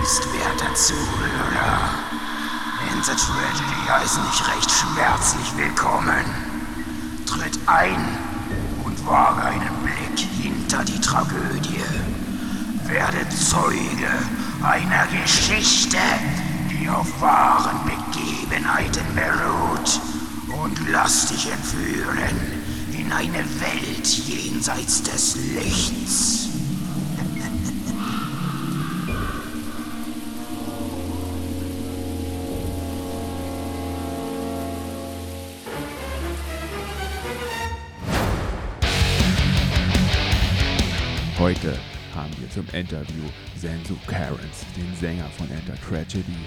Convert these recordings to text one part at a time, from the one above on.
liebenswerter Zuhörer. Enter Tragedy heißen dich recht schmerzlich willkommen. Tritt ein und wage einen Blick hinter die Tragödie. Werde Zeuge einer Geschichte, die auf wahren Begebenheiten beruht. Und lass dich entführen in eine Welt jenseits des Lichts. Heute haben wir zum Interview Sensu Karens, den Sänger von Enter Tragedy.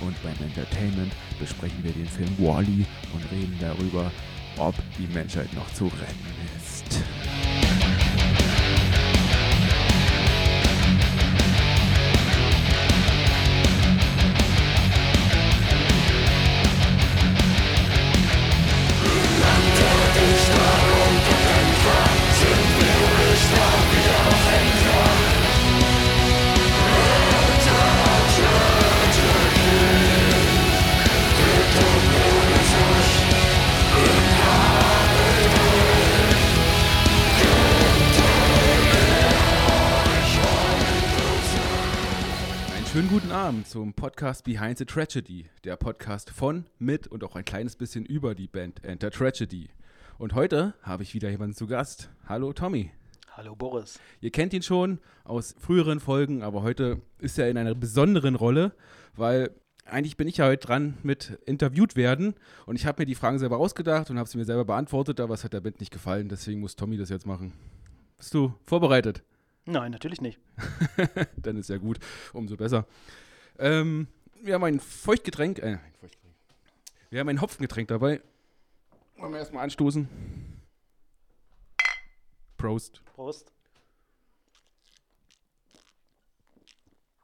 Und beim Entertainment besprechen wir den Film Wally und reden darüber, ob die Menschheit noch zu retten ist. Zum Podcast Behind the Tragedy, der Podcast von, mit und auch ein kleines bisschen über die Band Enter Tragedy. Und heute habe ich wieder jemanden zu Gast. Hallo Tommy. Hallo Boris. Ihr kennt ihn schon aus früheren Folgen, aber heute ist er in einer besonderen Rolle, weil eigentlich bin ich ja heute dran mit interviewt werden und ich habe mir die Fragen selber ausgedacht und habe sie mir selber beantwortet, aber es hat der Band nicht gefallen, deswegen muss Tommy das jetzt machen. Bist du vorbereitet? Nein, natürlich nicht. Dann ist ja gut, umso besser. Ähm, wir haben ein Feuchtgetränk, äh, ein Feuchtgetränk. Wir haben ein Hopfengetränk dabei. Wollen wir erstmal anstoßen. Prost. Prost.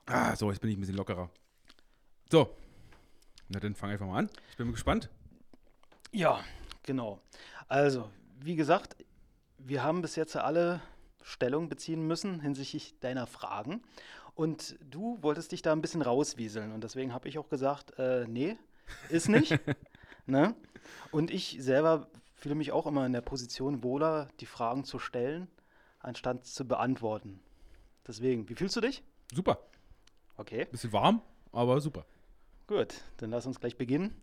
Ah, so, jetzt bin ich ein bisschen lockerer. So. Na dann fang einfach mal an. Ich bin gespannt. Ja, genau. Also, wie gesagt, wir haben bis jetzt alle Stellung beziehen müssen hinsichtlich deiner Fragen. Und du wolltest dich da ein bisschen rauswieseln. Und deswegen habe ich auch gesagt, äh, nee, ist nicht. ne? Und ich selber fühle mich auch immer in der Position wohler, die Fragen zu stellen, anstatt zu beantworten. Deswegen, wie fühlst du dich? Super. Okay. Bisschen warm, aber super. Gut, dann lass uns gleich beginnen.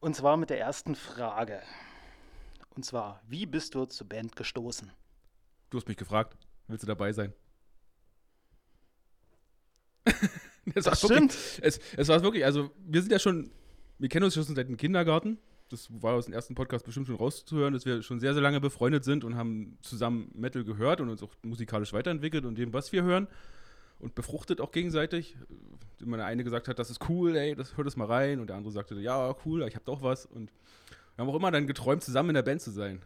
Und zwar mit der ersten Frage. Und zwar, wie bist du zur Band gestoßen? Du hast mich gefragt, willst du dabei sein? Es Das war wirklich- stimmt. Es, es war wirklich, also wir sind ja schon, wir kennen uns schon seit dem Kindergarten. Das war aus dem ersten Podcast bestimmt schon rauszuhören, dass wir schon sehr, sehr lange befreundet sind und haben zusammen Metal gehört und uns auch musikalisch weiterentwickelt und dem, was wir hören. Und befruchtet auch gegenseitig. Immer der eine gesagt hat, das ist cool, ey, das hört es mal rein. Und der andere sagte, ja, cool, ich habe doch was. Und wir haben auch immer dann geträumt, zusammen in der Band zu sein.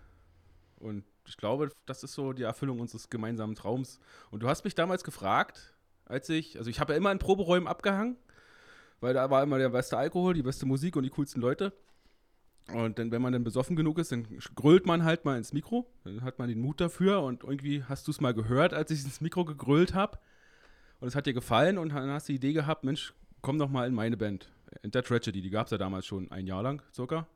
Und ich glaube, das ist so die Erfüllung unseres gemeinsamen Traums. Und du hast mich damals gefragt, als ich, also ich habe ja immer in Proberäumen abgehangen, weil da war immer der beste Alkohol, die beste Musik und die coolsten Leute. Und dann, wenn man dann besoffen genug ist, dann grölt man halt mal ins Mikro. Dann hat man den Mut dafür und irgendwie hast du es mal gehört, als ich ins Mikro gegrölt habe. Und es hat dir gefallen und dann hast du die Idee gehabt, Mensch, komm doch mal in meine Band. Enter Tragedy, die gab es ja damals schon ein Jahr lang circa.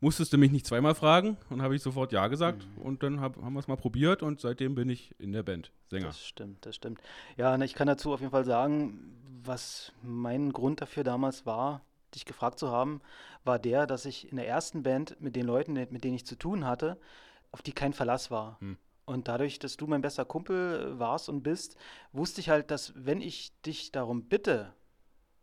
Musstest du mich nicht zweimal fragen und habe ich sofort Ja gesagt und dann hab, haben wir es mal probiert und seitdem bin ich in der Band, Sänger. Das stimmt, das stimmt. Ja, ne, ich kann dazu auf jeden Fall sagen, was mein Grund dafür damals war, dich gefragt zu haben, war der, dass ich in der ersten Band mit den Leuten, mit denen ich zu tun hatte, auf die kein Verlass war. Hm. Und dadurch, dass du mein bester Kumpel warst und bist, wusste ich halt, dass wenn ich dich darum bitte,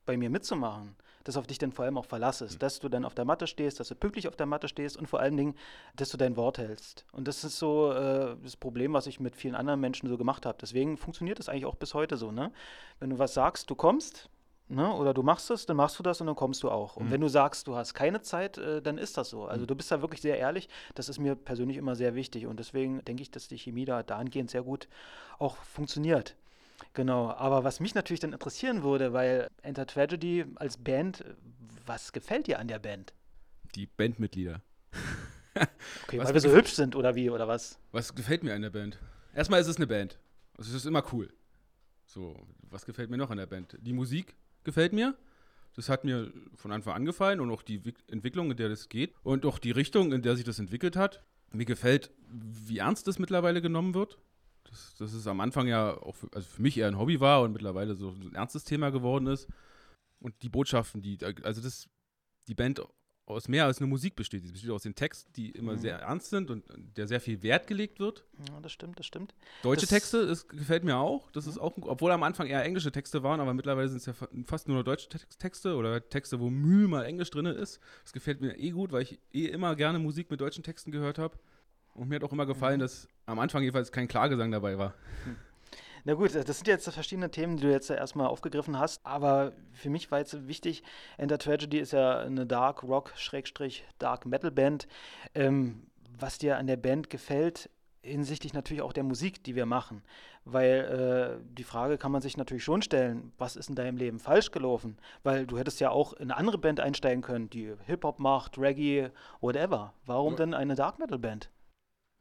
bei mir mitzumachen, dass auf dich dann vor allem auch Verlass ist, dass du dann auf der Matte stehst, dass du pünktlich auf der Matte stehst und vor allen Dingen, dass du dein Wort hältst. Und das ist so äh, das Problem, was ich mit vielen anderen Menschen so gemacht habe. Deswegen funktioniert das eigentlich auch bis heute so. Ne? Wenn du was sagst, du kommst, ne? oder du machst es, dann machst du das und dann kommst du auch. Und wenn du sagst, du hast keine Zeit, äh, dann ist das so. Also du bist da wirklich sehr ehrlich. Das ist mir persönlich immer sehr wichtig. Und deswegen denke ich, dass die Chemie da dahingehend sehr gut auch funktioniert. Genau, aber was mich natürlich dann interessieren würde, weil Enter Tragedy als Band, was gefällt dir an der Band? Die Bandmitglieder. Okay, Was weil wir so hübsch sind oder wie oder was? Was gefällt mir an der Band? Erstmal ist es eine Band. Also es ist immer cool. So, was gefällt mir noch an der Band? Die Musik gefällt mir. Das hat mir von Anfang an gefallen und auch die Wick- Entwicklung, in der das geht und auch die Richtung, in der sich das entwickelt hat. Mir gefällt, wie ernst das mittlerweile genommen wird. Das, das ist am Anfang ja auch für, also für mich eher ein Hobby war und mittlerweile so ein ernstes Thema geworden ist. Und die Botschaften, die, also das, die Band aus mehr als nur Musik besteht. Sie besteht aus den Texten, die immer Mhm. sehr ernst sind und der sehr viel Wert gelegt wird. Ja, das stimmt, das stimmt. Deutsche Das- Texte, das gefällt mir auch. Das ist auch, obwohl am Anfang eher englische Texte waren, aber mittlerweile sind es ja fa- fast nur noch deutsche Tex- Texte oder Texte, wo Mühe mal Englisch drin ist. Das gefällt mir eh gut, weil ich eh immer gerne Musik mit deutschen Texten gehört habe. Und mir hat auch immer gefallen, dass am Anfang jedenfalls kein Klagesang dabei war. Na gut, das sind jetzt verschiedene Themen, die du jetzt erstmal aufgegriffen hast, aber für mich war jetzt wichtig, Enter Tragedy ist ja eine Dark Rock, Schrägstrich, Dark Metal Band. Ähm, was dir an der Band gefällt, hinsichtlich natürlich auch der Musik, die wir machen. Weil äh, die Frage kann man sich natürlich schon stellen, was ist in deinem Leben falsch gelaufen? Weil du hättest ja auch in eine andere Band einsteigen können, die Hip-Hop macht, Reggae, whatever. Warum Ja. denn eine Dark Metal Band?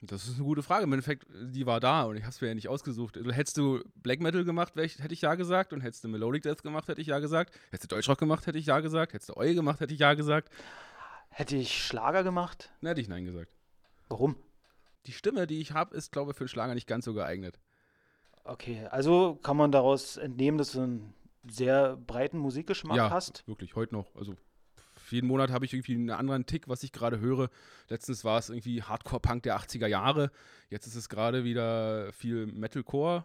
Das ist eine gute Frage. Im Endeffekt, die war da und ich habe es mir ja nicht ausgesucht. Also, hättest du Black Metal gemacht, ich, hätte ich ja gesagt. Und hättest du Melodic Death gemacht, hätte ich ja gesagt. Hättest du Deutschrock gemacht, hätte ich ja gesagt. Hättest du Oi gemacht, hätte ich ja gesagt. Hätte ich Schlager gemacht? Dann hätte ich Nein gesagt. Warum? Die Stimme, die ich habe, ist, glaube ich, für Schlager nicht ganz so geeignet. Okay, also kann man daraus entnehmen, dass du einen sehr breiten Musikgeschmack Ja. hast. Wirklich, heute noch. Also jeden Monat habe ich irgendwie einen anderen Tick, was ich gerade höre. Letztens war es irgendwie Hardcore-Punk der 80er Jahre. Jetzt ist es gerade wieder viel Metalcore,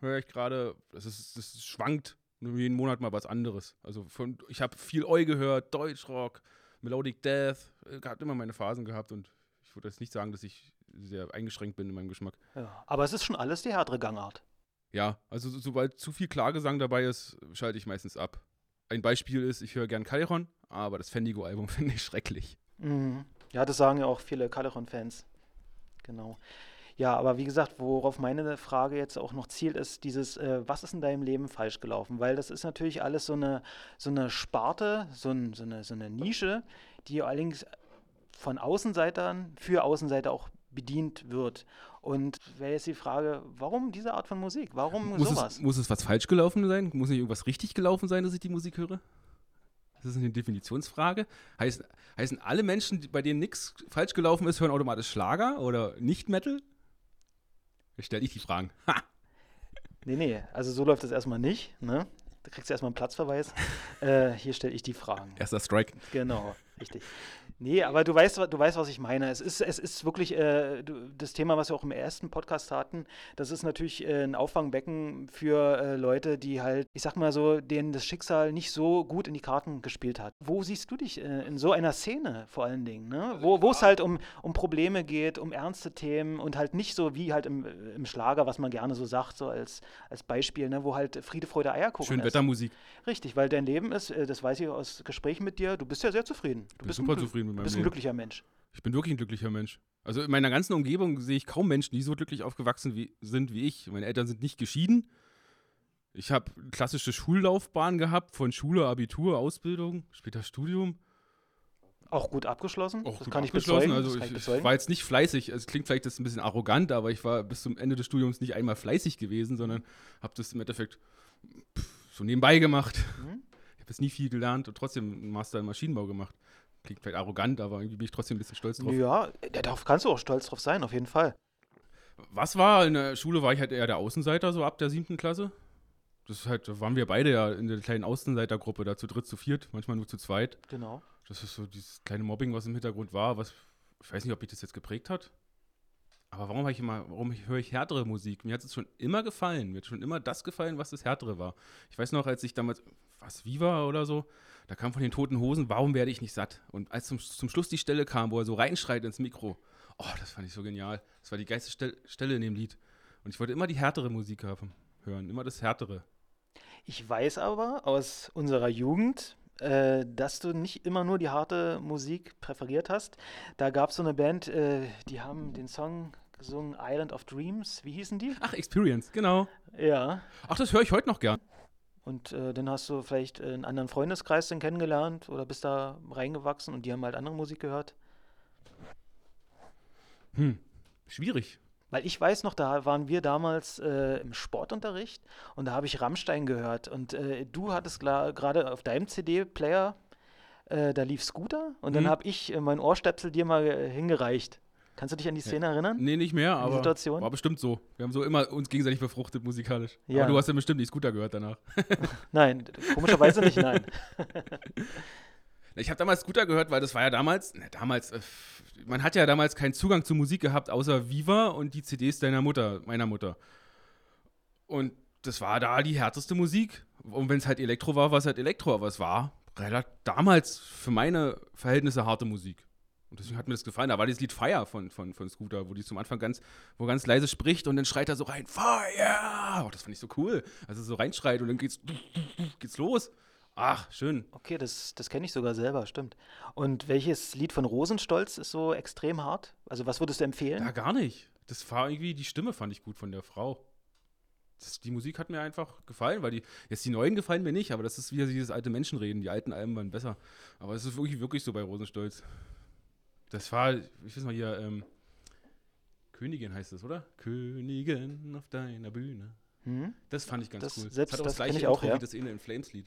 höre ich gerade. Das, ist, das schwankt jeden Monat mal was anderes. Also von, ich habe viel Oi gehört, Deutschrock, Melodic Death. Ich habe immer meine Phasen gehabt und ich würde jetzt nicht sagen, dass ich sehr eingeschränkt bin in meinem Geschmack. Ja, aber es ist schon alles die härtere Gangart. Ja, also so- sobald zu viel Klagesang dabei ist, schalte ich meistens ab. Ein Beispiel ist, ich höre gern Calderon, aber das Fendigo-Album finde ich schrecklich. Mhm. Ja, das sagen ja auch viele Calderon-Fans. Genau. Ja, aber wie gesagt, worauf meine Frage jetzt auch noch zielt, ist dieses, äh, was ist in deinem Leben falsch gelaufen? Weil das ist natürlich alles so eine, so eine Sparte, so, ein, so, eine, so eine Nische, die allerdings von Außenseitern für Außenseiter auch bedient wird. Und wäre jetzt die Frage, warum diese Art von Musik? Warum Muss sowas? es, muss es was falsch gelaufen sein? Muss nicht irgendwas richtig gelaufen sein, dass ich die Musik höre? Das ist eine Definitionsfrage. Heißen, heißen alle Menschen, bei denen nichts falsch gelaufen ist, hören automatisch Schlager oder Nicht-Metal? Stelle ich die Fragen. Ha! Nee, nee, also so läuft das erstmal nicht. Ne? Da kriegst du erstmal einen Platzverweis. äh, hier stelle ich die Fragen. Erster Strike. Genau, richtig. Nee, aber du weißt, du weißt, was ich meine. Es ist, es ist wirklich äh, du, das Thema, was wir auch im ersten Podcast hatten. Das ist natürlich äh, ein Auffangbecken für äh, Leute, die halt, ich sag mal so, denen das Schicksal nicht so gut in die Karten gespielt hat. Wo siehst du dich äh, in so einer Szene vor allen Dingen? Ne? Wo wo es halt um, um Probleme geht, um ernste Themen und halt nicht so wie halt im, im Schlager, was man gerne so sagt, so als, als Beispiel, ne? wo halt Friede, Freude, Eierkuchen Schön ist. Wettermusik. Richtig, weil dein Leben ist, äh, das weiß ich aus Gesprächen mit dir, du bist ja sehr zufrieden. Du bist super ein, Zufrieden mit du meinem bist ein Leben. glücklicher Mensch. Ich bin wirklich ein glücklicher Mensch. Also in meiner ganzen Umgebung sehe ich kaum Menschen, die so glücklich aufgewachsen wie, sind wie ich. Meine Eltern sind nicht geschieden. Ich habe klassische Schullaufbahn gehabt, von Schule, Abitur, Ausbildung, später Studium. Auch gut abgeschlossen. Auch das gut kann ich abgeschlossen. Also das kann ich, ich war jetzt nicht fleißig. Es klingt vielleicht jetzt ein bisschen arrogant, aber ich war bis zum Ende des Studiums nicht einmal fleißig gewesen, sondern habe das im Endeffekt so nebenbei gemacht. Mhm. Ich habe jetzt nie viel gelernt und trotzdem einen Master in Maschinenbau gemacht. Klingt vielleicht arrogant, aber irgendwie bin ich trotzdem ein bisschen stolz drauf. Ja, darauf kannst du auch stolz drauf sein, auf jeden Fall. Was war? In der Schule war ich halt eher der Außenseiter, so ab der siebten Klasse. Das ist halt, da waren wir beide ja in der kleinen Außenseitergruppe, da zu dritt, zu viert, manchmal nur zu zweit. Genau. Das ist so dieses kleine Mobbing, was im Hintergrund war, was, ich weiß nicht, ob mich das jetzt geprägt hat. Aber warum, ich immer, warum höre ich härtere Musik? Mir hat es schon immer gefallen. Mir hat schon immer das gefallen, was das härtere war. Ich weiß noch, als ich damals, was, Viva oder so, da kam von den toten Hosen, warum werde ich nicht satt? Und als zum, zum Schluss die Stelle kam, wo er so reinschreit ins Mikro, oh, das fand ich so genial. Das war die geilste Stel Stelle in dem Lied. Und ich wollte immer die härtere Musik hören, immer das härtere. Ich weiß aber aus unserer Jugend, äh, dass du nicht immer nur die harte Musik präferiert hast. Da gab es so eine Band, äh, die haben den Song gesungen Island of Dreams. Wie hießen die? Ach, Experience, genau. Ja. Ach, das höre ich heute noch gern. Und äh, dann hast du vielleicht einen anderen Freundeskreis dann kennengelernt oder bist da reingewachsen und die haben halt andere Musik gehört. Hm, schwierig. Weil ich weiß noch, da waren wir damals äh, im Sportunterricht und da habe ich Rammstein gehört. Und äh, du hattest gerade auf deinem CD-Player, äh, da lief Scooter und dann Mhm. habe ich äh, mein Ohrstöpsel dir mal äh, hingereicht. Kannst du dich an die Szene erinnern? Nee, nicht mehr, aber Situation? war bestimmt so. Wir haben so immer uns gegenseitig befruchtet musikalisch. Ja. Aber du hast ja bestimmt nicht Scooter gehört danach. Nein, komischerweise nicht, nein. Ich habe damals Scooter gehört, weil das war ja damals, na, damals, äh, man hat ja damals keinen Zugang zu Musik gehabt, außer Viva und die CDs deiner Mutter, meiner Mutter. Und das war da die härteste Musik. Und wenn es halt Elektro war, war es halt Elektro, aber es war damals für meine Verhältnisse harte Musik. Und deswegen hat mir das gefallen. Da war dieses Lied Fire von, von, von Scooter, wo die zum Anfang ganz, wo ganz leise spricht und dann schreit er so rein, Fire! Oh, das fand ich so cool. Also so reinschreit und dann geht's, geht's los. Ach, schön. Okay, das, das kenne ich sogar selber, stimmt. Und welches Lied von Rosenstolz ist so extrem hart? Also was würdest du empfehlen? Ja, gar nicht. Das war irgendwie, die Stimme fand ich gut von der Frau. Das, die Musik hat mir einfach gefallen, weil die, jetzt die neuen gefallen mir nicht, aber das ist wieder dieses alte Menschenreden. Die alten Alben waren besser. Aber es ist wirklich, wirklich so bei Rosenstolz. Das war, ich weiß mal hier, ähm, Königin heißt es, oder? Königin auf deiner Bühne. Hm? Das fand ich ganz Das- cool. selbst hat auch das gleiche ich auch, Intro ja. wie das eine in Flames Lied.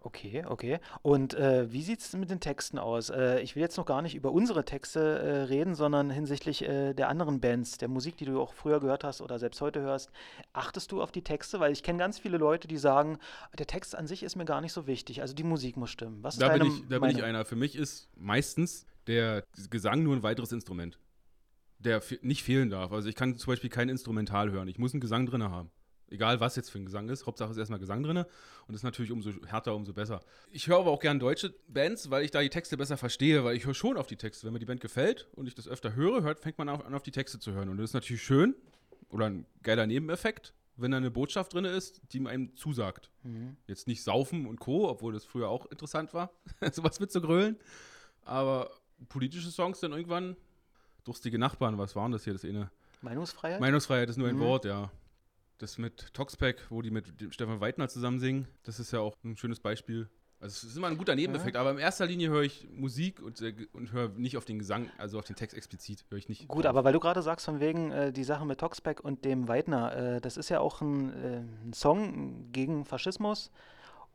Okay, okay. Und äh, wie sieht es mit den Texten aus? Äh, ich will jetzt noch gar nicht über unsere Texte äh, reden, sondern hinsichtlich äh, der anderen Bands, der Musik, die du auch früher gehört hast oder selbst heute hörst. Achtest du auf die Texte? Weil ich kenne ganz viele Leute, die sagen, der Text an sich ist mir gar nicht so wichtig. Also die Musik muss stimmen. Was ist Da, deine bin ich, da bin ich einer. Für mich ist meistens der Gesang nur ein weiteres Instrument, der nicht fehlen darf. Also ich kann zum Beispiel kein Instrumental hören. Ich muss einen Gesang drin haben. Egal, was jetzt für ein Gesang ist. Hauptsache ist erstmal Gesang drin. Und das ist natürlich umso härter, umso besser. Ich höre aber auch gern deutsche Bands, weil ich da die Texte besser verstehe, weil ich höre schon auf die Texte. Wenn mir die Band gefällt und ich das öfter höre, hört, fängt man an, auf die Texte zu hören. Und das ist natürlich schön oder ein geiler Nebeneffekt, wenn da eine Botschaft drin ist, die einem zusagt. Mhm. Jetzt nicht Saufen und Co., obwohl das früher auch interessant war, sowas mitzugrölen. Aber politische Songs dann irgendwann, durstige Nachbarn, was waren das hier, das eine? Meinungsfreiheit? Meinungsfreiheit ist nur ein Mhm. Wort, ja. Das mit Toxpack, wo die mit Stefan Weidner zusammen singen, das ist ja auch ein schönes Beispiel. Also es ist immer ein guter Nebeneffekt, aber in erster Linie höre ich Musik und, äh, und höre nicht auf den Gesang, also auf den Text explizit, höre ich nicht. Gut, aber weil du gerade sagst, von wegen äh, die Sache mit Toxpack und dem Weidner, äh, das ist ja auch ein, äh, ein Song gegen Faschismus.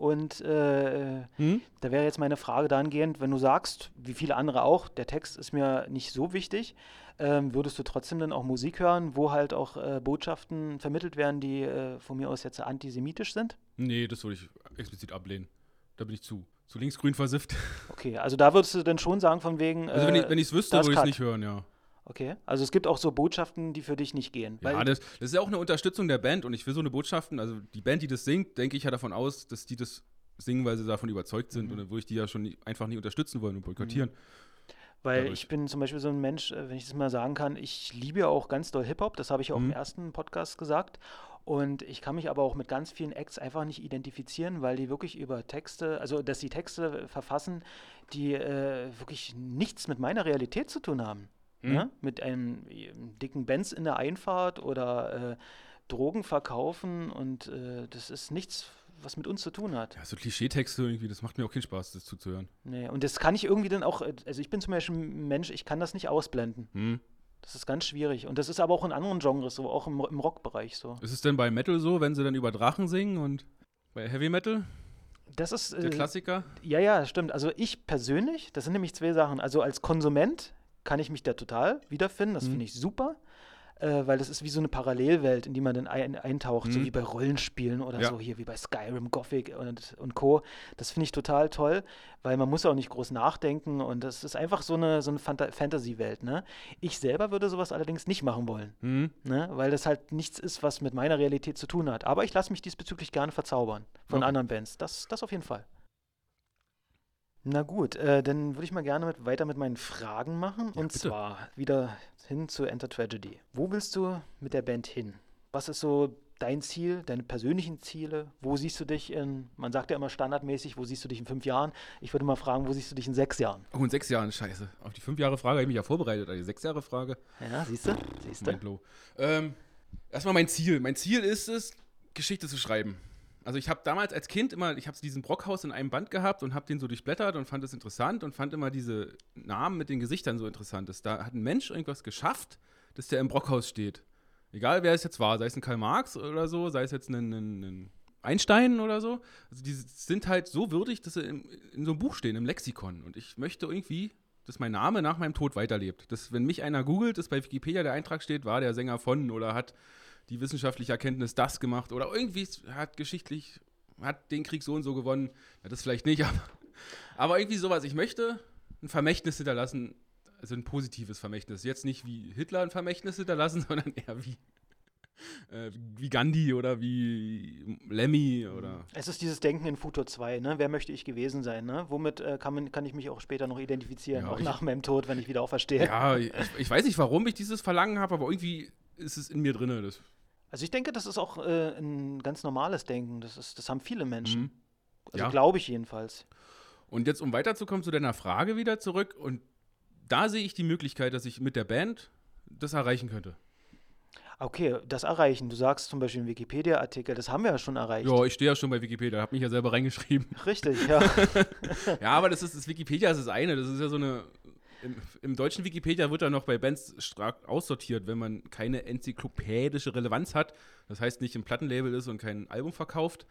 Und äh, Hm? da wäre jetzt meine Frage dahingehend, wenn du sagst, wie viele andere auch, der Text ist mir nicht so wichtig, ähm, würdest du trotzdem dann auch Musik hören, wo halt auch äh, Botschaften vermittelt werden, die äh, von mir aus jetzt antisemitisch sind? Nee, das würde ich explizit ablehnen. Da bin ich zu. Zu linksgrün versifft. Okay, also da würdest du dann schon sagen, von wegen. Also wenn äh, ich es wüsste, würde ich es nicht hören, ja. Okay, also es gibt auch so Botschaften, die für dich nicht gehen. Ja, Weil, das, das ist ja auch eine Unterstützung der Band und ich will so eine Botschaften, also die Band, die das singt, denke ich ja davon aus, dass die das singen, weil sie davon überzeugt sind und dann würde ich die ja schon nie, einfach nicht unterstützen wollen und boykottieren. Weil dadurch. ich bin zum Beispiel so ein Mensch, äh, wenn ich das mal sagen kann, ich liebe ja auch ganz doll Hip-Hop, das habe ich auch im Mhm. ersten Podcast gesagt. Und ich kann mich aber auch mit ganz vielen Acts einfach nicht identifizieren, weil die wirklich über Texte, also dass die Texte verfassen, die äh, wirklich nichts mit meiner Realität zu tun haben. Mhm. Ne? Mit einem äh, dicken Benz in der Einfahrt oder äh, Drogen verkaufen und äh, das ist nichts, was mit uns zu tun hat. Ja, so Klischeetexte irgendwie, das macht mir auch keinen Spaß, das zuzuhören. Nee, und das kann ich irgendwie dann auch, äh, also ich bin zum Beispiel ein Mensch, ich kann das nicht ausblenden. Hm. Das ist ganz schwierig. Und das ist aber auch in anderen Genres so, auch im, im Rockbereich so. Ist es denn bei Metal so, wenn sie dann über Drachen singen und bei Heavy Metal, Das ist, der äh, Klassiker? ja, ja, stimmt. Also ich persönlich, das sind nämlich zwei Sachen. Also als Konsument kann ich mich da total wiederfinden, das Mhm. finde ich super. Äh, weil das ist wie so eine Parallelwelt, in die man dann ein, eintaucht, so Mhm. wie bei Rollenspielen oder Ja. so hier, wie bei Skyrim, Gothic und, und Co. Das finde ich total toll, weil man muss auch nicht groß nachdenken und das ist einfach so eine, so eine Fanta Fantasy-Welt. Ne? Ich selber würde sowas allerdings nicht machen wollen. Hm. Ne? Weil das halt nichts ist, was mit meiner Realität zu tun hat. Aber ich lasse mich diesbezüglich gerne verzaubern von Okay. anderen Bands. Das, das auf jeden Fall. Na gut, äh, dann würde ich mal gerne mit, weiter mit meinen Fragen machen. Ja, und bitte. zwar wieder hin zu Enter Tragedy. Wo willst du mit der Band hin? Was ist so dein Ziel, deine persönlichen Ziele? Wo siehst du dich in, man sagt ja immer standardmäßig, wo siehst du dich in fünf Jahren? Ich würde mal fragen, wo siehst du dich in sechs Jahren? Oh, in sechs Jahren, scheiße. Auf die fünf Jahre Frage habe ich mich ja vorbereitet, aber die sechs Jahre Frage, Ja, siehst du? Siehst du? Ähm, erstmal mein Ziel. Mein Ziel ist es, Geschichte zu schreiben. Also ich habe damals als Kind immer, ich habe diesen Brockhaus in einem Band gehabt und habe den so durchblättert und fand es interessant und fand immer diese Namen mit den Gesichtern so interessant. Das, da hat ein Mensch irgendwas geschafft, dass der im Brockhaus steht. Egal wer es jetzt war, sei es ein Karl Marx oder so, sei es jetzt ein, ein, ein Einstein oder so. Also die sind halt so würdig, dass sie in, in so einem Buch stehen, im Lexikon. Und ich möchte irgendwie, dass mein Name nach meinem Tod weiterlebt. Dass, wenn mich einer googelt, dass bei Wikipedia der Eintrag steht, war der Sänger von oder hat die wissenschaftliche Erkenntnis das gemacht oder irgendwie hat geschichtlich, hat den Krieg so und so gewonnen. Ja, das vielleicht nicht, aber, aber irgendwie sowas. Ich möchte ein Vermächtnis hinterlassen, also ein positives Vermächtnis. Jetzt nicht wie Hitler ein Vermächtnis hinterlassen, sondern eher wie äh, wie Gandhi oder wie Lemmy oder. Es ist dieses Denken in Futur 2, ne? Wer möchte ich gewesen sein, ne? Womit äh, kann, man, kann ich mich auch später noch identifizieren, Ja, auch ich- nach meinem Tod, wenn ich wieder auferstehe. Ja, ich, ich weiß nicht, warum ich dieses Verlangen habe, aber irgendwie ist es in mir drin. Das, Also ich denke, das ist auch äh, ein ganz normales Denken. Das, ist, das haben viele Menschen. Mhm. Also Ja. glaube ich jedenfalls. Und jetzt, um weiterzukommen zu deiner Frage wieder zurück, und da sehe ich die Möglichkeit, dass ich mit der Band das erreichen könnte. Okay, das erreichen. Du sagst zum Beispiel im Wikipedia-Artikel, das haben wir ja schon erreicht. Ja, ich stehe ja schon bei Wikipedia, habe mich ja selber reingeschrieben. Richtig, ja. ja, aber das ist das Wikipedia ist das eine. Das ist ja so eine. Im, Im deutschen Wikipedia wird da noch bei Bands stark aussortiert, wenn man keine enzyklopädische Relevanz hat. Das heißt, nicht im Plattenlabel ist und kein Album verkauft.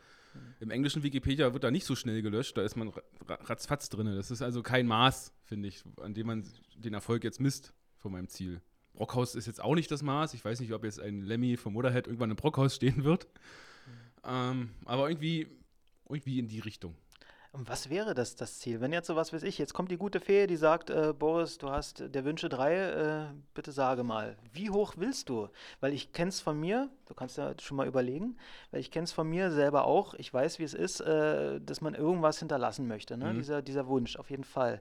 Im englischen Wikipedia wird da nicht so schnell gelöscht, da ist man ra- ra- ratzfatz drin. Das ist also kein Maß, finde ich, an dem man den Erfolg jetzt misst von meinem Ziel. Brockhaus ist jetzt auch nicht das Maß. Ich weiß nicht, ob jetzt ein Lemmy vom Motorhead irgendwann im Brockhaus stehen wird. Ähm, aber irgendwie, irgendwie in die Richtung. Und was wäre das, das Ziel? Wenn jetzt so was weiß ich, jetzt kommt die gute Fee, die sagt, äh, Boris, du hast äh, der Wünsche drei, äh, bitte sage mal, wie hoch willst du? Weil ich kenne es von mir, du kannst ja schon mal überlegen, weil ich kenne es von mir selber auch, ich weiß, wie es ist, äh, dass man irgendwas hinterlassen möchte, ne? Mhm. dieser, dieser Wunsch, auf jeden Fall.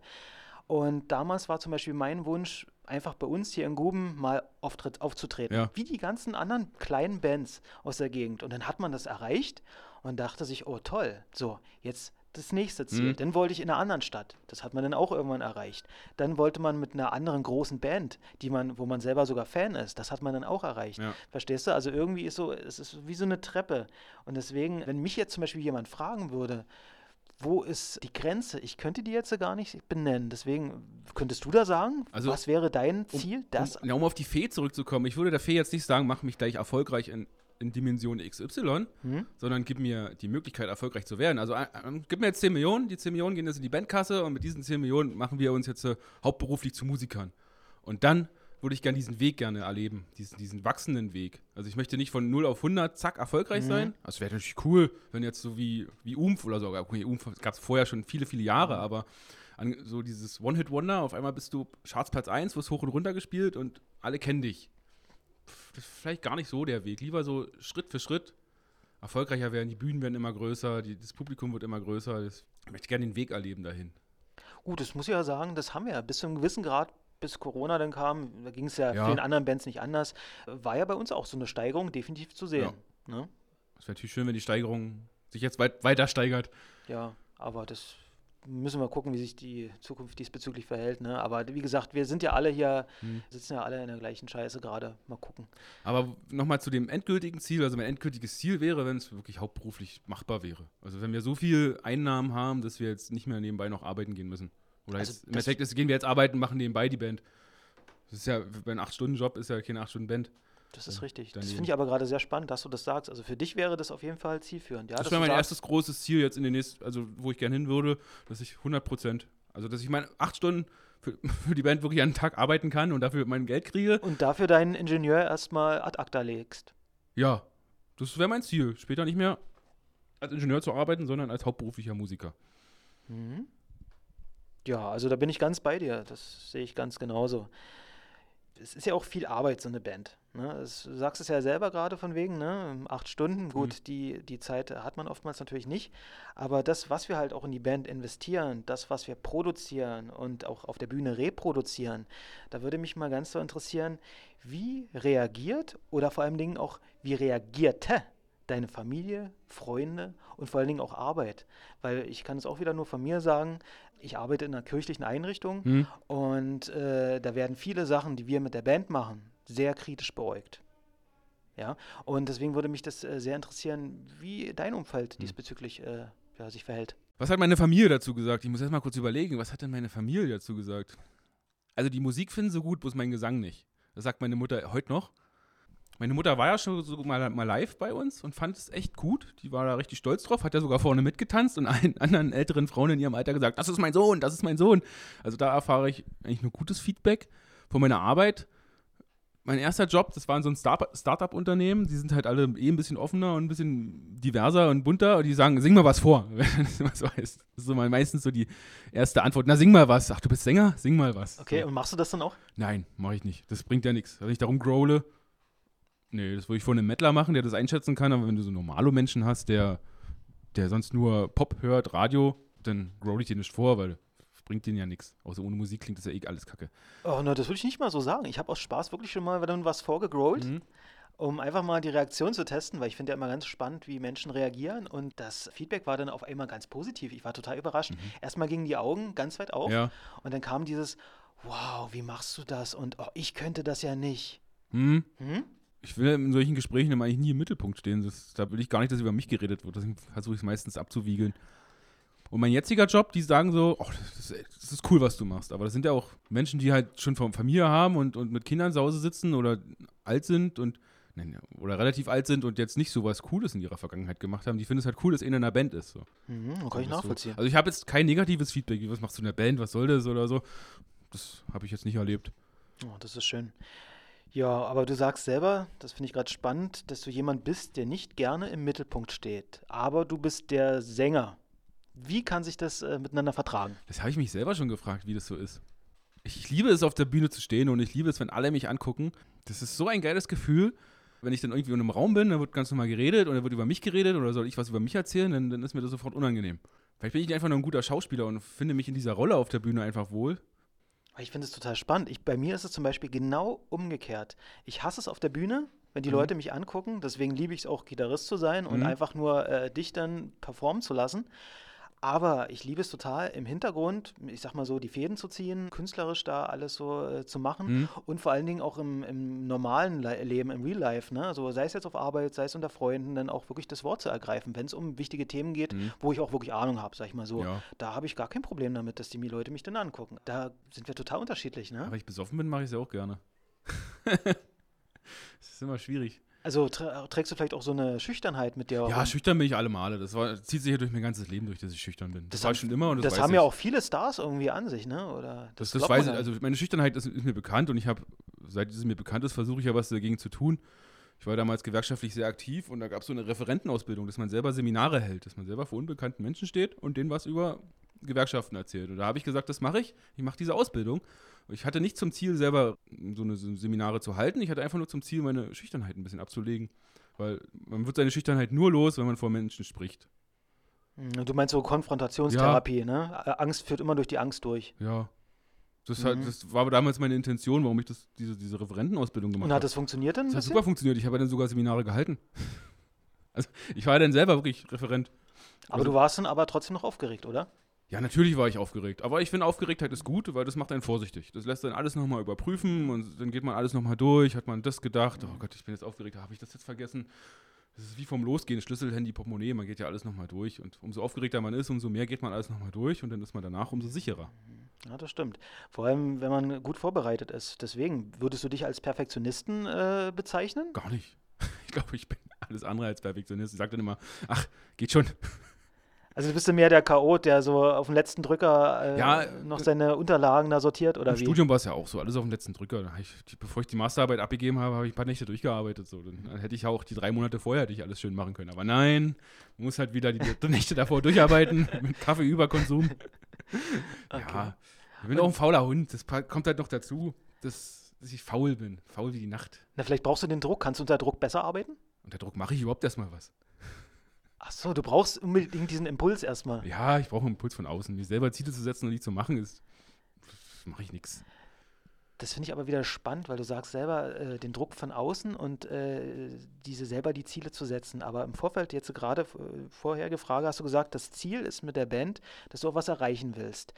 Und damals war zum Beispiel mein Wunsch, einfach bei uns hier in Guben mal auftritt, aufzutreten. Ja. Wie die ganzen anderen kleinen Bands aus der Gegend. Und dann hat man das erreicht und dachte sich, oh toll, so, jetzt das nächste Ziel. Mhm. Dann wollte ich in einer anderen Stadt. Das hat man dann auch irgendwann erreicht. Dann wollte man mit einer anderen großen Band, die man, wo man selber sogar Fan ist, das hat man dann auch erreicht. Ja. Verstehst du? Also irgendwie ist so, es ist wie so eine Treppe. Und deswegen, wenn mich jetzt zum Beispiel jemand fragen würde, wo ist die Grenze? Ich könnte die jetzt gar nicht benennen. Deswegen könntest du da sagen, Also, was wäre dein Ziel? Das Um, ja, um auf die Fee zurückzukommen, ich würde der Fee jetzt nicht sagen, mach mich gleich erfolgreich in, in Dimension XY, Hm? sondern gib mir die Möglichkeit, erfolgreich zu werden. Also äh, äh, gib mir jetzt 10 Millionen, die 10 Millionen gehen jetzt in die Bandkasse und mit diesen 10 Millionen machen wir uns jetzt äh, hauptberuflich zu Musikern. Und dann würde ich gerne diesen Weg gerne erleben, diesen, diesen wachsenden Weg. Also ich möchte nicht von 0 auf 100, zack, erfolgreich Mhm. sein. Das wäre natürlich cool, wenn jetzt so wie, wie Umf oder so, okay, Umf gab es vorher schon viele, viele Jahre, Mhm. aber an, so dieses One-Hit-Wonder, auf einmal bist du Chartsplatz 1, wirst hoch und runter gespielt und alle kennen dich. Das ist vielleicht gar nicht so der Weg. Lieber so Schritt für Schritt erfolgreicher werden, die Bühnen werden immer größer, die, das Publikum wird immer größer. Das, ich möchte gerne den Weg erleben dahin. Gut, das muss ich ja sagen, das haben wir ja bis zu einem gewissen Grad, bis Corona dann kam, da ging es ja, Ja. vielen anderen Bands nicht anders, war ja bei uns auch so eine Steigerung definitiv zu sehen. Ne? Es wäre natürlich schön, wenn die Steigerung sich jetzt weit, weiter steigert. Ja, aber das müssen wir gucken, wie sich die Zukunft diesbezüglich verhält. Ne? Aber wie gesagt, wir sind ja alle hier, Hm. sitzen ja alle in der gleichen Scheiße gerade. Mal gucken. Aber nochmal zu dem endgültigen Ziel. Also mein endgültiges Ziel wäre, wenn es wirklich hauptberuflich machbar wäre. Also wenn wir so viel Einnahmen haben, dass wir jetzt nicht mehr nebenbei noch arbeiten gehen müssen. Oder Also jetzt, im Endeffekt ist, gehen wir jetzt arbeiten, machen nebenbei die Band. Das ist ja, bei einem 8-Stunden-Job ist ja keine 8-Stunden-Band. Das ist richtig. dann Das finde ich aber gerade sehr spannend, dass du das sagst. Also für dich wäre das auf jeden Fall zielführend. Ja, das wäre mein sagst, erstes großes Ziel jetzt in den nächsten, also wo ich gerne hin würde, dass ich 100 Prozent, also dass ich meine 8 Stunden für, für die Band wirklich an den Tag arbeiten kann und dafür mein Geld kriege. Und dafür deinen Ingenieur erstmal ad acta legst. Ja, das wäre mein Ziel. Später nicht mehr als Ingenieur zu arbeiten, sondern als hauptberuflicher Musiker. Mhm. Ja, also da bin ich ganz bei dir. Das sehe ich ganz genauso. Es ist ja auch viel Arbeit, so eine Band. Ne? Es, du sagst es ja selber gerade von wegen, ne? acht Stunden. Gut, die, die Zeit hat man oftmals natürlich nicht. Aber das, was wir halt auch in die Band investieren, das, was wir produzieren und auch auf der Bühne reproduzieren, da würde mich mal ganz so interessieren, wie reagiert oder vor allen Dingen auch, wie reagierte deine Familie, Freunde und vor allen Dingen auch Arbeit. Weil ich kann es auch wieder nur von mir sagen, ich arbeite in einer kirchlichen Einrichtung Hm? und äh, da werden viele Sachen, die wir mit der Band machen, sehr kritisch beäugt. Ja, und deswegen würde mich das äh, sehr interessieren, wie dein Umfeld diesbezüglich äh, ja, sich verhält. Was hat meine Familie dazu gesagt? Ich muss erst mal kurz überlegen, was hat denn meine Familie dazu gesagt? Also die Musik finden sie gut, bloß mein Gesang nicht. Das sagt meine Mutter heute noch. Meine Mutter war ja schon so mal, mal live bei uns und fand es echt gut. Die war da richtig stolz drauf, hat ja sogar vorne mitgetanzt und allen anderen älteren Frauen in ihrem Alter gesagt, das ist mein Sohn, das ist mein Sohn. Also da erfahre ich eigentlich nur gutes Feedback von meiner Arbeit. Mein erster Job, das war in so ein Start- Startup-Unternehmen. Die sind halt alle eh ein bisschen offener und ein bisschen diverser und bunter. Und die sagen, sing mal was vor, wenn du was weißt. Das ist so meistens so die erste Antwort. Na, sing mal was. Ach, du bist Sänger? Sing mal was. Okay, So. und machst du das dann auch? Nein, mache ich nicht. Das bringt ja nichts. Wenn ich darum growle, nee, das würde ich vor einem Mettler machen, der das einschätzen kann. Aber wenn du so normale Menschen hast, der, der sonst nur Pop hört, Radio, dann growle ich dir nicht vor, weil bringt denen ja nichts. Außer ohne Musik klingt das ja eh alles kacke. Oh, na, das würde ich nicht mal so sagen. Ich habe aus Spaß wirklich schon mal dann was vorgegrollt, Mhm. um einfach mal die Reaktion zu testen, weil ich finde ja immer ganz spannend, wie Menschen reagieren. Und das Feedback war dann auf einmal ganz positiv. Ich war total überrascht. Erstmal gingen die Augen ganz weit auf Mhm. Ja. und dann kam dieses, wow, wie machst du das? Und oh, ich könnte das ja nicht. Hm? Hm? Ich will in solchen Gesprächen immer eigentlich nie im Mittelpunkt stehen. Das, da will ich gar nicht, dass über mich geredet wird. Deswegen versuche ich es meistens abzuwiegeln. Und mein jetziger Job, die sagen so, oh, das, ist, das ist cool, was du machst. Aber das sind ja auch Menschen, die halt schon von Familie haben und, und mit Kindern zu Hause sitzen oder alt sind und oder relativ alt sind und jetzt nicht so was Cooles in ihrer Vergangenheit gemacht haben. Die finden es halt cool, dass einer in einer Band ist. So. Mhm, kann ich nachvollziehen. So. Also ich habe jetzt kein negatives Feedback, wie was machst du in der Band, was soll das oder so. Das habe ich jetzt nicht erlebt. Oh, das ist schön. Ja, aber du sagst selber, das finde ich gerade spannend, dass du jemand bist, der nicht gerne im Mittelpunkt steht. Aber du bist der Sänger. Wie kann sich das äh, miteinander vertragen? Das habe ich mich selber schon gefragt, wie das so ist. Ich, liebe es, auf der Bühne zu stehen und ich liebe es, wenn alle mich angucken. Das ist so ein geiles Gefühl. Wenn ich dann irgendwie in einem Raum bin, dann wird ganz normal geredet oder wird über mich geredet oder soll ich was über mich erzählen, dann, dann ist mir das sofort unangenehm. Vielleicht bin ich einfach nur ein guter Schauspieler und finde mich in dieser Rolle auf der Bühne einfach wohl. Ich finde es total spannend. Ich, bei mir ist es zum Beispiel genau umgekehrt. Ich hasse es auf der Bühne, wenn die Mhm. Leute mich angucken. Deswegen liebe ich es auch, Gitarrist zu sein und Mhm. einfach nur äh, dich dann performen zu lassen. Aber ich liebe es total im Hintergrund, ich sag mal so, die Fäden zu ziehen, künstlerisch da alles so äh, zu machen Mhm. und vor allen Dingen auch im, im normalen Le Leben, im Real Life, ne? Also sei es jetzt auf Arbeit, sei es unter Freunden, dann auch wirklich das Wort zu ergreifen, wenn es um wichtige Themen geht, Mhm. wo ich auch wirklich Ahnung habe, sag ich mal so. Ja. Da habe ich gar kein Problem damit, dass die mi- Leute mich dann angucken. Da sind wir total unterschiedlich, ne? Aber ich besoffen bin, mache ich es ja auch gerne. das ist immer schwierig. Also tra trägst du vielleicht auch so eine Schüchternheit mit dir Ja, rum? schüchtern bin ich alle Male. Das war, zieht sich ja durch mein ganzes Leben durch, dass ich schüchtern bin. Das, Das war haben- ich schon immer und das, Das, weiß haben ich. ja auch viele Stars irgendwie an sich, ne? Oder Das, das glaubt weiß ich, ja also meine Schüchternheit ist, ist mir bekannt und ich habe, seit es mir bekannt ist, versuche ich ja was dagegen zu tun. Ich war damals gewerkschaftlich sehr aktiv und da gab es so eine Referentenausbildung, dass man selber Seminare hält, dass man selber vor unbekannten Menschen steht und denen was über Gewerkschaften erzählt. Und da habe ich gesagt, das mache ich. Ich mache diese Ausbildung. Ich hatte nicht zum Ziel, selber so eine Seminare zu halten. Ich hatte einfach nur zum Ziel, meine Schüchternheit ein bisschen abzulegen. Weil man wird seine Schüchternheit nur los, wenn man vor Menschen spricht. Mhm, Du meinst so Konfrontationstherapie, ne? Ä- Angst führt immer durch die Angst durch. Ja. Das, Mhm. hat, das war damals meine Intention, warum ich das, diese, diese Referentenausbildung gemacht Und habe. hat das funktioniert dann Das hat super funktioniert. Ich habe ja dann sogar Seminare gehalten. Also ich war ja dann selber wirklich Referent. Aber also- du warst dann aber trotzdem noch aufgeregt, oder? Ja, natürlich war ich aufgeregt. Aber ich finde, Aufgeregtheit ist gut, weil das macht einen vorsichtig. Das lässt dann alles nochmal überprüfen und dann geht man alles nochmal durch. Hat man das gedacht? Oh Gott, ich bin jetzt aufgeregt. Habe ich das jetzt vergessen? Das ist wie vom Losgehen. Schlüssel, Handy, Portemonnaie. Man geht ja alles nochmal durch. Und umso aufgeregter man ist, umso mehr geht man alles nochmal durch. Und dann ist man danach umso sicherer. Ja, das stimmt. Vor allem, wenn man gut vorbereitet ist. Deswegen, würdest du dich als Perfektionisten äh, bezeichnen? Gar nicht. Ich glaube, ich bin alles andere als Perfektionist. Ich sage dann immer, ach, geht schon. Also bist du mehr der Chaot, der so auf den letzten Drücker äh, Ja, noch äh, seine Unterlagen da sortiert oder Im wie? Studium war es ja auch so, alles auf den letzten Drücker. Ich, bevor ich die Masterarbeit abgegeben habe, habe ich ein paar Nächte durchgearbeitet. So. Dann, hätte ich auch die drei Monate vorher hätte ich alles schön machen können. Aber nein, man muss halt wieder die, die Nächte davor durcharbeiten mit Kaffeeüberkonsum. Ja, ich bin auch ein fauler Hund. Das kommt halt noch dazu, dass, dass ich faul bin. Faul wie die Nacht. Na, vielleicht brauchst du den Druck. Kannst du unter Druck besser arbeiten? Unter Druck mache ich überhaupt erstmal was. Ach so, du brauchst unbedingt diesen Impuls erstmal. Ja, ich brauche einen Impuls von außen. Mir selber Ziele zu setzen und die zu machen, ist. mache ich nichts. Das finde ich aber wieder spannend, weil du sagst selber äh, den Druck von außen und äh, diese selber die Ziele zu setzen. Aber im Vorfeld, jetzt gerade äh, vorherige Frage, hast du gesagt, das Ziel ist mit der Band, dass du auch was erreichen willst.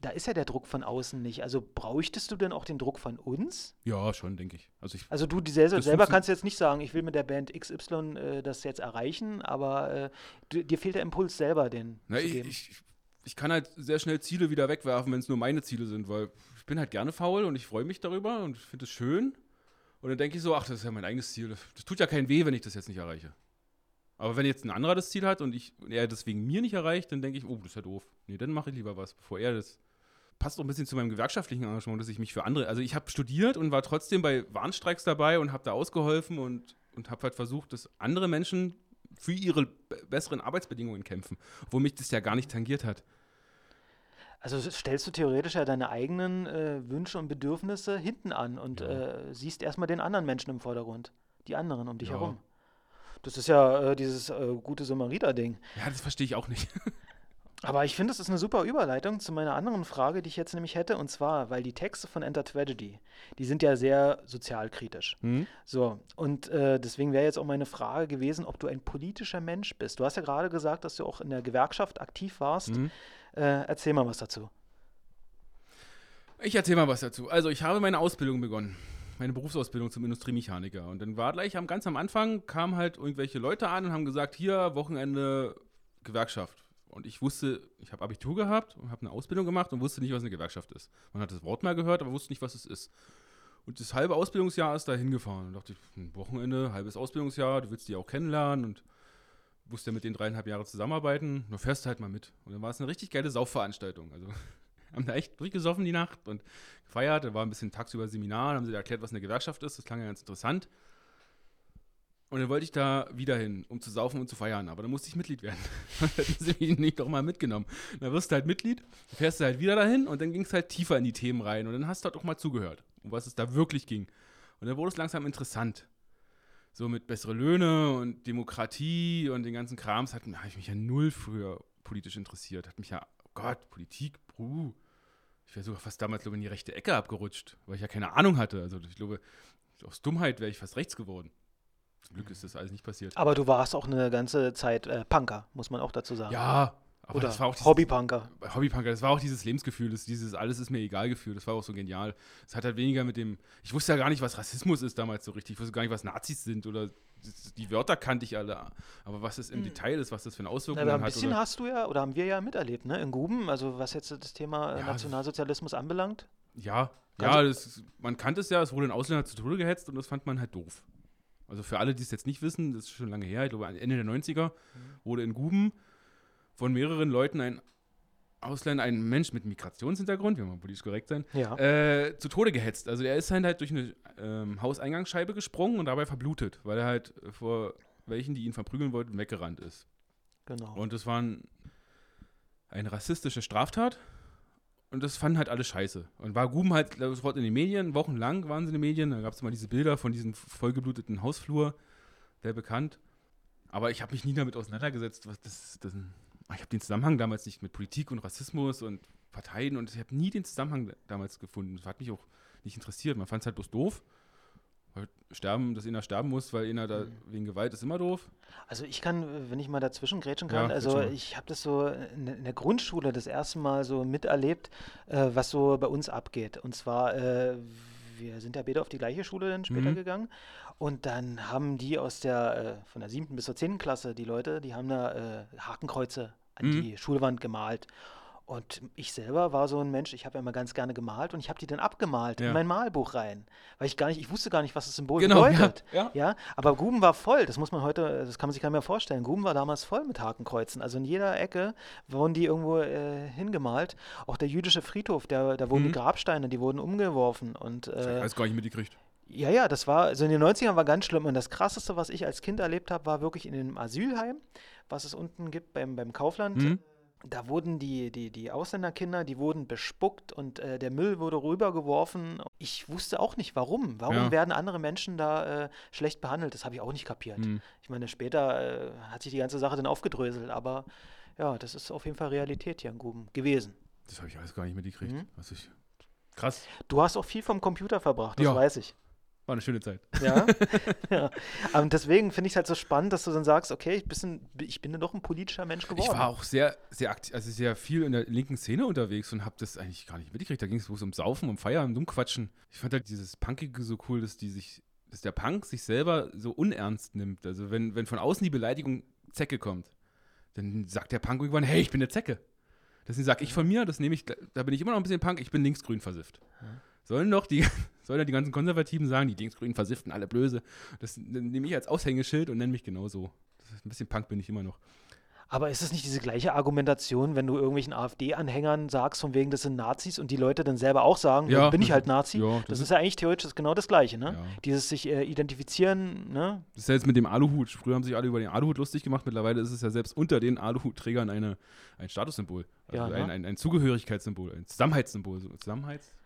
Da ist ja der Druck von außen nicht. Also bräuchtest du denn auch den Druck von uns? Ja, schon, denke ich. Also ich Also du die selber, selber kannst jetzt nicht sagen, ich will mit der Band XY äh, das jetzt erreichen, aber äh, du, dir fehlt der Impuls selber, den Na, ich, ich, ich kann halt sehr schnell Ziele wieder wegwerfen, wenn es nur meine Ziele sind, weil ich bin halt gerne faul und ich freue mich darüber und finde es schön. Und dann denke ich so, ach, das ist ja mein eigenes Ziel. Das, tut ja keinen weh, wenn ich das jetzt nicht erreiche. Aber wenn jetzt ein anderer das Ziel hat und, ich, und er das wegen mir nicht erreicht, dann denke ich, oh, das ist ja doof. Nee, dann mache ich lieber was, bevor er das. Passt auch ein bisschen zu meinem gewerkschaftlichen Engagement, dass ich mich für andere. Also ich habe studiert und war trotzdem bei Warnstreiks dabei und habe da ausgeholfen und, und habe halt versucht, dass andere Menschen für ihre besseren Arbeitsbedingungen kämpfen, wo mich das ja gar nicht tangiert hat. Also stellst du theoretisch ja deine eigenen äh, Wünsche und Bedürfnisse hinten an und ja. äh, siehst erstmal den anderen Menschen im Vordergrund, die anderen um dich ja. herum. Das ist ja äh, dieses äh, gute Samariter-Ding. Ja, das verstehe ich auch nicht. Aber ich finde, das ist eine super Überleitung zu meiner anderen Frage, die ich jetzt nämlich hätte. Und zwar, weil die Texte von Enter Tragedy, die sind ja sehr sozialkritisch. Mhm. So, und äh, deswegen wäre jetzt auch meine Frage gewesen, ob du ein politischer Mensch bist. Du hast ja gerade gesagt, dass du auch in der Gewerkschaft aktiv warst. Mhm. Äh, erzähl mal was dazu. Ich erzähl mal was dazu. Also, ich habe meine Ausbildung begonnen meine Berufsausbildung zum Industriemechaniker. Und dann war gleich am, ganz am Anfang, kamen halt irgendwelche Leute an und haben gesagt, hier, Wochenende Gewerkschaft. Und ich wusste, ich habe Abitur gehabt und habe eine Ausbildung gemacht und wusste nicht, was eine Gewerkschaft ist. Man hat das Wort mal gehört, aber wusste nicht, was es ist. Und das halbe Ausbildungsjahr ist da hingefahren. Und dachte ich, ein Wochenende, halbes Ausbildungsjahr, du willst die auch kennenlernen und musst ja mit den dreieinhalb Jahren zusammenarbeiten. Nur fährst du halt mal mit. Und dann war es eine richtig geile Saufveranstaltung. Also haben da echt durchgesoffen die Nacht und gefeiert. Da war ein bisschen tagsüber Seminar, haben sie erklärt, was eine Gewerkschaft ist. Das klang ja ganz interessant. Und dann wollte ich da wieder hin, um zu saufen und zu feiern. Aber dann musste ich Mitglied werden. dann hätten sie mich nicht doch mal mitgenommen. Dann wirst du halt Mitglied, fährst du halt wieder dahin und dann ging es halt tiefer in die Themen rein. Und dann hast du halt auch mal zugehört, um was es da wirklich ging. Und dann wurde es langsam interessant. So mit bessere Löhne und Demokratie und den ganzen Krams habe ich mich ja null früher politisch interessiert. Hat mich ja, oh Gott, Politik, bruh. Ich wäre sogar fast damals, glaube ich, in die rechte Ecke abgerutscht, weil ich ja keine Ahnung hatte. Also ich glaube, aus Dummheit wäre ich fast rechts geworden. Zum Glück ist das alles nicht passiert. Aber du warst auch eine ganze Zeit äh, Punker, muss man auch dazu sagen. Ja, aber Oder das war auch dieses, Hobbypunker. Hobbypunker, das war auch dieses Lebensgefühl, das, dieses alles ist mir egal Gefühl, das war auch so genial. Es hat halt weniger mit dem, ich wusste ja gar nicht, was Rassismus ist damals so richtig, ich wusste gar nicht, was Nazis sind oder die Wörter kannte ich alle, aber was es im mhm. Detail ist, was das für eine Auswirkung hat. Ein bisschen oder? hast du ja, oder haben wir ja miterlebt, ne, in Guben, also was jetzt das Thema ja, Nationalsozialismus anbelangt. Ja, ja, das, man kannte es ja, es wurde ein Ausländer zu Tode gehetzt und das fand man halt doof. Also für alle, die es jetzt nicht wissen, das ist schon lange her, ich glaube Ende der 90er, mhm. wurde in Guben von mehreren Leuten ein Ausländer, ein Mensch mit Migrationshintergrund, wir wollen politisch korrekt sein, ja. äh, zu Tode gehetzt. Also er ist halt durch eine ähm, Hauseingangsscheibe gesprungen und dabei verblutet, weil er halt vor welchen, die ihn verprügeln wollten, weggerannt ist. Genau. Und das war ein, eine rassistische Straftat und das fanden halt alle scheiße. Und war Guben halt sofort in den Medien, wochenlang waren sie in den Medien. Da gab es immer diese Bilder von diesem vollgebluteten Hausflur, sehr bekannt. Aber ich habe mich nie damit auseinandergesetzt, was das, das ich habe den Zusammenhang damals nicht mit Politik und Rassismus und Parteien und ich habe nie den Zusammenhang damals gefunden. Das hat mich auch nicht interessiert. Man fand es halt bloß doof. Weil sterben, dass einer sterben muss, weil einer da mhm. wegen Gewalt ist immer doof. Also ich kann, wenn ich mal dazwischen grätschen kann, ja, also ich habe das so in der Grundschule das erste Mal so miterlebt, äh, was so bei uns abgeht. Und zwar, äh, wir sind ja beide auf die gleiche Schule dann später mhm. gegangen. Und dann haben die aus der, äh, von der siebten bis zur zehnten Klasse, die Leute, die haben da äh, Hakenkreuze an mhm. die Schulwand gemalt. Und ich selber war so ein Mensch, ich habe ja immer ganz gerne gemalt und ich habe die dann abgemalt ja. in mein Malbuch rein. Weil ich gar nicht, ich wusste gar nicht, was das Symbol genau, bedeutet. Ja, ja. ja, aber Guben war voll, das muss man heute, das kann man sich gar nicht mehr vorstellen. Guben war damals voll mit Hakenkreuzen. Also in jeder Ecke wurden die irgendwo äh, hingemalt. Auch der jüdische Friedhof, der, da wurden mhm. die Grabsteine, die wurden umgeworfen. Und, äh, ich weiß gar nicht mitgekriegt. Ja, ja, das war, also in den 90ern war ganz schlimm. Und das Krasseste, was ich als Kind erlebt habe, war wirklich in dem Asylheim, was es unten gibt beim, beim Kaufland. Mhm. Da wurden die, die, die Ausländerkinder, die wurden bespuckt und äh, der Müll wurde rübergeworfen. Ich wusste auch nicht, warum. Warum ja. werden andere Menschen da äh, schlecht behandelt? Das habe ich auch nicht kapiert. Mhm. Ich meine, später äh, hat sich die ganze Sache dann aufgedröselt, aber ja, das ist auf jeden Fall Realität hier in Guben gewesen. Das habe ich alles gar nicht mitgekriegt. Mhm. Was ich, krass. Du hast auch viel vom Computer verbracht, das ja. weiß ich. War eine schöne Zeit. Ja. ja. Und deswegen finde ich es halt so spannend, dass du dann sagst, okay, ich, bisschen, ich bin dann doch ein politischer Mensch geworden. Ich war auch sehr, sehr aktiv, also sehr viel in der linken Szene unterwegs und habe das eigentlich gar nicht mitgekriegt. Da ging es bloß um Saufen, um Feiern, um Dummquatschen. Ich fand halt dieses Punkige so cool, dass die sich, dass der Punk sich selber so unernst nimmt. Also wenn, wenn von außen die Beleidigung Zecke kommt, dann sagt der Punk irgendwann, hey, ich bin eine Zecke. Deswegen sage ich von mir, das nehme ich, da bin ich immer noch ein bisschen Punk, ich bin linksgrün versifft. Ja. Sollen doch die, sollen ja die ganzen Konservativen sagen, die Linksgrünen versifften alle Blöse. Das nehme ich als Aushängeschild und nenne mich genauso. Ein bisschen Punk bin ich immer noch. Aber ist es nicht diese gleiche Argumentation, wenn du irgendwelchen AfD-Anhängern sagst, von wegen, das sind Nazis und die Leute dann selber auch sagen, Ja, bin ich halt Nazi? ja, das, das ist ja eigentlich theoretisch das- genau das Gleiche, ne? Ja. Dieses sich äh, identifizieren, ne? Das ist ja jetzt mit dem Aluhut. Früher haben sich alle über den Aluhut lustig gemacht. Mittlerweile ist es ja selbst unter den Aluhutträgern eine, ein Statussymbol. Also Ja, ne? ein, ein, ein Zugehörigkeitssymbol, ein Zusammenhaltssymbol. So-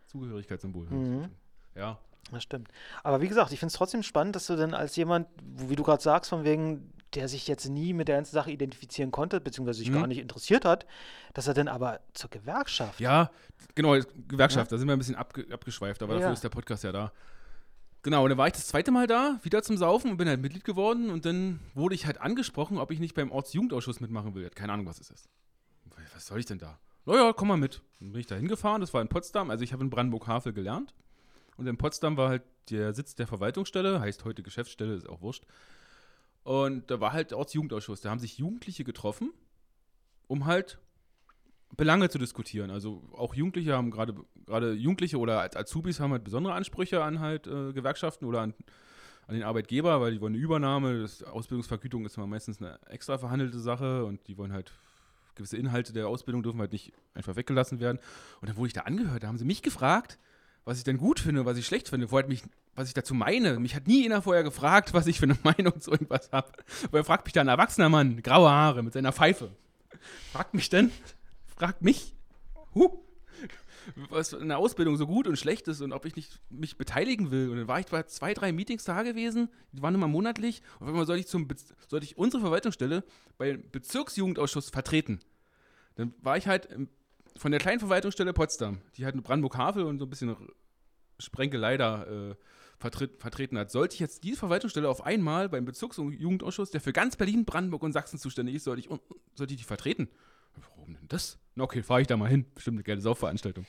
Zusammenhaltszugehörigkeitssymbol. Mhm. Ja. Das stimmt. Aber wie gesagt, ich finde es trotzdem spannend, dass du dann als jemand, wie du gerade sagst, von wegen, der sich jetzt nie mit der ganzen Sache identifizieren konnte, beziehungsweise sich Mhm. gar nicht interessiert hat, dass er dann aber zur Gewerkschaft. Ja, genau, Gewerkschaft, da sind wir ein bisschen abge abgeschweift, aber Ja. dafür ist der Podcast ja da. Genau, und dann war ich das zweite Mal da, wieder zum Saufen und bin halt Mitglied geworden und dann wurde ich halt angesprochen, ob ich nicht beim Ortsjugendausschuss mitmachen will. Keine Ahnung, was es ist. Was soll ich denn da? Naja, komm mal mit. Dann bin ich da hingefahren, das war in Potsdam, also ich habe in Brandenburg-Havel gelernt. Und in Potsdam war halt der Sitz der Verwaltungsstelle, heißt heute Geschäftsstelle, ist auch wurscht. Und da war halt Ortsjugendausschuss. Da haben sich Jugendliche getroffen, um halt Belange zu diskutieren. Also auch Jugendliche haben gerade gerade Jugendliche oder als Azubis haben halt besondere Ansprüche an halt äh, Gewerkschaften oder an, an den Arbeitgeber, weil die wollen eine Übernahme. Das Ausbildungsvergütung ist immer meistens eine extra verhandelte Sache und die wollen halt gewisse Inhalte der Ausbildung dürfen halt nicht einfach weggelassen werden. Und dann wurde ich da angehört, da haben sie mich gefragt, was ich denn gut finde, was ich schlecht finde, vorher mich, was ich dazu meine. Mich hat nie einer vorher gefragt, was ich für eine Meinung zu irgendwas habe. Woher fragt mich da ein erwachsener Mann, graue Haare mit seiner Pfeife? Fragt mich denn, fragt mich, huh, was in der Ausbildung so gut und schlecht ist und ob ich nicht mich beteiligen will. Und dann war ich bei zwei, drei Meetings da gewesen, die waren immer monatlich. Und auf einmal sollte ich, zum, sollte ich unsere Verwaltungsstelle beim Bezirksjugendausschuss vertreten. Dann war ich halt von der kleinen Verwaltungsstelle Potsdam, die halt Brandenburg-Havel und so ein bisschen Sprenkelei da äh, vertritt, vertreten hat. Sollte ich jetzt diese Verwaltungsstelle auf einmal beim Bezirksjugendausschuss, der für ganz Berlin, Brandenburg und Sachsen zuständig ist, sollte ich, sollte ich die vertreten? Warum denn das? Na okay, fahre ich da mal hin. Bestimmt eine geile Saufveranstaltung.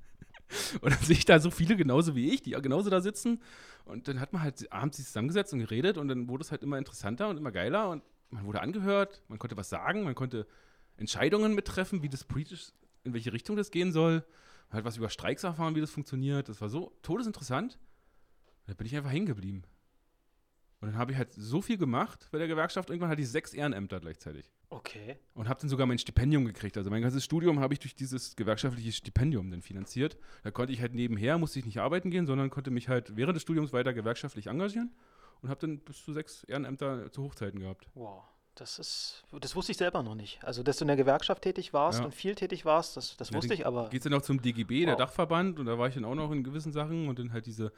und dann sehe ich da so viele genauso wie ich, die genauso da sitzen. Und dann hat man halt abends sich zusammengesetzt und geredet und dann wurde es halt immer interessanter und immer geiler und man wurde angehört, man konnte was sagen, man konnte Entscheidungen mittreffen, wie das politisch, in welche Richtung das gehen soll. Man hat was über Streiks erfahren, wie das funktioniert. Das war so todesinteressant. Da bin ich einfach hängen geblieben. Und dann habe ich halt so viel gemacht bei der Gewerkschaft. Irgendwann hatte ich sechs Ehrenämter gleichzeitig. Okay. Und habe dann sogar mein Stipendium gekriegt. Also mein ganzes Studium habe ich durch dieses gewerkschaftliche Stipendium dann finanziert. Da konnte ich halt nebenher, musste ich nicht arbeiten gehen, sondern konnte mich halt während des Studiums weiter gewerkschaftlich engagieren. Und habe dann bis zu sechs Ehrenämter zu Hochzeiten gehabt. Wow. Das ist, das wusste ich selber noch nicht. Also, dass du in der Gewerkschaft tätig warst Ja. und viel tätig warst, das, das Ja, wusste ich, aber. Geht's dann auch zum DGB, der Wow. Dachverband, und da war ich dann auch noch in gewissen Sachen und dann halt diese,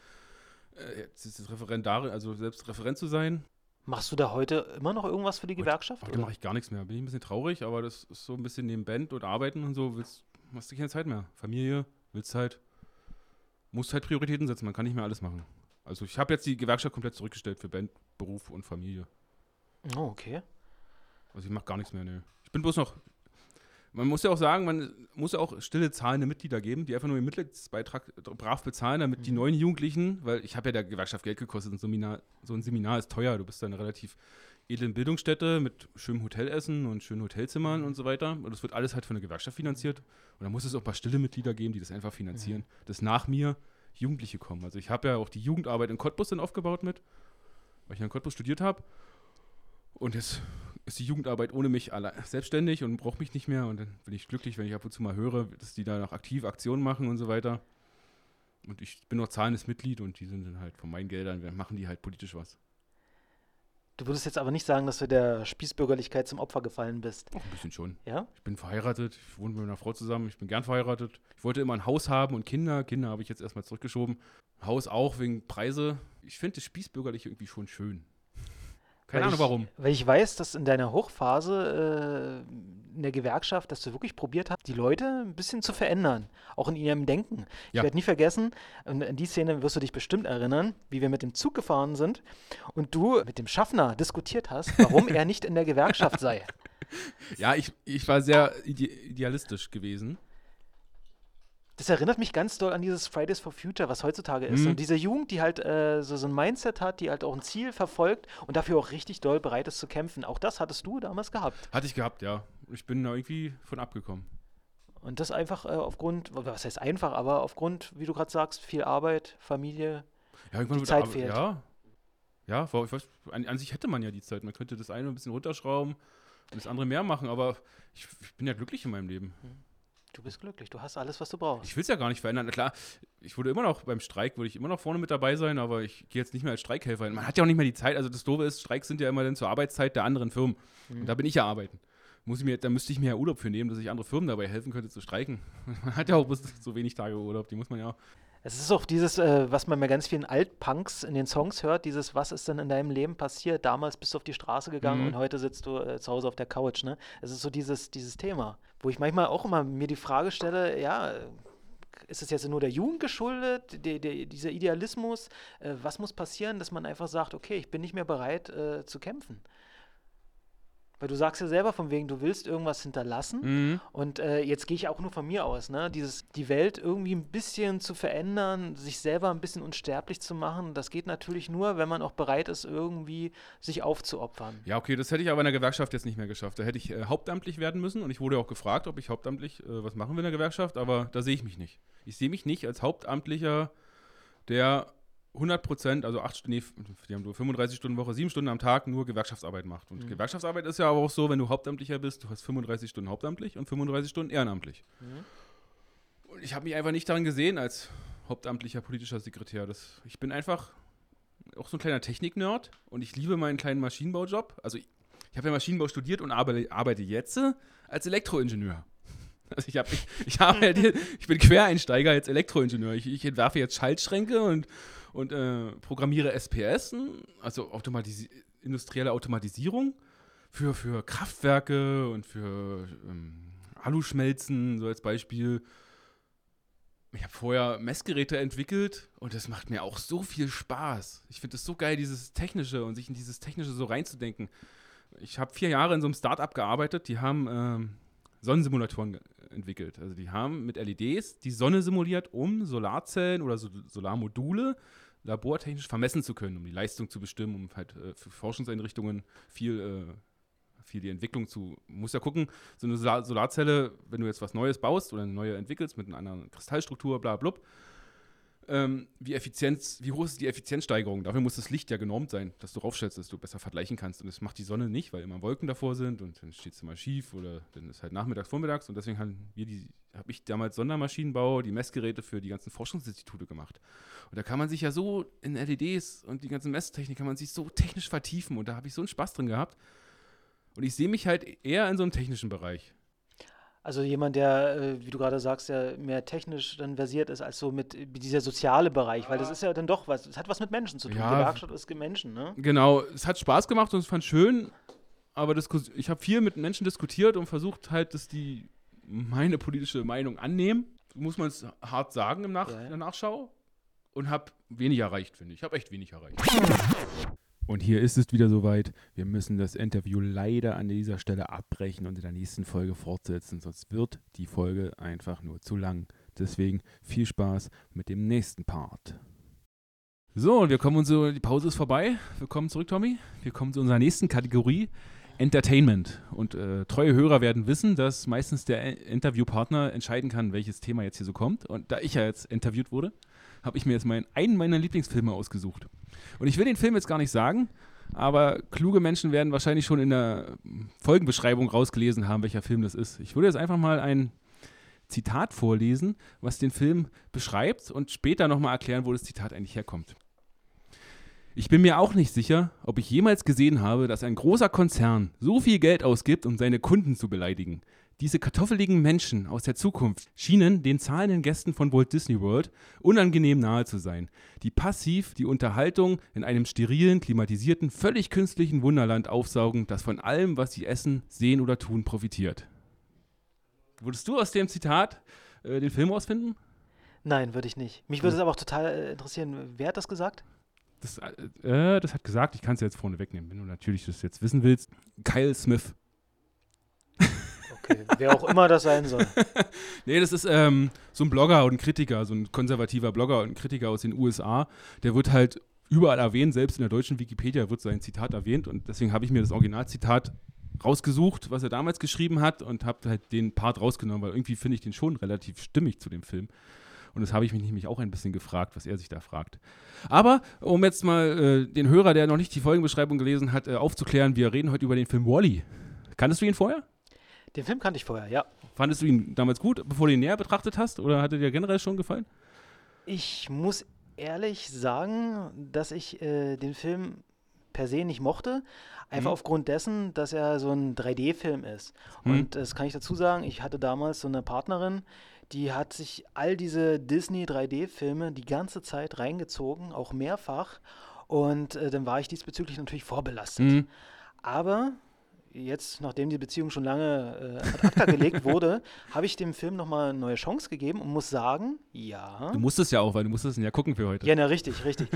äh, dieses Referendare, also selbst Referent zu sein. Machst du da heute immer noch irgendwas für die Gewerkschaft? Heute mache ich gar nichts mehr. Bin ich ein bisschen traurig, aber das ist so ein bisschen neben Band und Arbeiten und so, willst, hast du keine Zeit mehr. Familie, willst halt, musst halt Prioritäten setzen, man kann nicht mehr alles machen. Also ich habe jetzt die Gewerkschaft komplett zurückgestellt für Band, Beruf und Familie. Oh, okay. Also ich mache gar nichts mehr, ne. Ich bin bloß noch. Man muss ja auch sagen, man muss ja auch stille zahlende Mitglieder geben, die einfach nur ihren Mitgliedsbeitrag brav bezahlen, damit die neuen Jugendlichen, weil ich habe ja der Gewerkschaft Geld gekostet, ein Seminar, so ein Seminar ist teuer, du bist da in einer relativ edlen Bildungsstätte mit schönem Hotelessen und schönen Hotelzimmern und so weiter. Und das wird alles halt von der Gewerkschaft finanziert. Und dann muss es auch ein paar stille Mitglieder geben, die das einfach finanzieren, dass nach mir Jugendliche kommen. Also ich habe ja auch die Jugendarbeit in Cottbus dann aufgebaut mit, weil ich ja in Cottbus studiert habe. Und jetzt ist die Jugendarbeit ohne mich alle selbstständig und braucht mich nicht mehr. Und dann bin ich glücklich, wenn ich ab und zu mal höre, dass die da noch aktiv Aktionen machen und so weiter. Und ich bin noch zahlendes Mitglied und die sind dann halt von meinen Geldern, machen die halt politisch was. Du würdest jetzt aber nicht sagen, dass du der Spießbürgerlichkeit zum Opfer gefallen bist. Auch ein bisschen schon. Ja? Ich bin verheiratet, ich wohne mit meiner Frau zusammen, ich bin gern verheiratet. Ich wollte immer ein Haus haben und Kinder. Kinder habe ich jetzt erstmal zurückgeschoben. Haus auch wegen Preise. Ich finde das Spießbürgerliche irgendwie schon schön. Keine Weil Ahnung ich, warum. Weil ich weiß, dass in deiner Hochphase äh, in der Gewerkschaft, dass du wirklich probiert hast, die Leute ein bisschen zu verändern, auch in ihrem Denken. Ich Ja. werde nie vergessen, und an die Szene wirst du dich bestimmt erinnern, wie wir mit dem Zug gefahren sind und du mit dem Schaffner diskutiert hast, warum er nicht in der Gewerkschaft sei. Ja, ich, ich war sehr ide idealistisch gewesen. Das erinnert mich ganz doll an dieses Fridays for Future, was heutzutage ist. Mhm. Und diese Jugend, die halt äh, so, so ein Mindset hat, die halt auch ein Ziel verfolgt und dafür auch richtig doll bereit ist zu kämpfen. Auch das hattest du damals gehabt. Hatte ich gehabt, ja. Ich bin da irgendwie von abgekommen. Und das einfach äh, aufgrund, was heißt einfach, aber aufgrund, wie du gerade sagst, viel Arbeit, Familie, Ja, irgendwann Die Zeit aber- fehlt. Ja. Ja, ich weiß, an, an sich hätte man ja die Zeit. Man könnte das eine ein bisschen runterschrauben und das andere mehr machen, aber ich, ich bin ja glücklich in meinem Leben. Du bist glücklich, du hast alles, was du brauchst. Ich will es ja gar nicht verändern. Klar, ich würde immer noch beim Streik, würde ich immer noch vorne mit dabei sein, aber ich gehe jetzt nicht mehr als Streikhelfer. hin. Man hat ja auch nicht mehr die Zeit. Also das Doofe ist, Streiks sind ja immer dann zur Arbeitszeit der anderen Firmen. Und da bin ich ja arbeiten. Muss ich mir, da müsste ich mir ja Urlaub für nehmen, dass ich andere Firmen dabei helfen könnte zu streiken. Man hat ja auch bloß so wenig Tage Urlaub, die muss man ja. Es ist auch dieses, äh, was man bei ganz vielen Altpunks in den Songs hört, dieses, was ist denn in deinem Leben passiert? Damals bist du auf die Straße gegangen Mhm. und heute sitzt du äh, zu Hause auf der Couch, ne? Es ist so dieses, dieses Thema, wo ich manchmal auch immer mir die Frage stelle, ja, ist es jetzt nur der Jugend geschuldet, der, der, dieser Idealismus? Äh, was muss passieren, dass man einfach sagt, okay, ich bin nicht mehr bereit äh, zu kämpfen? Weil du sagst ja selber von wegen, du willst irgendwas hinterlassen. Mhm. Und äh, jetzt gehe ich auch nur von mir aus, ne? Dieses, die Welt irgendwie ein bisschen zu verändern, sich selber ein bisschen unsterblich zu machen, das geht natürlich nur, wenn man auch bereit ist, irgendwie sich aufzuopfern. Ja, okay, das hätte ich aber in der Gewerkschaft jetzt nicht mehr geschafft. Da hätte ich äh, hauptamtlich werden müssen und ich wurde auch gefragt, ob ich hauptamtlich, äh, was machen wir in der Gewerkschaft, aber da sehe ich mich nicht. Ich sehe mich nicht als Hauptamtlicher, der 100 Prozent, also 8 Stunden, nee, die haben nur 35 Stunden Woche, 7 Stunden am Tag nur Gewerkschaftsarbeit macht. Und Mhm. Gewerkschaftsarbeit ist ja aber auch so, wenn du Hauptamtlicher bist, du hast 35 Stunden hauptamtlich und 35 Stunden ehrenamtlich. Mhm. Und ich habe mich einfach nicht daran gesehen als hauptamtlicher politischer Sekretär. Das, ich bin einfach auch so ein kleiner Technik-Nerd und ich liebe meinen kleinen Maschinenbaujob. Also ich, ich habe ja Maschinenbau studiert und arbeite, arbeite jetzt äh, als Elektroingenieur. Also ich, hab, ich, ich, arbeite, ich bin Quereinsteiger als Elektroingenieur. Ich, ich entwerfe jetzt Schaltschränke und, und äh, programmiere SPS, also automatisi industrielle Automatisierung für, für Kraftwerke und für ähm, Aluschmelzen, so als Beispiel. Ich habe vorher Messgeräte entwickelt und das macht mir auch so viel Spaß. Ich finde es so geil, dieses Technische und sich in dieses Technische so reinzudenken. Ich habe vier Jahre in so einem Startup gearbeitet, die haben ähm, Sonnensimulatoren entwickelt. Also die haben mit LEDs die Sonne simuliert, um Solarzellen oder so Solarmodule labortechnisch vermessen zu können, um die Leistung zu bestimmen, um halt äh, für Forschungseinrichtungen viel, äh, viel die Entwicklung zu. Muss ja gucken, so eine Solar Solarzelle, wenn du jetzt was Neues baust oder eine neue entwickelst mit einer anderen Kristallstruktur, bla blub, ähm, wie, Effizienz, wie hoch ist die Effizienzsteigerung? Dafür muss das Licht ja genormt sein, dass du raufstellst, dass du besser vergleichen kannst. Und das macht die Sonne nicht, weil immer Wolken davor sind und dann steht es immer schief oder dann ist halt nachmittags, vormittags. Und deswegen haben wir die, habe ich damals Sondermaschinenbau, die Messgeräte für die ganzen Forschungsinstitute gemacht. Und da kann man sich ja so in LEDs und die ganzen Messtechnik kann man sich so technisch vertiefen und da habe ich so einen Spaß drin gehabt. Und ich sehe mich halt eher in so einem technischen Bereich. Also jemand, der, äh, wie du gerade sagst, der mehr technisch dann versiert ist als so mit, dieser soziale Bereich, weil das ist ja dann doch was, es hat was mit Menschen zu tun. Ja. Gewerkschaft ist Menschen, ne? Genau, es hat Spaß gemacht und es fand schön, aber ich habe viel mit Menschen diskutiert und versucht halt, dass die meine politische Meinung annehmen. Muss man es hart sagen im Nach Ja, in der Nachschau. Und habe wenig erreicht, finde ich. Ich habe echt wenig erreicht. Und hier ist es wieder soweit. Wir müssen das Interview leider an dieser Stelle abbrechen und in der nächsten Folge fortsetzen, sonst wird die Folge einfach nur zu lang. Deswegen viel Spaß mit dem nächsten Part. So, und wir kommen uns so, die Pause ist vorbei. Willkommen zurück, Tommy. Wir kommen zu unserer nächsten Kategorie, Entertainment. Und äh, treue Hörer werden wissen, dass meistens der Interviewpartner entscheiden kann, welches Thema jetzt hier so kommt. Und da ich ja jetzt interviewt wurde, habe ich mir jetzt mein, einen meiner Lieblingsfilme ausgesucht. Und ich will den Film jetzt gar nicht sagen, aber kluge Menschen werden wahrscheinlich schon in der Folgenbeschreibung rausgelesen haben, welcher Film das ist. Ich würde jetzt einfach mal ein Zitat vorlesen, was den Film beschreibt und später nochmal erklären, wo das Zitat eigentlich herkommt. Ich bin mir auch nicht sicher, ob ich jemals gesehen habe, dass ein großer Konzern so viel Geld ausgibt, um seine Kunden zu beleidigen. Diese kartoffeligen Menschen aus der Zukunft schienen den zahlenden Gästen von Walt Disney World unangenehm nahe zu sein, die passiv die Unterhaltung in einem sterilen, klimatisierten, völlig künstlichen Wunderland aufsaugen, das von allem, was sie essen, sehen oder tun, profitiert. Würdest du aus dem Zitat äh, den Film ausfinden? Nein, würde ich nicht. Mich würde es aber auch total äh, interessieren, wer hat das gesagt? Das, äh, das hat gesagt, ich kann es jetzt vorne wegnehmen, wenn du natürlich das jetzt wissen willst. Kyle Smith. Okay, wer auch immer das sein soll. Nee, das ist ähm, so ein Blogger und ein Kritiker, so ein konservativer Blogger und ein Kritiker aus den USA. Der wird halt überall erwähnt, selbst in der deutschen Wikipedia wird sein Zitat erwähnt und deswegen habe ich mir das Originalzitat rausgesucht, was er damals geschrieben hat und habe halt den Part rausgenommen, weil irgendwie finde ich den schon relativ stimmig zu dem Film. Und das habe ich mich nämlich auch ein bisschen gefragt, was er sich da fragt. Aber um jetzt mal äh, den Hörer, der noch nicht die Folgenbeschreibung gelesen hat, äh, aufzuklären, wir reden heute über den Film Wally. Kanntest du ihn vorher? Den Film kannte ich vorher, ja. Fandest du ihn damals gut, bevor du ihn näher betrachtet hast? Oder hat er dir generell schon gefallen? Ich muss ehrlich sagen, dass ich äh, den Film per se nicht mochte. Einfach Mhm. aufgrund dessen, dass er so ein 3D-Film ist. Mhm. Und das kann ich dazu sagen, ich hatte damals so eine Partnerin, die hat sich all diese Disney 3D-Filme die ganze Zeit reingezogen, auch mehrfach. Und äh, dann war ich diesbezüglich natürlich vorbelastet. Mhm. Aber jetzt, nachdem die Beziehung schon lange äh, ad acta gelegt wurde, habe ich dem Film nochmal eine neue Chance gegeben und muss sagen, ja. Du musstest ja auch, weil du musstest ihn ja gucken für heute. Ja, na, richtig, richtig.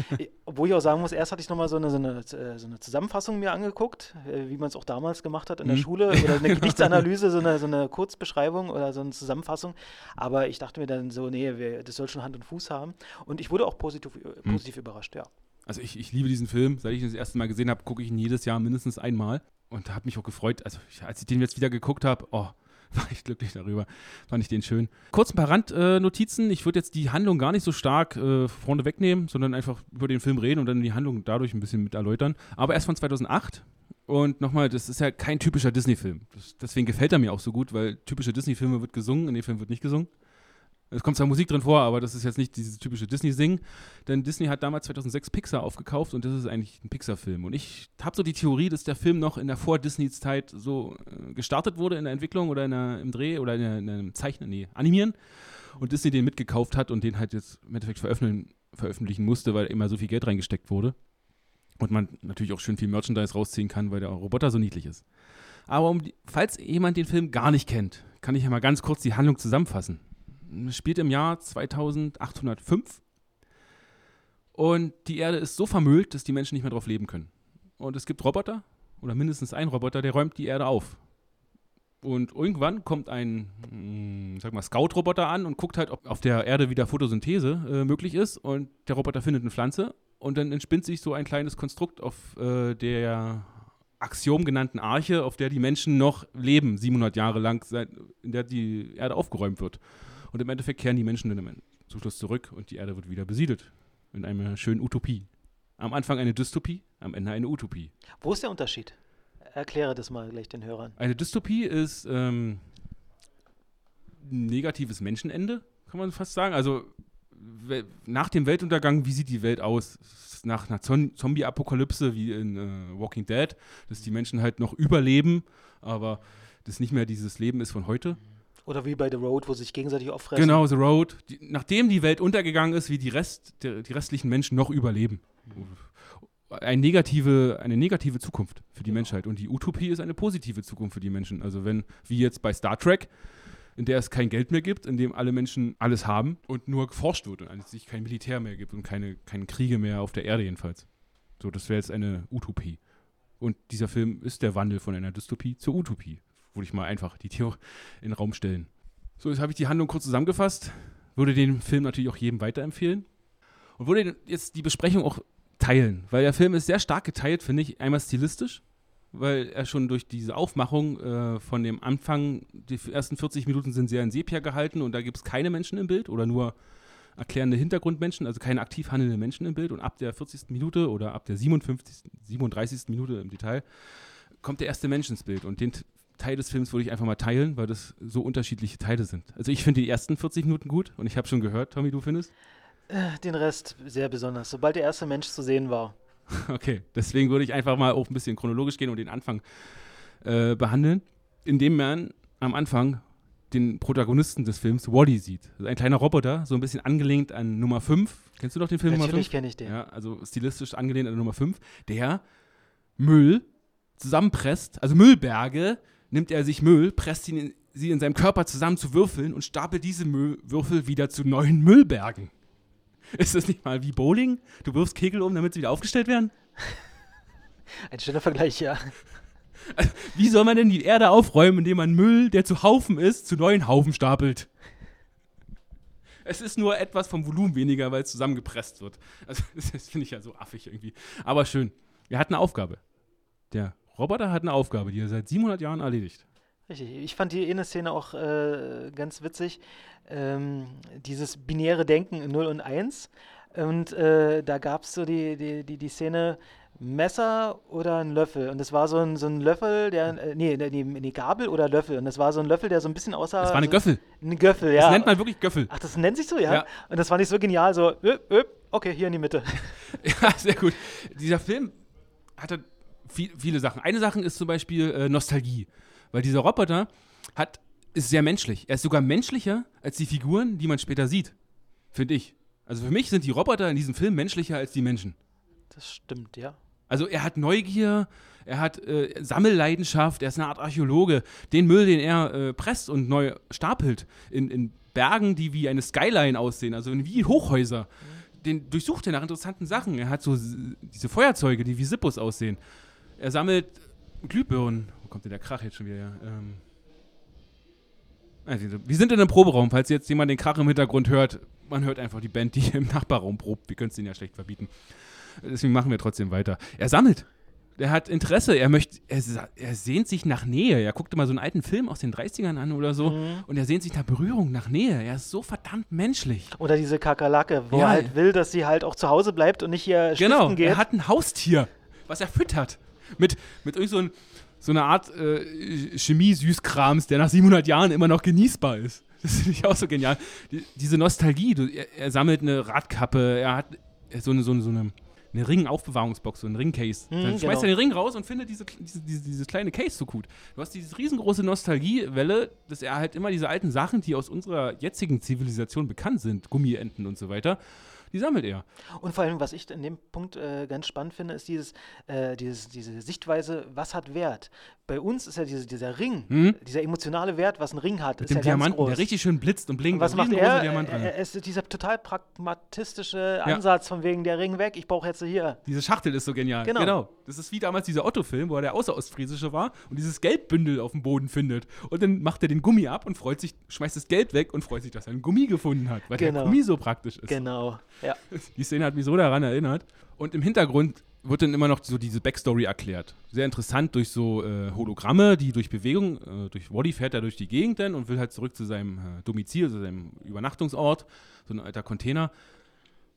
Obwohl ich auch sagen muss, erst hatte ich nochmal so eine, so, eine, äh, so eine Zusammenfassung mir angeguckt, äh, wie man es auch damals gemacht hat in der Mhm. Schule, oder eine Gedichtsanalyse, so eine, so eine Kurzbeschreibung oder so eine Zusammenfassung. Aber ich dachte mir dann so, nee, wir, das soll schon Hand und Fuß haben. Und ich wurde auch positiv, äh, Mhm. positiv überrascht, ja. Also ich, ich liebe diesen Film. Seit ich ihn das erste Mal gesehen habe, gucke ich ihn jedes Jahr mindestens einmal. Und habe mich auch gefreut. Also als ich den jetzt wieder geguckt habe, oh, war ich glücklich darüber. Fand ich den schön. Kurz ein paar Randnotizen. ich würde jetzt die Handlung gar nicht so stark äh, vorne wegnehmen, sondern einfach über den Film reden und dann die Handlung dadurch ein bisschen mit erläutern. Aber erst von 2008. Und nochmal, das ist ja kein typischer Disney-Film. Deswegen gefällt er mir auch so gut, weil typische Disney-Filme wird gesungen, in dem Film wird nicht gesungen. Es kommt zwar Musik drin vor, aber das ist jetzt nicht dieses typische Disney-Singen. Denn Disney hat damals 2006 Pixar aufgekauft und das ist eigentlich ein Pixar-Film. Und ich habe so die Theorie, dass der Film noch in der Vor-Disney-Zeit so äh, gestartet wurde in der Entwicklung oder in der, im Dreh oder in, der, in einem Zeichnen, nee, Animieren. Und Disney den mitgekauft hat und den halt jetzt im Endeffekt veröffentlichen, veröffentlichen musste, weil immer so viel Geld reingesteckt wurde. Und man natürlich auch schön viel Merchandise rausziehen kann, weil der Roboter so niedlich ist. Aber um die, falls jemand den Film gar nicht kennt, kann ich ja mal ganz kurz die Handlung zusammenfassen. Spielt im Jahr 2805 und die Erde ist so vermüllt, dass die Menschen nicht mehr drauf leben können. Und es gibt Roboter, oder mindestens ein Roboter, der räumt die Erde auf. Und irgendwann kommt ein, mh, sag mal, Scout-Roboter an und guckt halt, ob auf der Erde wieder Photosynthese äh, möglich ist. Und der Roboter findet eine Pflanze und dann entspinnt sich so ein kleines Konstrukt auf äh, der Axiom genannten Arche, auf der die Menschen noch leben, 700 Jahre lang, seit, in der die Erde aufgeräumt wird. Und im Endeffekt kehren die Menschen dann zum Schluss zurück und die Erde wird wieder besiedelt. In einer schönen Utopie. Am Anfang eine Dystopie, am Ende eine Utopie. Wo ist der Unterschied? Erkläre das mal gleich den Hörern. Eine Dystopie ist ähm, ein negatives Menschenende, kann man fast sagen. Also nach dem Weltuntergang, wie sieht die Welt aus? Nach einer Zom- Zombie-Apokalypse wie in äh, Walking Dead, dass die Menschen halt noch überleben, aber das nicht mehr dieses Leben ist von heute. Oder wie bei The Road, wo sich gegenseitig auffressen. Genau, The Road. Die, nachdem die Welt untergegangen ist, wie die, Rest, der, die restlichen Menschen noch überleben. Eine negative, eine negative Zukunft für die Menschheit. Und die Utopie ist eine positive Zukunft für die Menschen. Also wenn, wie jetzt bei Star Trek, in der es kein Geld mehr gibt, in dem alle Menschen alles haben und nur geforscht wird und es sich kein Militär mehr gibt und keine, keine Kriege mehr auf der Erde jedenfalls. So, das wäre jetzt eine Utopie. Und dieser Film ist der Wandel von einer Dystopie zur Utopie. Würde ich mal einfach die Theorie in den Raum stellen. So, jetzt habe ich die Handlung kurz zusammengefasst. Würde den Film natürlich auch jedem weiterempfehlen. Und würde jetzt die Besprechung auch teilen, weil der Film ist sehr stark geteilt, finde ich. Einmal stilistisch, weil er schon durch diese Aufmachung äh, von dem Anfang, die ersten 40 Minuten sind sehr in Sepia gehalten und da gibt es keine Menschen im Bild oder nur erklärende Hintergrundmenschen, also keine aktiv handelnden Menschen im Bild. Und ab der 40. Minute oder ab der 57., 37. Minute im Detail kommt der erste Mensch ins Bild. Und den Teil des Films würde ich einfach mal teilen, weil das so unterschiedliche Teile sind. Also ich finde die ersten 40 Minuten gut und ich habe schon gehört, Tommy, du findest? Äh, Den Rest sehr besonders. Sobald der erste Mensch zu sehen war. Okay, deswegen würde ich einfach mal auch ein bisschen chronologisch gehen und den Anfang äh, behandeln, indem man am Anfang den Protagonisten des Films Wally sieht. Ein kleiner Roboter, so ein bisschen angelehnt an Nummer 5. Kennst du doch den Film Nummer 5? Natürlich kenne ich den. Ja, also stilistisch angelehnt an Nummer 5, der Müll zusammenpresst, also Müllberge, nimmt er sich Müll, presst ihn in, sie in seinem Körper zusammen zu Würfeln und stapelt diese Müllwürfel wieder zu neuen Müllbergen. Ist das nicht mal wie Bowling? Du wirfst Kegel um, damit sie wieder aufgestellt werden? Ein schöner Vergleich, ja. Wie soll man denn die Erde aufräumen, indem man Müll, der zu Haufen ist, zu neuen Haufen stapelt? Es ist nur etwas vom Volumen weniger, weil es zusammengepresst wird. Also, das finde ich ja so affig irgendwie. Aber schön. Er hat eine Aufgabe. Der Roboter hat eine Aufgabe, die er seit 700 Jahren erledigt. Richtig. Ich fand die eine Szene auch äh, ganz witzig. Ähm, dieses binäre Denken in 0 und 1. Und äh, da gab es so die, die, die, die Szene Messer oder ein Löffel. Und das war so ein, so ein Löffel, der, äh, nee, nee, nee, Gabel oder Löffel. Und das war so ein Löffel, der so ein bisschen aussah. Das war eine so, Göffel. Eine Göffel, ja. Das nennt man wirklich Göffel. Ach, das nennt sich so, ja? Ja. Und das fand ich so genial, so, öp, öp, okay, hier in die Mitte. Ja, sehr gut. Dieser Film hatte viel, viele Sachen. Eine Sache ist zum Beispiel äh, Nostalgie. Weil dieser Roboter hat, ist sehr menschlich. Er ist sogar menschlicher als die Figuren, die man später sieht. Finde ich. Also für mich sind die Roboter in diesem Film menschlicher als die Menschen. Das stimmt, ja. Also er hat Neugier, er hat äh, Sammelleidenschaft, er ist eine Art Archäologe. Den Müll, den er äh, presst und neu stapelt in, in Bergen, die wie eine Skyline aussehen, also wie Hochhäuser, den durchsucht er nach interessanten Sachen. Er hat so diese Feuerzeuge, die wie Sippos aussehen. Er sammelt Glühbirnen. Wo kommt denn der Krach jetzt schon wieder her? Ähm also, wir sind in einem Proberaum, falls jetzt jemand den Krach im Hintergrund hört. Man hört einfach die Band, die im Nachbarraum probt. Wir können es denen ja schlecht verbieten. Deswegen machen wir trotzdem weiter. Er sammelt. Er hat Interesse. Er möchte, er, er sehnt sich nach Nähe. Er guckte mal so einen alten Film aus den 30ern an oder so. Mhm. Und er sehnt sich nach Berührung, nach Nähe. Er ist so verdammt menschlich. Oder diese Kakerlake, wo Ja. er halt will, dass sie halt auch zu Hause bleibt und nicht hier Genau. geht. Er hat ein Haustier, was er füttert. Mit, mit irgend so, ein, so einer Art äh, Chemie-Süßkrams, der nach 700 Jahren immer noch genießbar ist. Das finde ich auch so genial. Die, diese Nostalgie. Du, er, er sammelt eine Radkappe. Er hat so eine, so eine, so eine, eine Ring-Aufbewahrungsbox, so ein Ring-Case. Mhm, Dann schmeißt genau. er den Ring raus und findet diese, diese, diese, dieses kleine Case so gut. Du hast diese riesengroße Nostalgiewelle, dass er halt immer diese alten Sachen, die aus unserer jetzigen Zivilisation bekannt sind, Gummienten und so weiter, die sammelt er. Und vor allem, was ich in dem Punkt äh, ganz spannend finde, ist dieses, äh, dieses, diese Sichtweise, was hat Wert? Bei uns ist ja diese, dieser Ring, Mhm. dieser emotionale Wert, was ein Ring hat, Mit ist dem ja Diamanten, ganz groß. der richtig schön blitzt und blinkt. und was macht er? Diamant dran. Er, er ist dieser total pragmatistische Ansatz von wegen der Ring weg, ich brauche jetzt hier. Diese Schachtel ist so genial. Genau. Das ist wie damals dieser Otto-Film, wo er der Außerostfriesische war und dieses Geldbündel auf dem Boden findet. Und dann macht er den Gummi ab und freut sich, schmeißt das Geld weg und freut sich, dass er einen Gummi gefunden hat, weil der Genau. Gummi so praktisch ist. Genau. Ja. Die Szene hat mich so daran erinnert. Und im Hintergrund wird dann immer noch so diese Backstory erklärt. Sehr interessant durch so äh, Hologramme, die durch Bewegung, äh, durch Wally fährt er durch die Gegend dann und will halt zurück zu seinem äh, Domizil, zu seinem Übernachtungsort, so ein alter Container.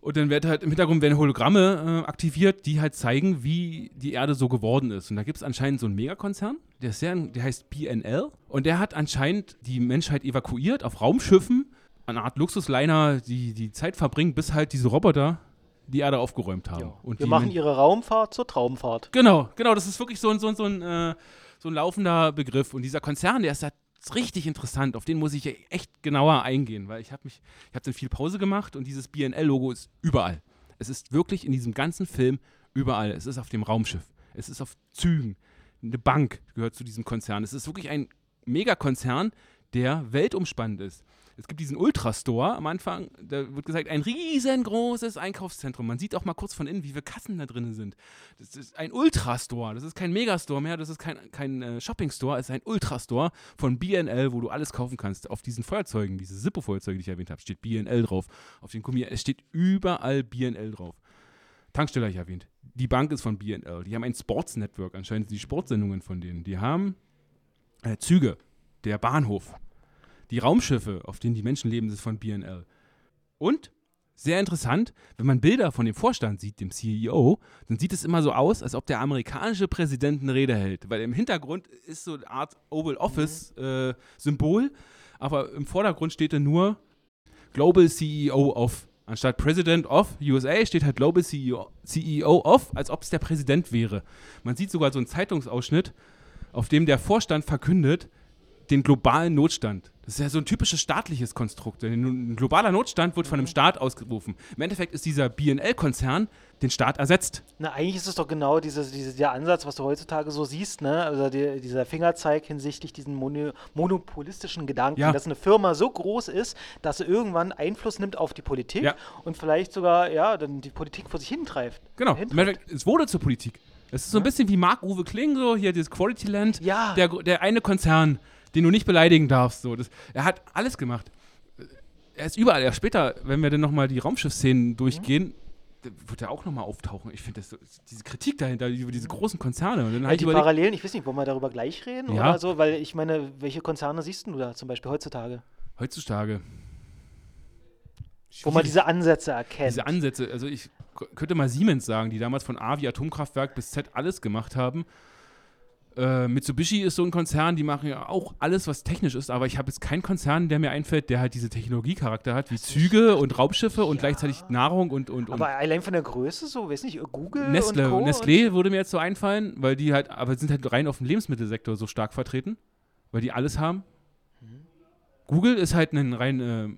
Und dann wird halt im Hintergrund werden Hologramme äh, aktiviert, die halt zeigen, wie die Erde so geworden ist. Und da gibt es anscheinend so einen Megakonzern, der, ist sehr, der heißt BNL. Und der hat anscheinend die Menschheit evakuiert auf Raumschiffen, eine Art Luxusliner, die die Zeit verbringen, bis halt diese Roboter die Erde aufgeräumt haben. Und Wir machen ihre Raumfahrt zur Traumfahrt. Genau, genau, das ist wirklich so ein, so ein, so ein, äh, so ein laufender Begriff. Und dieser Konzern, der ist halt richtig interessant, auf den muss ich echt genauer eingehen, weil ich habe mich, ich habe dann viel Pause gemacht und dieses BNL-Logo ist überall. Es ist wirklich in diesem ganzen Film überall. Es ist auf dem Raumschiff, es ist auf Zügen, eine Bank gehört zu diesem Konzern. Es ist wirklich ein Megakonzern, der weltumspannend ist. Es gibt diesen Ultrastore am Anfang, da wird gesagt, ein riesengroßes Einkaufszentrum. Man sieht auch mal kurz von innen, wie viele Kassen da drin sind. Das ist ein Ultrastore, das ist kein Megastore mehr, das ist kein, kein äh, Shoppingstore, es ist ein Ultrastore von BNL, wo du alles kaufen kannst. Auf diesen Feuerzeugen, diese Zippo-Feuerzeuge, die ich erwähnt habe, steht BNL drauf. Auf den Gummi, es steht überall BNL drauf. Tankstelle habe ich erwähnt. Die Bank ist von BNL. Die haben ein Sports Network, anscheinend die Sportsendungen von denen. Die haben äh, Züge, der Bahnhof, die Raumschiffe, auf denen die Menschen leben, sind von BNL. Und, sehr interessant, wenn man Bilder von dem Vorstand sieht, dem CEO, dann sieht es immer so aus, als ob der amerikanische Präsident eine Rede hält. Weil im Hintergrund ist so eine Art Oval Office-Symbol, aber im Vordergrund steht dann nur Global CEO of. Anstatt President of USA steht halt Global CEO, CEO of, als ob es der Präsident wäre. Man sieht sogar so einen Zeitungsausschnitt, auf dem der Vorstand verkündet, den globalen Notstand. Das ist ja so ein typisches staatliches Konstrukt. Ein globaler Notstand wird von einem Staat ausgerufen. Im Endeffekt ist dieser BNL-Konzern den Staat ersetzt. Na, eigentlich ist es doch genau dieses, dieses, der Ansatz, was du heutzutage so siehst, ne? Also die, dieser Fingerzeig hinsichtlich diesen mono, monopolistischen Gedanken, Ja. dass eine Firma so groß ist, dass sie irgendwann Einfluss nimmt auf die Politik Ja. und vielleicht sogar, ja, dann die Politik vor sich hintreibt. Genau. Im Hintreibt. Endeffekt, es wurde zur Politik. Es ist so ein bisschen wie Marc-Uwe Kling, so hier dieses Quality Land. Ja. Der, der eine Konzern, den du nicht beleidigen darfst. So. Das, er hat alles gemacht. Er ist überall. Ja, später, wenn wir dann nochmal die Raumschiffszenen durchgehen, da wird er auch nochmal auftauchen. Ich finde so, diese Kritik dahinter, über diese großen Konzerne. Und dann Ja, halt die überlegt, Parallelen, ich weiß nicht, wollen wir darüber gleich reden Ja. oder so? Weil ich meine, welche Konzerne siehst du da zum Beispiel heutzutage? heutzutage. Wo man schwierig. diese Ansätze erkennt. diese Ansätze, also ich könnte mal Siemens sagen, die damals von A wie Atomkraftwerk bis Z alles gemacht haben. Äh, Mitsubishi ist so ein Konzern, die machen ja auch alles, was technisch ist, aber ich habe jetzt keinen Konzern, der mir einfällt, der halt diese Technologiecharakter hat, wie Züge und Raumschiffe und gleichzeitig Nahrung und, und, und aber allein von der Größe so, weiß nicht, Google Nestle. und Co. Nestlé würde mir jetzt so einfallen, weil die halt, aber sind halt rein auf dem Lebensmittelsektor so stark vertreten, weil die alles haben. Mhm. Google ist halt ein rein, äh,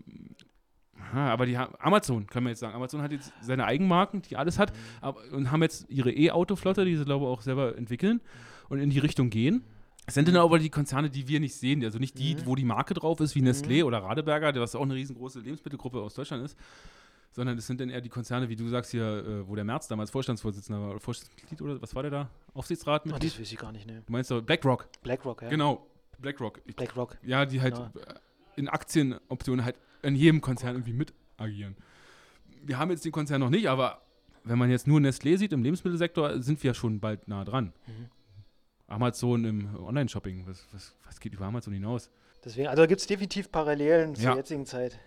aber die haben, Amazon, kann man jetzt sagen. Amazon hat jetzt seine Eigenmarken, die alles Mhm. hat, aber, und haben jetzt ihre E-Auto-Flotte, die sie, glaube ich, auch selber entwickeln und in die Richtung gehen. Es sind dann aber die Konzerne, die wir nicht sehen, also nicht die, Mhm. wo die Marke drauf ist, wie Nestlé oder Radeberger, was auch eine riesengroße Lebensmittelgruppe aus Deutschland ist, sondern es sind dann eher die Konzerne, wie du sagst hier, äh, wo der Merz damals Vorstandsvorsitzender war, oder Vorstandsmitglied oder was war der da? Oh, Aufsichtsratmitglied? das weiß ich gar nicht, ne. du meinst doch BlackRock, BlackRock, ja. genau, BlackRock. Ich, BlackRock. ja, die halt Genau. in Aktienoptionen halt in jedem Konzern irgendwie mit agieren. Wir haben jetzt den Konzern noch nicht, aber wenn man jetzt nur Nestlé sieht im Lebensmittelsektor, sind wir schon bald nah dran. Mhm. Amazon im Online-Shopping, was, was, was geht über Amazon hinaus? Deswegen, also da gibt es definitiv Parallelen zur Ja. jetzigen Zeit.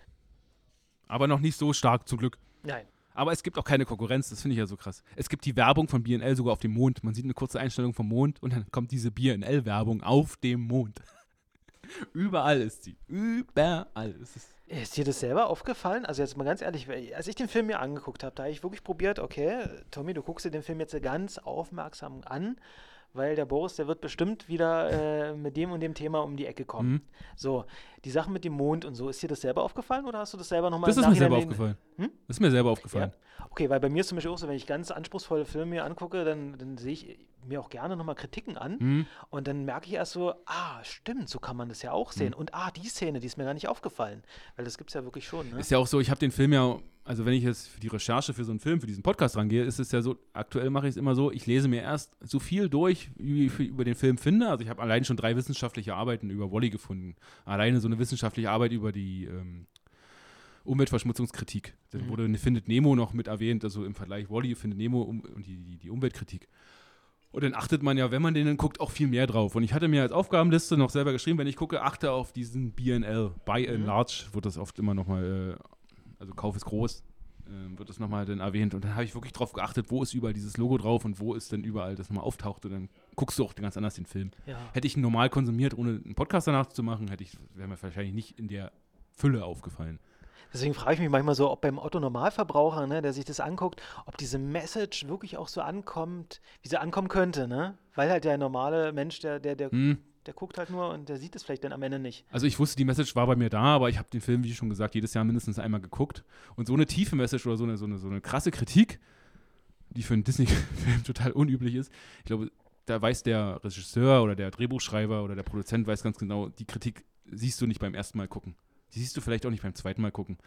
Aber noch nicht so stark, zum Glück. Nein. Aber es gibt auch keine Konkurrenz, das finde ich ja so krass. Es gibt die Werbung von BNL sogar auf dem Mond. Man sieht eine kurze Einstellung vom Mond und dann kommt diese BNL-Werbung auf dem Mond. Überall ist sie. Überall ist es. Ist dir das selber aufgefallen? Also jetzt mal ganz ehrlich, als ich den Film mir angeguckt habe, da habe ich wirklich probiert, okay, Tommy, du guckst dir den Film jetzt ganz aufmerksam an, weil der Boris, der wird bestimmt wieder äh, mit dem und dem Thema um die Ecke kommen. Mhm. So, die Sache mit dem Mond und so, ist dir das selber aufgefallen oder hast du das selber nochmal Das ist mir selber aufgefallen. Hm? Das ist mir selber Ja. aufgefallen. Okay, weil bei mir ist zum Beispiel auch so, wenn ich ganz anspruchsvolle Filme mir angucke, dann, dann sehe ich mir auch gerne nochmal Kritiken an. Mhm. Und dann merke ich erst so, ah, stimmt, so kann man das ja auch sehen. Und ah, die Szene, die ist mir gar nicht aufgefallen. Weil das gibt es ja wirklich schon. Ne? Ist ja auch so, ich habe den Film ja, also wenn ich jetzt für die Recherche für so einen Film, für diesen Podcast rangehe, ist es ja so, aktuell mache ich es immer so, ich lese mir erst so viel durch, wie ich über den Film finde. Also ich habe allein schon drei wissenschaftliche Arbeiten über Wally gefunden. Alleine so eine wissenschaftliche Arbeit über die ähm, Umweltverschmutzungskritik. Da Mhm. wurde eine Findet Nemo noch mit erwähnt, also im Vergleich Wally, Findet Nemo um, und die, die, die Umweltkritik. Und dann achtet man ja, wenn man den dann guckt, auch viel mehr drauf. Und ich hatte mir als Aufgabenliste noch selber geschrieben, wenn ich gucke, achte auf diesen BNL, Buy and Mhm. Large, wird das oft immer nochmal, äh, also Kauf ist groß, äh, wird das nochmal dann erwähnt. Und dann habe ich wirklich drauf geachtet, wo ist überall dieses Logo drauf und wo ist denn überall das nochmal auftaucht. Und dann guckst du auch ganz anders den Film. Ja. Hätte ich ihn normal konsumiert, ohne einen Podcast danach zu machen, hätte ich, wäre mir wahrscheinlich nicht in der Fülle aufgefallen. Deswegen frage ich mich manchmal so, ob beim Otto-Normalverbraucher, ne, der sich das anguckt, ob diese Message wirklich auch so ankommt, wie sie ankommen könnte, ne? Weil halt der normale Mensch, der, der, der, Hm. Der guckt halt nur und der sieht es vielleicht dann am Ende nicht. Also ich wusste, die Message war bei mir da, aber ich habe den Film, wie schon gesagt, jedes Jahr mindestens einmal geguckt. Und so eine tiefe Message oder so eine, so eine, so eine krasse Kritik, die für einen Disney-Film total unüblich ist, ich glaube, da weiß der Regisseur oder der Drehbuchschreiber oder der Produzent weiß ganz genau, die Kritik siehst du nicht beim ersten Mal gucken. Die siehst du vielleicht auch nicht beim zweiten Mal gucken.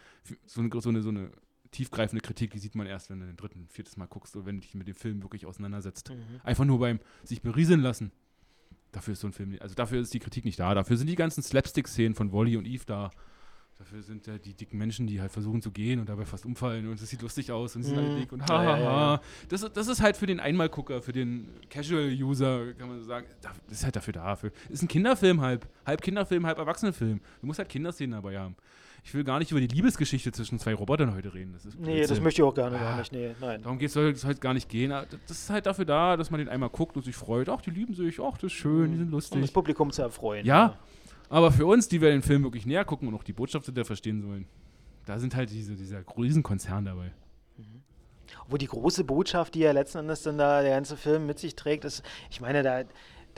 So eine, so eine, so eine tiefgreifende Kritik, die sieht man erst, wenn du den dritten, viertes Mal guckst oder wenn du dich mit dem Film wirklich auseinandersetzt. Einfach nur beim sich berieseln lassen. Dafür ist so ein Film, nicht- also dafür ist die Kritik nicht da. Dafür sind die ganzen Slapstick-Szenen von Wally und Eve da. Dafür sind äh, die dicken Menschen, die halt versuchen zu gehen und dabei fast umfallen und es sieht lustig aus und sie sind alle Mhm. dick und Ja, hahaha. ja, ja, ja. Das, ist- das ist halt für den Einmalgucker, für den Casual-User, kann man so sagen, da- das ist halt dafür da. Für, ist ein Kinderfilm halb. Halb Kinderfilm, halb Erwachsenenfilm. Du musst halt Kinderszenen dabei haben. Ich will gar nicht über die Liebesgeschichte zwischen zwei Robotern heute reden. Das ist Nee, das möchte ich auch gerne Ah. gar nicht. Nee, nein. Darum geht es halt gar nicht gehen. Aber Das ist halt dafür da, dass man den einmal guckt und sich freut. Ach, die lieben sich. Ach, das ist schön, die sind Um das lustig. Publikum zu erfreuen. Ja, aber für uns, die wir den Film wirklich näher gucken und auch die Botschaft hinter verstehen sollen, da sind halt diese, dieser Riesenkonzern dabei. Wo die große Botschaft, die ja letzten Endes dann da der ganze Film mit sich trägt, ist, ich meine, da,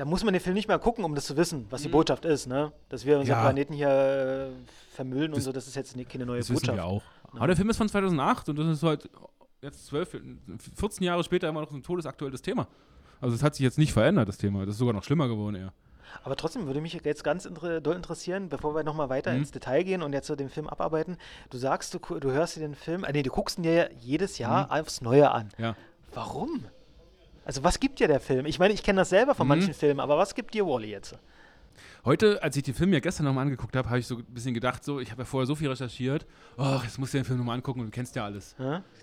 da muss man den Film nicht mal gucken, um das zu wissen, was die Botschaft ist, ne? Dass wir unseren Mhm. Ja. Planeten hier äh, vermüllen und Das- so, das ist jetzt keine neue Das Botschaft. wissen wir auch. Aber der Film ist von 2008 und das ist halt jetzt 12, 14 Jahre später immer noch so ein todesaktuelles Thema. Also es hat sich jetzt nicht verändert, das Thema. Das ist sogar noch schlimmer geworden eher. Aber trotzdem würde mich jetzt ganz inter doll interessieren, bevor wir nochmal weiter Mhm. ins Detail gehen und jetzt so den Film abarbeiten. Du sagst, du, du hörst dir den Film, äh, nee, du guckst ihn dir ja jedes Jahr Mhm. aufs Neue an. Ja. Warum? Also was gibt dir der Film? Ich meine, ich kenne das selber von Mhm. manchen Filmen, aber was gibt dir Wally jetzt? Heute, als ich den Film ja gestern nochmal angeguckt habe, habe ich so ein bisschen gedacht, so, ich habe ja vorher so viel recherchiert, oh, jetzt musst du den Film nochmal angucken und du kennst ja alles.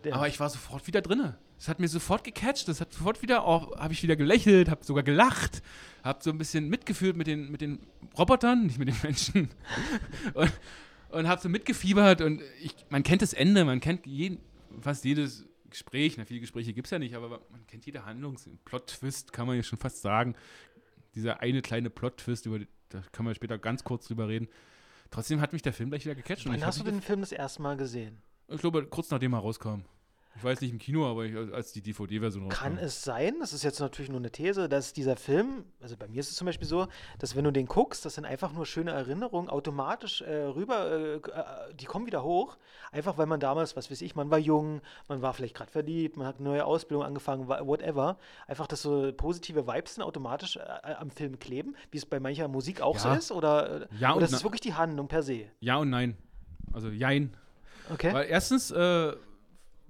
Der- Aber ich war sofort wieder drinne. Es hat mir sofort gecatcht, es hat sofort wieder, oh, habe ich wieder gelächelt, habe sogar gelacht, habe so ein bisschen mitgefühlt mit den, mit den Robotern, nicht mit den Menschen. und und habe so mitgefiebert und ich, man kennt das Ende, man kennt jeden, fast jedes Gespräch, na, viele Gespräche gibt es ja nicht, aber man kennt jede Handlung, Plot-Twist kann man ja schon fast sagen. Dieser eine kleine Plot-Twist, über da können wir später ganz kurz drüber reden. Trotzdem hat mich der Film gleich wieder gecatcht. Wann hast du den Film das erste Mal gesehen? Ich glaube, kurz nachdem er rauskam. Ich weiß nicht im Kino, aber ich, als die DVD-Version rauskam. Kann es sein, das ist jetzt natürlich nur eine These, dass dieser Film, also bei mir ist es zum Beispiel so, dass wenn du den guckst, das sind einfach nur schöne Erinnerungen automatisch äh, rüber, äh, äh, die kommen wieder hoch, einfach weil man damals, was weiß ich, man war jung, man war vielleicht gerade verliebt, man hat eine neue Ausbildung angefangen, whatever. Einfach, dass so positive Vibes dann automatisch äh, äh, am Film kleben, wie es bei mancher Musik auch so Ja. ist, oder, äh, Ja oder und ist es wirklich die Handlung per se? Ja und nein. Also jein. Okay. Weil erstens, äh,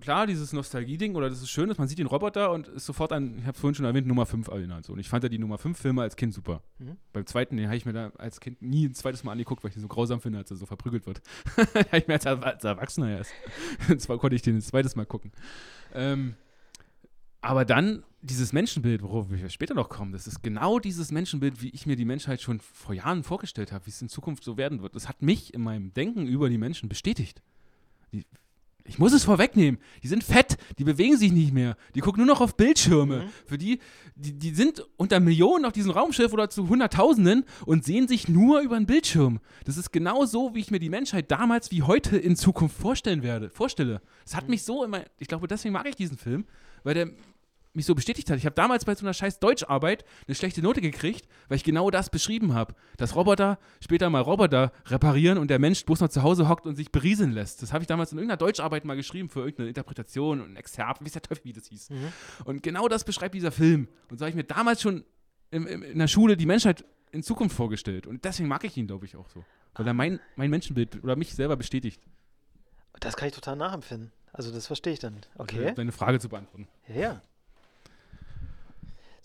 klar, dieses Nostalgie-Ding, oder das ist schön, dass man sieht den Roboter und ist sofort an, ich habe vorhin schon erwähnt, Nummer 5 erinnert. So. Und ich fand ja die Nummer 5 Filme als Kind super. Mhm. Beim zweiten, den habe ich mir da als Kind nie ein zweites Mal angeguckt, weil ich den so grausam finde, als er so verprügelt wird. habe ich mir als, als Erwachsener erst. Zwar konnte ich den ein zweites Mal gucken. Ähm, aber dann dieses Menschenbild, worauf wir später noch kommen, das ist genau dieses Menschenbild, wie ich mir die Menschheit schon vor Jahren vorgestellt habe, wie es in Zukunft so werden wird. Das hat mich in meinem Denken über die Menschen bestätigt. Die, ich muss es vorwegnehmen. Die sind fett, die bewegen sich nicht mehr. Die gucken nur noch auf Bildschirme. Mhm. Für die, die, die sind unter Millionen auf diesem Raumschiff oder zu Hunderttausenden und sehen sich nur über einen Bildschirm. Das ist genau so, wie ich mir die Menschheit damals wie heute in Zukunft vorstellen werde, vorstelle. Es hat mich so immer, ich glaube, deswegen mag ich diesen Film, weil der mich so bestätigt hat. Ich habe damals bei so einer scheiß Deutscharbeit eine schlechte Note gekriegt, weil ich genau das beschrieben habe. Dass Roboter später mal Roboter reparieren und der Mensch bloß noch zu Hause hockt und sich berieseln lässt. Das habe ich damals in irgendeiner Deutscharbeit mal geschrieben für irgendeine Interpretation und ein Exzerpt, wie der Teufel, wie das hieß. Und genau das beschreibt dieser Film. Und so habe ich mir damals schon im, in der Schule die Menschheit in Zukunft vorgestellt. Und deswegen mag ich ihn, glaube ich, auch so. Weil er mein, mein Menschenbild oder mich selber bestätigt. Das kann ich total nachempfinden. Also das verstehe ich dann. Okay. Deine Frage zu beantworten. Ja, ja.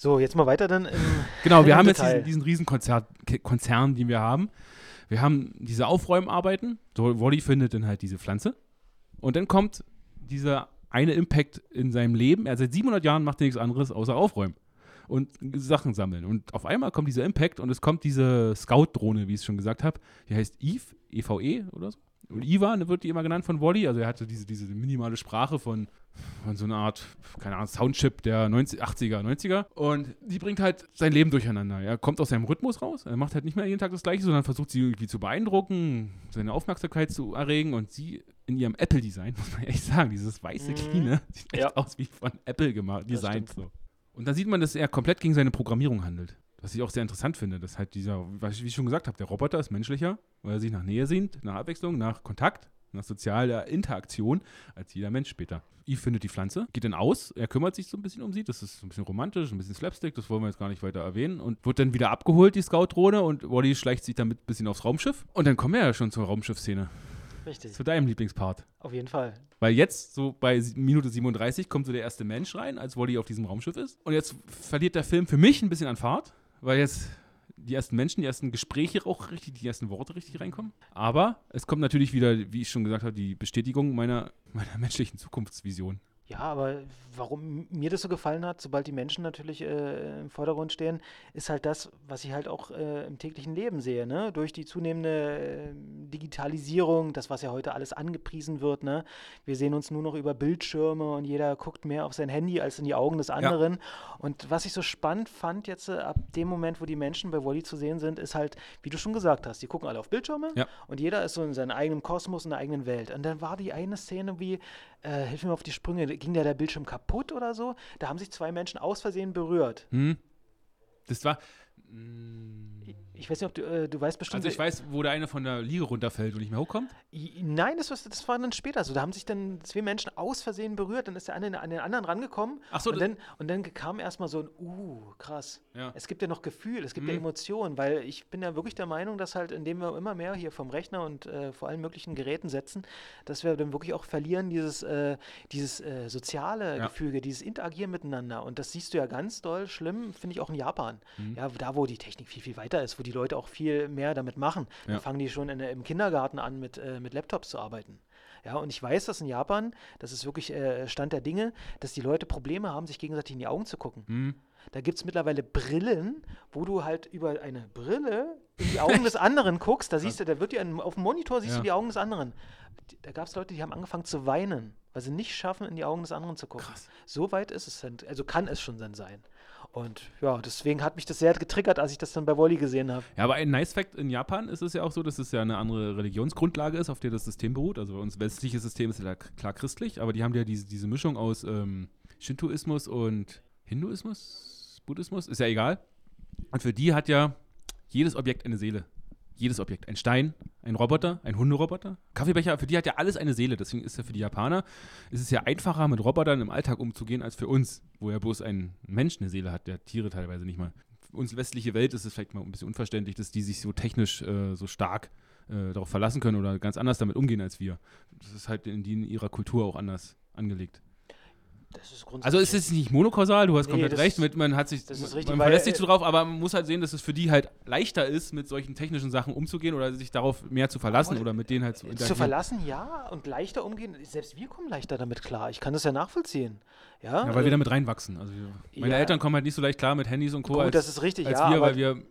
So, jetzt mal weiter dann Genau, wir haben jetzt Detail. diesen, diesen riesen Konzert, K- Konzern, den wir haben. Wir haben diese Aufräumarbeiten. So, Wally findet dann halt diese Pflanze. Und dann kommt dieser eine Impact in seinem Leben. Er seit 700 Jahren macht er nichts anderes außer aufräumen und Sachen sammeln. Und auf einmal kommt dieser Impact und es kommt diese Scout-Drohne, wie ich es schon gesagt habe. Die heißt Eve, EVE oder so. Und Iva wird die immer genannt von Wally. Also er hatte diese, diese minimale Sprache von, von so einer Art, keine Ahnung, Soundchip der 90, 80er, 90er. Und die bringt halt sein Leben durcheinander. Er kommt aus seinem Rhythmus raus. Er macht halt nicht mehr jeden Tag das Gleiche, sondern versucht sie irgendwie zu beeindrucken, seine Aufmerksamkeit zu erregen. Und sie in ihrem Apple-Design, muss man echt sagen, dieses weiße, Mhm. cleane, sieht echt Ja. aus wie von Apple gemacht, designt. So. Und dann sieht man, dass er komplett gegen seine Programmierung handelt. Was ich auch sehr interessant finde, dass halt dieser, was ich- wie ich schon gesagt habe, der Roboter ist menschlicher, weil er sich nach Nähe sehnt, nach Abwechslung, nach Kontakt, nach sozialer Interaktion als jeder Mensch später. Eve findet die Pflanze, geht dann aus, er kümmert sich so ein bisschen um sie, das ist so ein bisschen romantisch, ein bisschen Slapstick, das wollen wir jetzt gar nicht weiter erwähnen und wird dann wieder abgeholt, die Scout-Drohne und Wally schleicht sich damit ein bisschen aufs Raumschiff und dann kommen wir ja schon zur Raumschiffszene, Richtig, zu deinem Lieblingspart. auf jeden Fall. Weil jetzt, so bei Minute 37, kommt so der erste Mensch rein, als Wally auf diesem Raumschiff ist. Und jetzt verliert der Film für mich ein bisschen an Fahrt, weil jetzt die ersten Menschen, die ersten Gespräche auch richtig, die ersten Worte richtig reinkommen. Aber es kommt natürlich wieder, wie ich schon gesagt habe, die Bestätigung meiner, meiner menschlichen Zukunftsvision. Ja, aber warum mir das so gefallen hat, sobald die Menschen natürlich äh, im Vordergrund stehen, ist halt das, was ich halt auch äh, im täglichen Leben sehe, ne? Durch die zunehmende äh, Digitalisierung, das, was ja heute alles angepriesen wird, ne? Wir sehen uns nur noch über Bildschirme und jeder guckt mehr auf sein Handy als in die Augen des anderen. Und was ich so spannend fand jetzt äh, ab dem Moment, wo die Menschen bei Wally zu sehen sind, ist halt, wie du schon gesagt hast, die gucken alle auf Bildschirme Ja. und jeder ist so in seinem eigenen Kosmos, in der eigenen Welt. Und dann war die eine Szene wie, äh, hilf mir auf die Sprünge, ging der, der Bildschirm kaputt oder so? Da haben sich zwei Menschen aus Versehen berührt. Hm? Das war. mm, Ich weiß nicht, ob du, äh, du weißt bestimmt. Also ich weiß, wo der eine von der Liege runterfällt und nicht mehr hochkommt. Nein, das, war- das war dann später so. Da haben sich dann zwei Menschen aus Versehen berührt, dann ist der eine an den anderen rangekommen. Ach so, und das- dann, und dann kam erstmal so ein, uh, krass. Ja. Es gibt ja noch Gefühl, es gibt ja Mhm. Emotionen, weil ich bin ja wirklich der Meinung, dass halt, indem wir immer mehr hier vom Rechner und äh, vor allen möglichen Geräten setzen, dass wir dann wirklich auch verlieren, dieses, äh, dieses äh, soziale Ja. Gefüge, dieses Interagieren miteinander. Und das siehst du ja ganz doll schlimm, finde ich auch in Japan. Mhm. Ja, da, wo die Technik viel, viel weiter ist, wo die Leute auch viel mehr damit machen. Ja. Da fangen die schon in, im Kindergarten an, mit, äh, mit Laptops zu arbeiten. Ja, und ich weiß, dass in Japan, das ist wirklich äh, Stand der Dinge, dass die Leute Probleme haben, sich gegenseitig in die Augen zu gucken. Hm. Da gibt es mittlerweile Brillen, wo du halt über eine Brille in die Augen des anderen guckst. Da siehst du, da wird dir ein, auf dem Monitor siehst Ja. du die Augen des anderen. Da gab es Leute, die haben angefangen zu weinen, weil sie nicht schaffen, in die Augen des anderen zu gucken. Krass. So weit ist es dann, also kann es schon dann sein. Und ja, deswegen hat mich das sehr getriggert, als ich das dann bei Wally gesehen habe. Ja, aber ein Nice Fact in Japan ist es ja auch so, dass es ja eine andere Religionsgrundlage ist, auf der das System beruht. Also unser westliches System ist ja klar christlich, aber die haben ja diese, diese Mischung aus ähm, Shintoismus und Hinduismus, Buddhismus, ist ja egal. Und für die hat ja jedes Objekt eine Seele. Jedes Objekt. Ein Stein, ein Roboter, ein Hunderoboter, Kaffeebecher, für die hat ja alles eine Seele. Deswegen ist ja für die Japaner, ist ja einfacher, mit Robotern im Alltag umzugehen, als für uns, wo ja bloß ein Mensch eine Seele hat, der Tiere teilweise nicht mal. Für uns westliche Welt ist es vielleicht mal ein bisschen unverständlich, dass die sich so technisch äh, so stark äh, darauf verlassen können oder ganz anders damit umgehen als wir. Das ist halt in, in ihrer Kultur auch anders angelegt. Ist. Also es ist nicht monokausal, du hast Nee, komplett recht, mit, man hat sich, richtig, man verlässt sich so drauf, aber man muss halt sehen, dass es für die halt leichter ist, mit solchen technischen Sachen umzugehen oder sich darauf mehr zu verlassen oder mit denen halt zu zu interagieren. verlassen, ja, und leichter umgehen. Selbst wir kommen leichter damit klar. Ich kann das ja nachvollziehen. Ja, Ja, weil äh, wir damit reinwachsen. Also meine Ja. Eltern kommen halt nicht so leicht klar mit Handys und Co. Gut, als, das ist richtig, als ja, wir, weil wir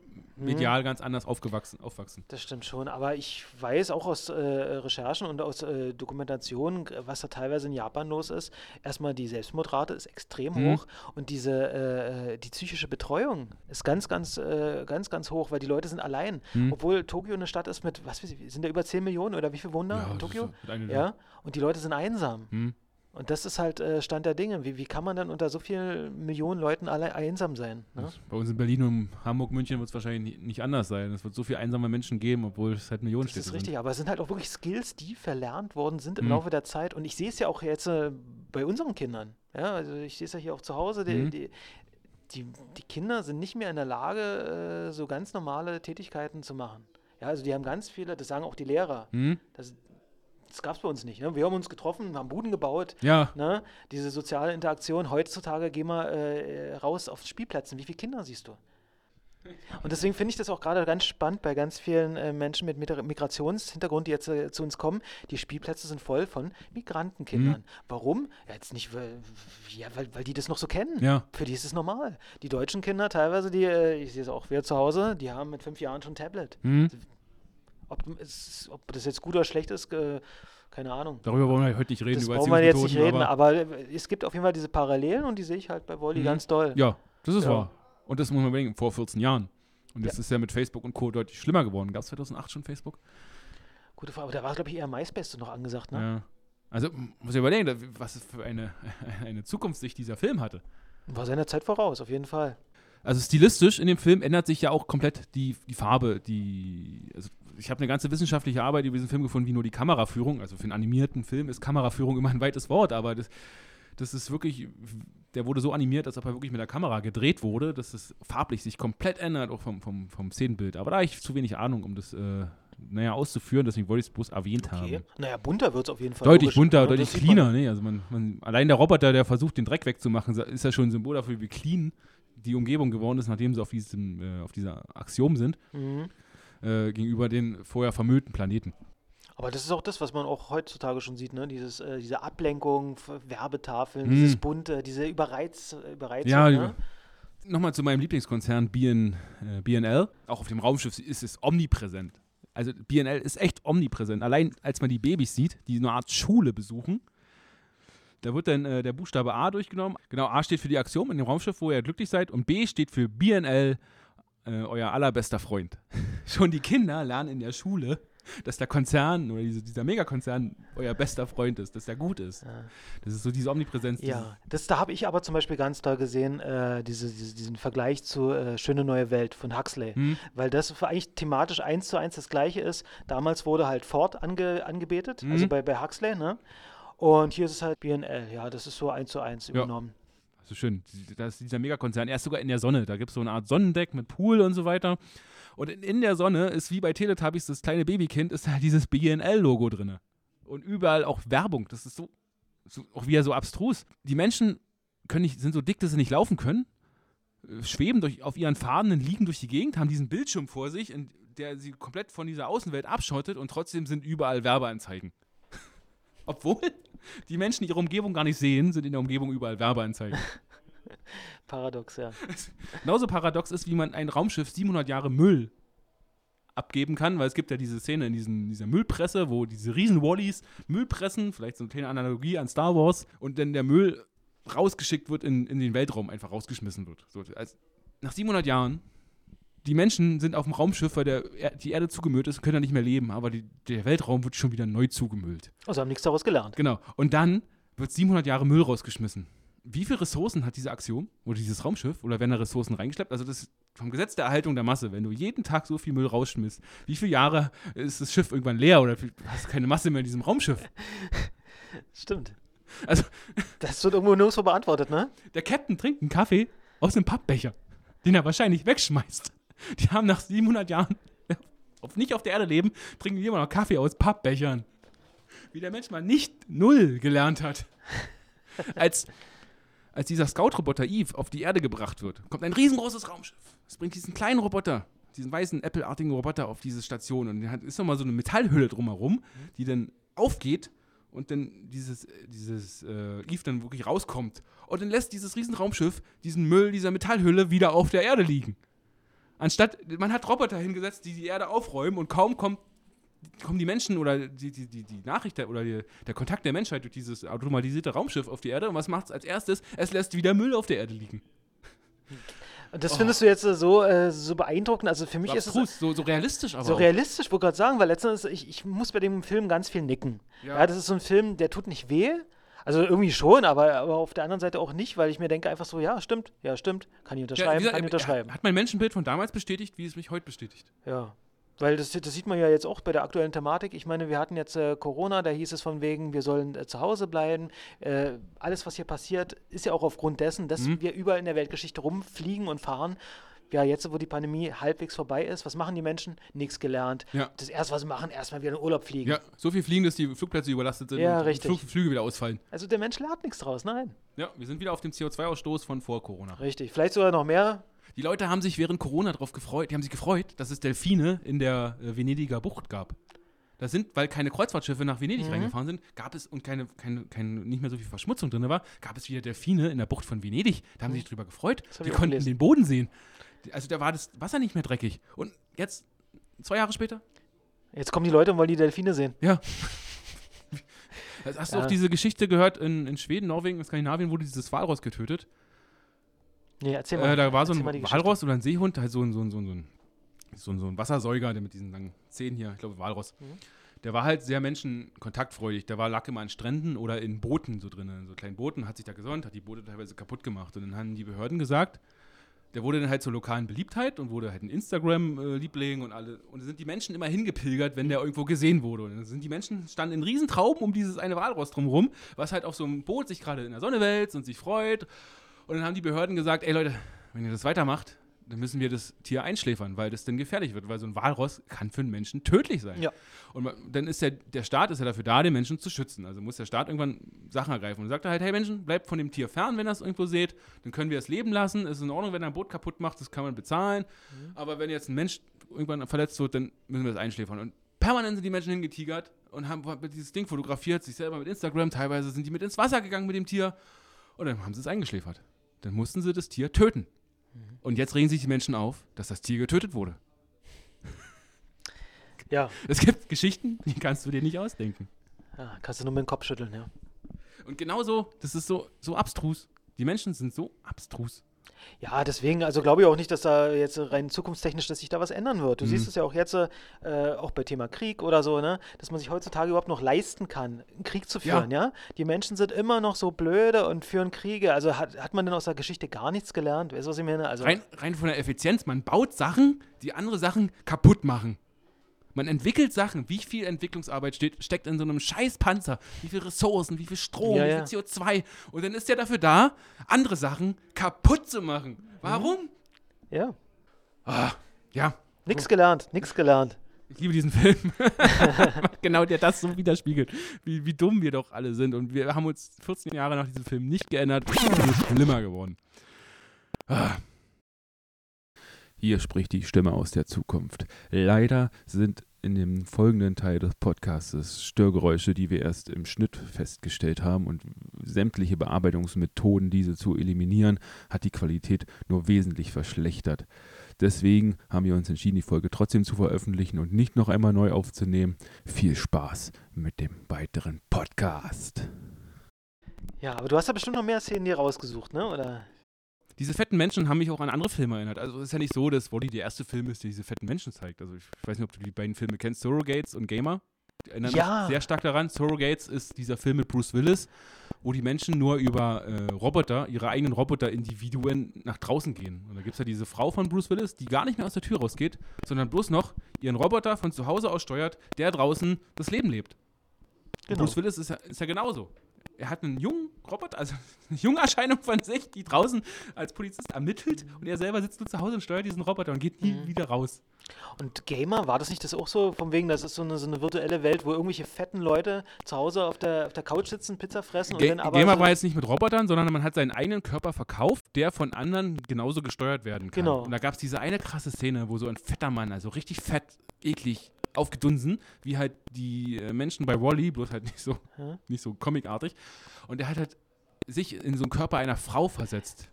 medial ganz anders aufgewachsen, aufwachsen. Das stimmt schon, aber ich weiß auch aus äh, Recherchen und aus äh, Dokumentationen, was da teilweise in Japan los ist. Erstmal die Selbstmordrate ist extrem Mhm. hoch und diese äh, äh, die psychische Betreuung ist ganz, ganz, äh, ganz, ganz hoch, weil die Leute sind allein. Mhm. Obwohl Tokio eine Stadt ist mit, was weiß ich, sind da über 10 Millionen oder wie viele wohnen da Ja, in Tokio? Ja, und die Leute sind einsam. Und das ist halt äh, Stand der Dinge. Wie, wie kann man dann unter so vielen Millionen Leuten alle einsam sein? Ne? Bei uns in Berlin und Hamburg, München wird es wahrscheinlich ni- nicht anders sein. Es wird so viele einsame Menschen geben, obwohl es halt Millionen Das ist richtig, sind. aber es sind halt auch wirklich Skills, die verlernt worden sind im Mhm. Laufe der Zeit. Und ich sehe es ja auch jetzt äh, bei unseren Kindern. Ja, also ich sehe es ja hier auch zu Hause. Die, Mhm. die, die, die Kinder sind nicht mehr in der Lage, äh, so ganz normale Tätigkeiten zu machen. Ja, also die haben ganz viele, das sagen auch die Lehrer. Hm? Das, das gab es bei uns nicht. Ne? Wir haben uns getroffen, haben Buden gebaut. Ja, Ne? Diese soziale Interaktion. Heutzutage gehen wir äh, raus auf Spielplätzen. Wie viele Kinder siehst du? Und deswegen finde ich das auch gerade ganz spannend bei ganz vielen äh, Menschen mit Migra- Migrationshintergrund, die jetzt äh, zu uns kommen. Die Spielplätze sind voll von Migrantenkindern. Mhm. Warum? Ja, jetzt nicht, weil, ja, weil, weil die das noch so kennen. Ja. Für die ist es normal. Die deutschen Kinder teilweise, die, äh, ich sehe es auch wieder zu Hause, die haben mit fünf Jahren schon ein Tablet. hm? Ob, es, ob das jetzt gut oder schlecht ist, äh, keine Ahnung. darüber wollen wir heute nicht reden. Das über brauchen wir jetzt nicht reden, aber, äh, es gibt auf jeden Fall diese Parallelen und die sehe ich halt bei Wolli Mhm. ganz doll. Ja, das ist Ja. wahr. Und das muss man überlegen, vor 14 Jahren. Und das Ja. ist ja mit Facebook und Co. deutlich schlimmer geworden. Gab es 2008 schon Facebook? Gute Frage, aber da war, glaube ich, eher MySpace noch angesagt, ne? Ja. Also muss ich überlegen, was für eine, eine Zukunftssicht dieser Film hatte. War seiner Zeit voraus, auf jeden Fall. Also stilistisch in dem Film ändert sich ja auch komplett die, die Farbe. Die, also ich habe eine ganze wissenschaftliche Arbeit über diesen Film gefunden, wie nur die Kameraführung. Also für einen animierten Film ist Kameraführung immer ein weites Wort, aber das, das ist wirklich, der wurde so animiert, als ob er wirklich mit der Kamera gedreht wurde, dass es farblich sich komplett ändert, auch vom, vom, vom Szenenbild. Aber da habe ich zu wenig Ahnung, um das äh, naja, auszuführen, deswegen wollte ich es bloß erwähnt Okay. haben. Naja, bunter wird es auf jeden Fall. Deutlich logisch, bunter, ne? deutlich cleaner. Ne? Also man, man, allein der Roboter, der versucht, den Dreck wegzumachen, ist ja schon ein Symbol dafür, wie clean die Umgebung geworden ist, nachdem sie auf, diesem, äh, auf dieser Axiom sind, Mhm. Äh, gegenüber den vorher vermüllten Planeten. Aber das ist auch das, was man auch heutzutage schon sieht, ne? Dieses, äh, diese Ablenkung, Werbetafeln, Mhm. dieses bunte, diese Überreiz, äh, Überreizung. Ja, ne? Nochmal zu meinem Lieblingskonzern BN, äh, BNL. Auch auf dem Raumschiff ist es omnipräsent. Also BNL ist echt omnipräsent. Allein als man die Babys sieht, die eine Art Schule besuchen, da wird dann äh, der Buchstabe A durchgenommen. Genau, A steht für die Axiom in dem Raumschiff, wo ihr glücklich seid. Und B steht für BNL, äh, euer allerbester Freund. Schon die Kinder lernen in der Schule, dass der Konzern oder diese, dieser Megakonzern euer bester Freund ist, dass der gut ist. Ja. Das ist so diese Omnipräsenz. dieses- Ja, das, da habe ich aber zum Beispiel ganz doll gesehen, äh, diese, diese, diesen Vergleich zu äh, Schöne neue Welt von Huxley. Hm? Weil das eigentlich thematisch eins zu eins das gleiche ist. Damals wurde halt Ford ange, angebetet, also Mhm. bei, bei Huxley, ne? Und hier ist es halt BNL, ja, das ist so eins zu eins Ja. übernommen. So schön. Da ist dieser Megakonzern. Er ist sogar in der Sonne. Da gibt es so eine Art Sonnendeck mit Pool und so weiter. Und in, in der Sonne ist wie bei Teletubbies das kleine Babykind, ist da dieses BNL-Logo drin. Und überall auch Werbung. Das ist so, so, auch wieder so abstrus. Die Menschen können nicht, sind so dick, dass sie nicht laufen können. äh, schweben durch, auf ihren Fahnen, liegen durch die Gegend, haben diesen Bildschirm vor sich, in der sie komplett von dieser Außenwelt abschottet und trotzdem sind überall Werbeanzeigen. Obwohl die Menschen ihre Umgebung gar nicht sehen, sind in der Umgebung überall Werbeanzeigen. Paradox, ja. Genauso paradox ist, wie man ein Raumschiff 700 Jahre Müll abgeben kann, weil es gibt ja diese Szene in diesen, dieser Müllpresse, wo diese riesen Wallis Müll pressen, vielleicht so eine kleine Analogie an Star Wars, und dann der Müll rausgeschickt wird in, in den Weltraum, einfach rausgeschmissen wird. So, als, nach 700 Jahren, die Menschen sind auf dem Raumschiff, weil der, er, die Erde zugemüllt ist, können da nicht mehr leben, aber die, der Weltraum wird schon wieder neu zugemüllt. Also haben nichts daraus gelernt. Genau. Und dann wird 700 Jahre Müll rausgeschmissen. Wie viele Ressourcen hat diese Aktion oder dieses Raumschiff oder werden da Ressourcen reingeschleppt? Also das ist vom Gesetz der Erhaltung der Masse, wenn du jeden Tag so viel Müll rausschmisst, wie viele Jahre ist das Schiff irgendwann leer oder du hast keine Masse mehr in diesem Raumschiff? Stimmt. Also Das wird irgendwo nirgendwo beantwortet, ne? der Captain trinkt einen Kaffee aus einem Pappbecher, den er wahrscheinlich wegschmeißt. Die haben nach 700 Jahren auf, nicht auf der Erde leben, trinken die immer noch Kaffee aus Pappbechern. Wie der Mensch mal nicht null gelernt hat. Als, als dieser Scout-Roboter Eve auf die Erde gebracht wird, kommt ein riesengroßes Raumschiff. Es bringt diesen kleinen Roboter, diesen weißen Apple-artigen Roboter auf diese Station und da ist nochmal so eine Metallhülle drumherum, die dann aufgeht und dann dieses, dieses äh, Eve dann wirklich rauskommt. Und dann lässt dieses Riesenraumschiff diesen Müll dieser Metallhülle wieder auf der Erde liegen. Anstatt, man hat Roboter hingesetzt, die die Erde aufräumen und kaum kommt, kommen die Menschen oder die, die, die, die Nachricht der- oder die, der Kontakt der Menschheit durch dieses automatisierte Raumschiff auf die Erde. Und was macht es als erstes? Es lässt wieder Müll auf der Erde liegen. Und das findest du jetzt äh, so, äh, so beeindruckend. Also für mich So ist es so, so realistisch aber so auch. realistisch, wollte gerade sagen, weil letztendlich, ich, ich muss bei dem Film ganz viel nicken. Ja. Ja. das ist so ein Film, der tut nicht weh. Also irgendwie schon, aber, aber auf der anderen Seite auch nicht, weil ich mir denke einfach so, ja, stimmt, ja, stimmt, kann ich Ja, unterschreiben, wie gesagt, kann ich unterschreiben. Hat mein Menschenbild von damals bestätigt, wie es mich heute bestätigt. Ja. Weil das, das sieht man ja jetzt auch bei der aktuellen Thematik. Ich meine, wir hatten jetzt äh, Corona, da hieß es von wegen, wir sollen äh, zu Hause bleiben. Äh, alles, was hier passiert, ist ja auch aufgrund dessen, dass Mhm. wir überall in der Weltgeschichte rumfliegen und fahren. Ja, jetzt, wo die Pandemie halbwegs vorbei ist, was machen die Menschen? Nichts gelernt. Ja. Das erste, was sie machen, erstmal wieder in Urlaub fliegen. Ja, so viel fliegen, dass die Flugplätze überlastet sind Ja, und richtig. Flug, Flüge wieder ausfallen. Also der Mensch lernt nichts draus, nein. Ja, wir sind wieder auf dem CO2-Ausstoß von vor Corona. Richtig. Vielleicht sogar noch mehr. Die Leute haben sich während Corona darauf gefreut, die haben sich gefreut, dass es Delfine in der äh, Venediger Bucht gab. Da sind, weil keine Kreuzfahrtschiffe nach Venedig Mhm. reingefahren sind, gab es und keine, keine, keine, nicht mehr so viel Verschmutzung drin war, gab es wieder Delfine in der Bucht von Venedig. Da haben sie sich drüber gefreut. Das Die konnten gelesen. den Boden sehen. Also da war das Wasser nicht mehr dreckig. Und jetzt, zwei Jahre später, Jetzt kommen die Leute und wollen die Delfine sehen. ja. Hast du Ja. auch diese Geschichte gehört, in, in Schweden, Norwegen, in Skandinavien wurde dieses Walross getötet? Nee, erzähl mal. Äh, da war so ein. Walross oder ein Seehund, halt so ein, so ein, so ein, so ein, so ein, so ein Wassersäuger, der mit diesen langen Zähnen hier, ich glaube Walross. Mhm. Der war halt sehr menschenkontaktfreudig. Der war lag immer an Stränden oder in Booten so drin, in so kleinen Booten, hat sich da gesonnt, hat die Boote teilweise kaputt gemacht. Und dann haben die Behörden gesagt, der wurde dann halt zur lokalen Beliebtheit und wurde halt ein Instagram-Liebling und alle. Und dann sind die Menschen immer hingepilgert, wenn der irgendwo gesehen wurde. Und dann sind die Menschen, standen in Riesentrauben um dieses eine Walross drumherum, was halt auf so einem Boot sich gerade in der Sonne wälzt und sich freut. Und dann haben die Behörden gesagt, ey Leute, wenn ihr das weitermacht, dann müssen wir das Tier einschläfern, weil das dann gefährlich wird, weil so ein Walross kann für einen Menschen tödlich sein. Ja. Und dann ist der, der Staat ist ja dafür da, den Menschen zu schützen. Also muss der Staat irgendwann Sachen ergreifen. Und sagt halt, hey Menschen, bleibt von dem Tier fern, wenn ihr es irgendwo seht. Dann können wir es leben lassen. Es ist in Ordnung, wenn er ein Boot kaputt macht, das kann man bezahlen. Aber wenn jetzt ein Mensch irgendwann verletzt wird, dann müssen wir das einschläfern. Und permanent sind die Menschen hingetigert und haben dieses Ding fotografiert, sich selber mit Instagram. Teilweise sind die mit ins Wasser gegangen mit dem Tier. Und dann haben sie es eingeschläfert. Dann mussten sie das Tier töten. Und jetzt regen sich die Menschen auf, dass das Tier getötet wurde. Ja. Es gibt Geschichten, die kannst du dir nicht ausdenken. ja, kannst du nur mit dem Kopf schütteln, ja. Und genauso, das ist so, so abstrus. Die Menschen sind so abstrus. Ja, deswegen, also glaube ich auch nicht, dass da jetzt rein zukunftstechnisch, dass sich da was ändern wird. Du Mhm. siehst es ja auch jetzt, äh, auch bei Thema Krieg oder so, ne, dass man sich heutzutage überhaupt noch leisten kann, einen Krieg zu Ja. führen, ja. Die Menschen sind immer noch so blöde und führen Kriege. Also hat, hat man denn aus der Geschichte gar nichts gelernt? Weißt du, was ich meine? Also, Rein, rein von der Effizienz, man baut Sachen, die andere Sachen kaputt machen. Man entwickelt Sachen. Wie viel Entwicklungsarbeit steht, steckt in so einem scheiß Panzer? Wie viel Ressourcen, wie viel Strom, Ja, wie ja. viel CO2? Und dann ist der dafür da, andere Sachen kaputt zu machen. Warum? ja, Ah, ja, nichts gelernt, nichts gelernt. Ich liebe diesen Film. genau, der das so widerspiegelt, wie, wie dumm wir doch alle sind. Und wir haben uns 14 Jahre nach diesem Film nicht geändert. Es ist nur schlimmer geworden. Ah. Hier spricht die Stimme aus der Zukunft. Leider sind in dem folgenden Teil des Podcasts Störgeräusche, die wir erst im Schnitt festgestellt haben und sämtliche Bearbeitungsmethoden, diese zu eliminieren, hat die Qualität nur wesentlich verschlechtert. Deswegen haben wir uns entschieden, die Folge trotzdem zu veröffentlichen und nicht noch einmal neu aufzunehmen. Viel Spaß mit dem weiteren Podcast. Ja, aber du hast ja bestimmt noch mehr Szenen dir rausgesucht, ne? Oder? Diese fetten Menschen haben mich auch an andere Filme erinnert. Also es ist ja nicht so, dass Wally der erste Film ist, der diese fetten Menschen zeigt. Also ich weiß nicht, ob du die beiden Filme kennst, Surrogates und Gamer. Die erinnern Ja. mich sehr stark daran. Surrogates ist dieser Film mit Bruce Willis, wo die Menschen nur über äh, Roboter, ihre eigenen Roboter-Individuen nach draußen gehen. Und da gibt es ja diese Frau von Bruce Willis, die gar nicht mehr aus der Tür rausgeht, sondern bloß noch ihren Roboter von zu Hause aus steuert, der draußen das Leben lebt. Genau. Bruce Willis ist ja, ist ja genauso. Er hat einen jungen Roboter, also eine junge Erscheinung von sich, die draußen als Polizist ermittelt und er selber sitzt nur zu Hause und steuert diesen Roboter und geht nie Mhm. wieder raus. Und Gamer, war das nicht das auch so, von wegen, das ist so eine, so eine virtuelle Welt, wo irgendwelche fetten Leute zu Hause auf der, auf der Couch sitzen, Pizza fressen und Ga dann aber. Gamer so, war jetzt nicht mit Robotern, sondern man hat seinen eigenen Körper verkauft, der von anderen genauso gesteuert werden kann. Genau. Und da gab es diese eine krasse Szene, wo so ein fetter Mann, also richtig fett, eklig, aufgedunsen, wie halt die äh, Menschen bei Wally, bloß halt nicht so, Ja. nicht so comicartig. Und der hat halt sich in so einen Körper einer Frau versetzt.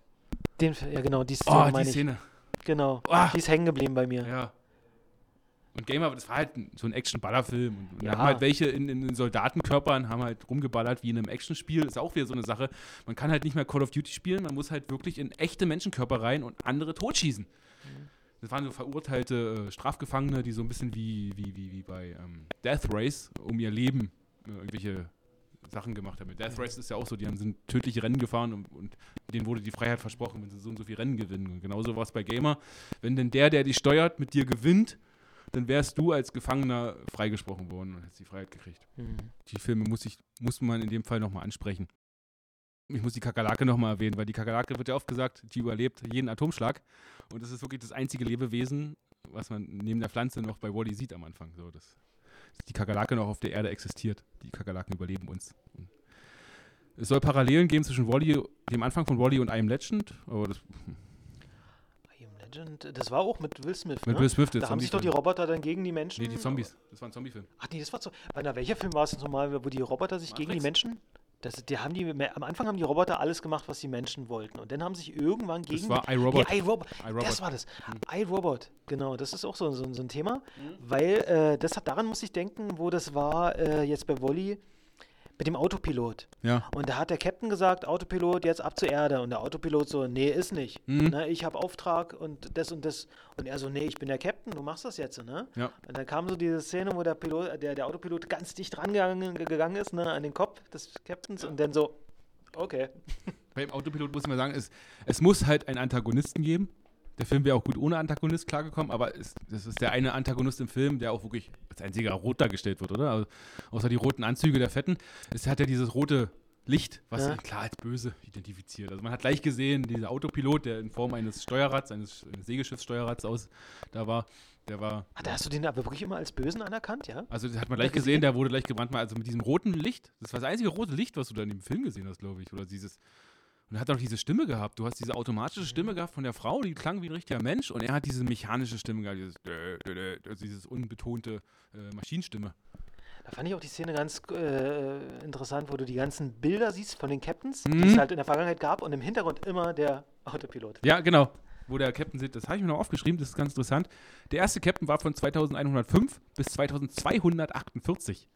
den, ja, genau, die Szene Oh, die meine ich. Szene. Genau. Ah. Die ist hängen geblieben bei mir. Ja. Und Gamer, das war halt so ein Action-Ballerfilm. Und, und da Ja. haben halt welche in, in den Soldatenkörpern haben halt rumgeballert wie in einem Actionspiel. Ist auch wieder so eine Sache. Man kann halt nicht mehr Call of Duty spielen, man muss halt wirklich in echte Menschenkörper rein und andere totschießen. Das waren so verurteilte äh, Strafgefangene, die so ein bisschen wie, wie, wie, wie bei ähm, Death Race um ihr Leben äh, irgendwelche Sachen gemacht haben. Mit Death Race ist ja auch so, die haben sind tödliche Rennen gefahren und, und denen wurde die Freiheit versprochen, wenn sie so und so viel Rennen gewinnen. Und genauso war es bei Gamer. Wenn denn der, der dich steuert, mit dir gewinnt, dann wärst du als Gefangener freigesprochen worden und hättest die Freiheit gekriegt. Mhm. Die Filme muss, ich, muss man in dem Fall nochmal ansprechen. Ich muss die Kakerlake nochmal erwähnen, weil die Kakerlake wird ja oft gesagt, die überlebt jeden Atomschlag. Und das ist wirklich das einzige Lebewesen, was man neben der Pflanze noch bei Wally sieht am Anfang. So, dass, die Kakerlake noch auf der Erde existiert. Die Kakerlaken überleben uns. Es soll Parallelen geben zwischen Wally, dem Anfang von Wally und I Am Legend, aber das Am Legend, das war auch mit Will Smith, mit ne? Will Smith, Da haben sich doch die. Roboter dann gegen die Menschen. Nee, die Zombies. Das war ein Zombiefilm. Ach nee, das war so. Warte, welcher Film war es jetzt nochmal, wo die Roboter sich gegen die Matrix. Menschen. Das, die haben die, am Anfang haben die Roboter alles gemacht, was die Menschen wollten. Und dann haben sich irgendwann gegen. war die, iRobot. Nee, iRobot. iRobot. Das war das. Hm. iRobot. Genau, das ist auch so, so, so ein Thema. Mhm. Weil äh, das hat, daran muss ich denken, wo das war äh, jetzt bei Wally mit dem Autopilot. Ja. Und da hat der Captain gesagt, Autopilot jetzt ab zur Erde. Und der Autopilot so, nee, ist nicht. Mhm. Ne, ich habe Auftrag und das und das. Und er so, nee, ich bin der Captain, du machst das jetzt. Ne? Ja. Und dann kam so diese Szene, wo der Pilot, der, der Autopilot ganz dicht rangegangen gegangen ist, ne, an den Kopf des Captains und dann so, okay. Beim Autopilot muss mal sagen, es, es muss halt einen Antagonisten geben. Der Film wäre auch gut ohne Antagonist klargekommen, aber es, das ist der eine Antagonist im Film, der auch wirklich als einziger rot dargestellt wird, oder? Also, außer die roten Anzüge der Fetten. Es hat ja dieses rote Licht, was Ja. klar als böse identifiziert. Also man hat gleich gesehen, dieser Autopilot, der in Form eines Steuerrads, eines, Segelschiffssteuerrads aus, da war, der war Ah, da hast du den aber wirklich immer als Bösen anerkannt, ja? also das hat man gleich gesehen? der wurde gleich gebrannt. Also mit diesem roten Licht, das war das einzige rote Licht, was du da in dem Film gesehen hast, glaube ich. Oder dieses. Und er hat auch diese Stimme gehabt. Du hast diese automatische Stimme gehabt von der Frau, die klang wie ein richtiger Mensch. Und er hat diese mechanische Stimme gehabt, dieses, also dieses unbetonte äh, Maschinenstimme. Da fand ich auch die Szene ganz äh, interessant, wo du die ganzen Bilder siehst von den Captains, die Mhm. es halt in der Vergangenheit gab und im Hintergrund immer der Autopilot. Ja, genau. Wo der Captain sitzt, das habe ich mir noch aufgeschrieben, das ist ganz interessant. Der erste Captain war von 2105 bis 2248.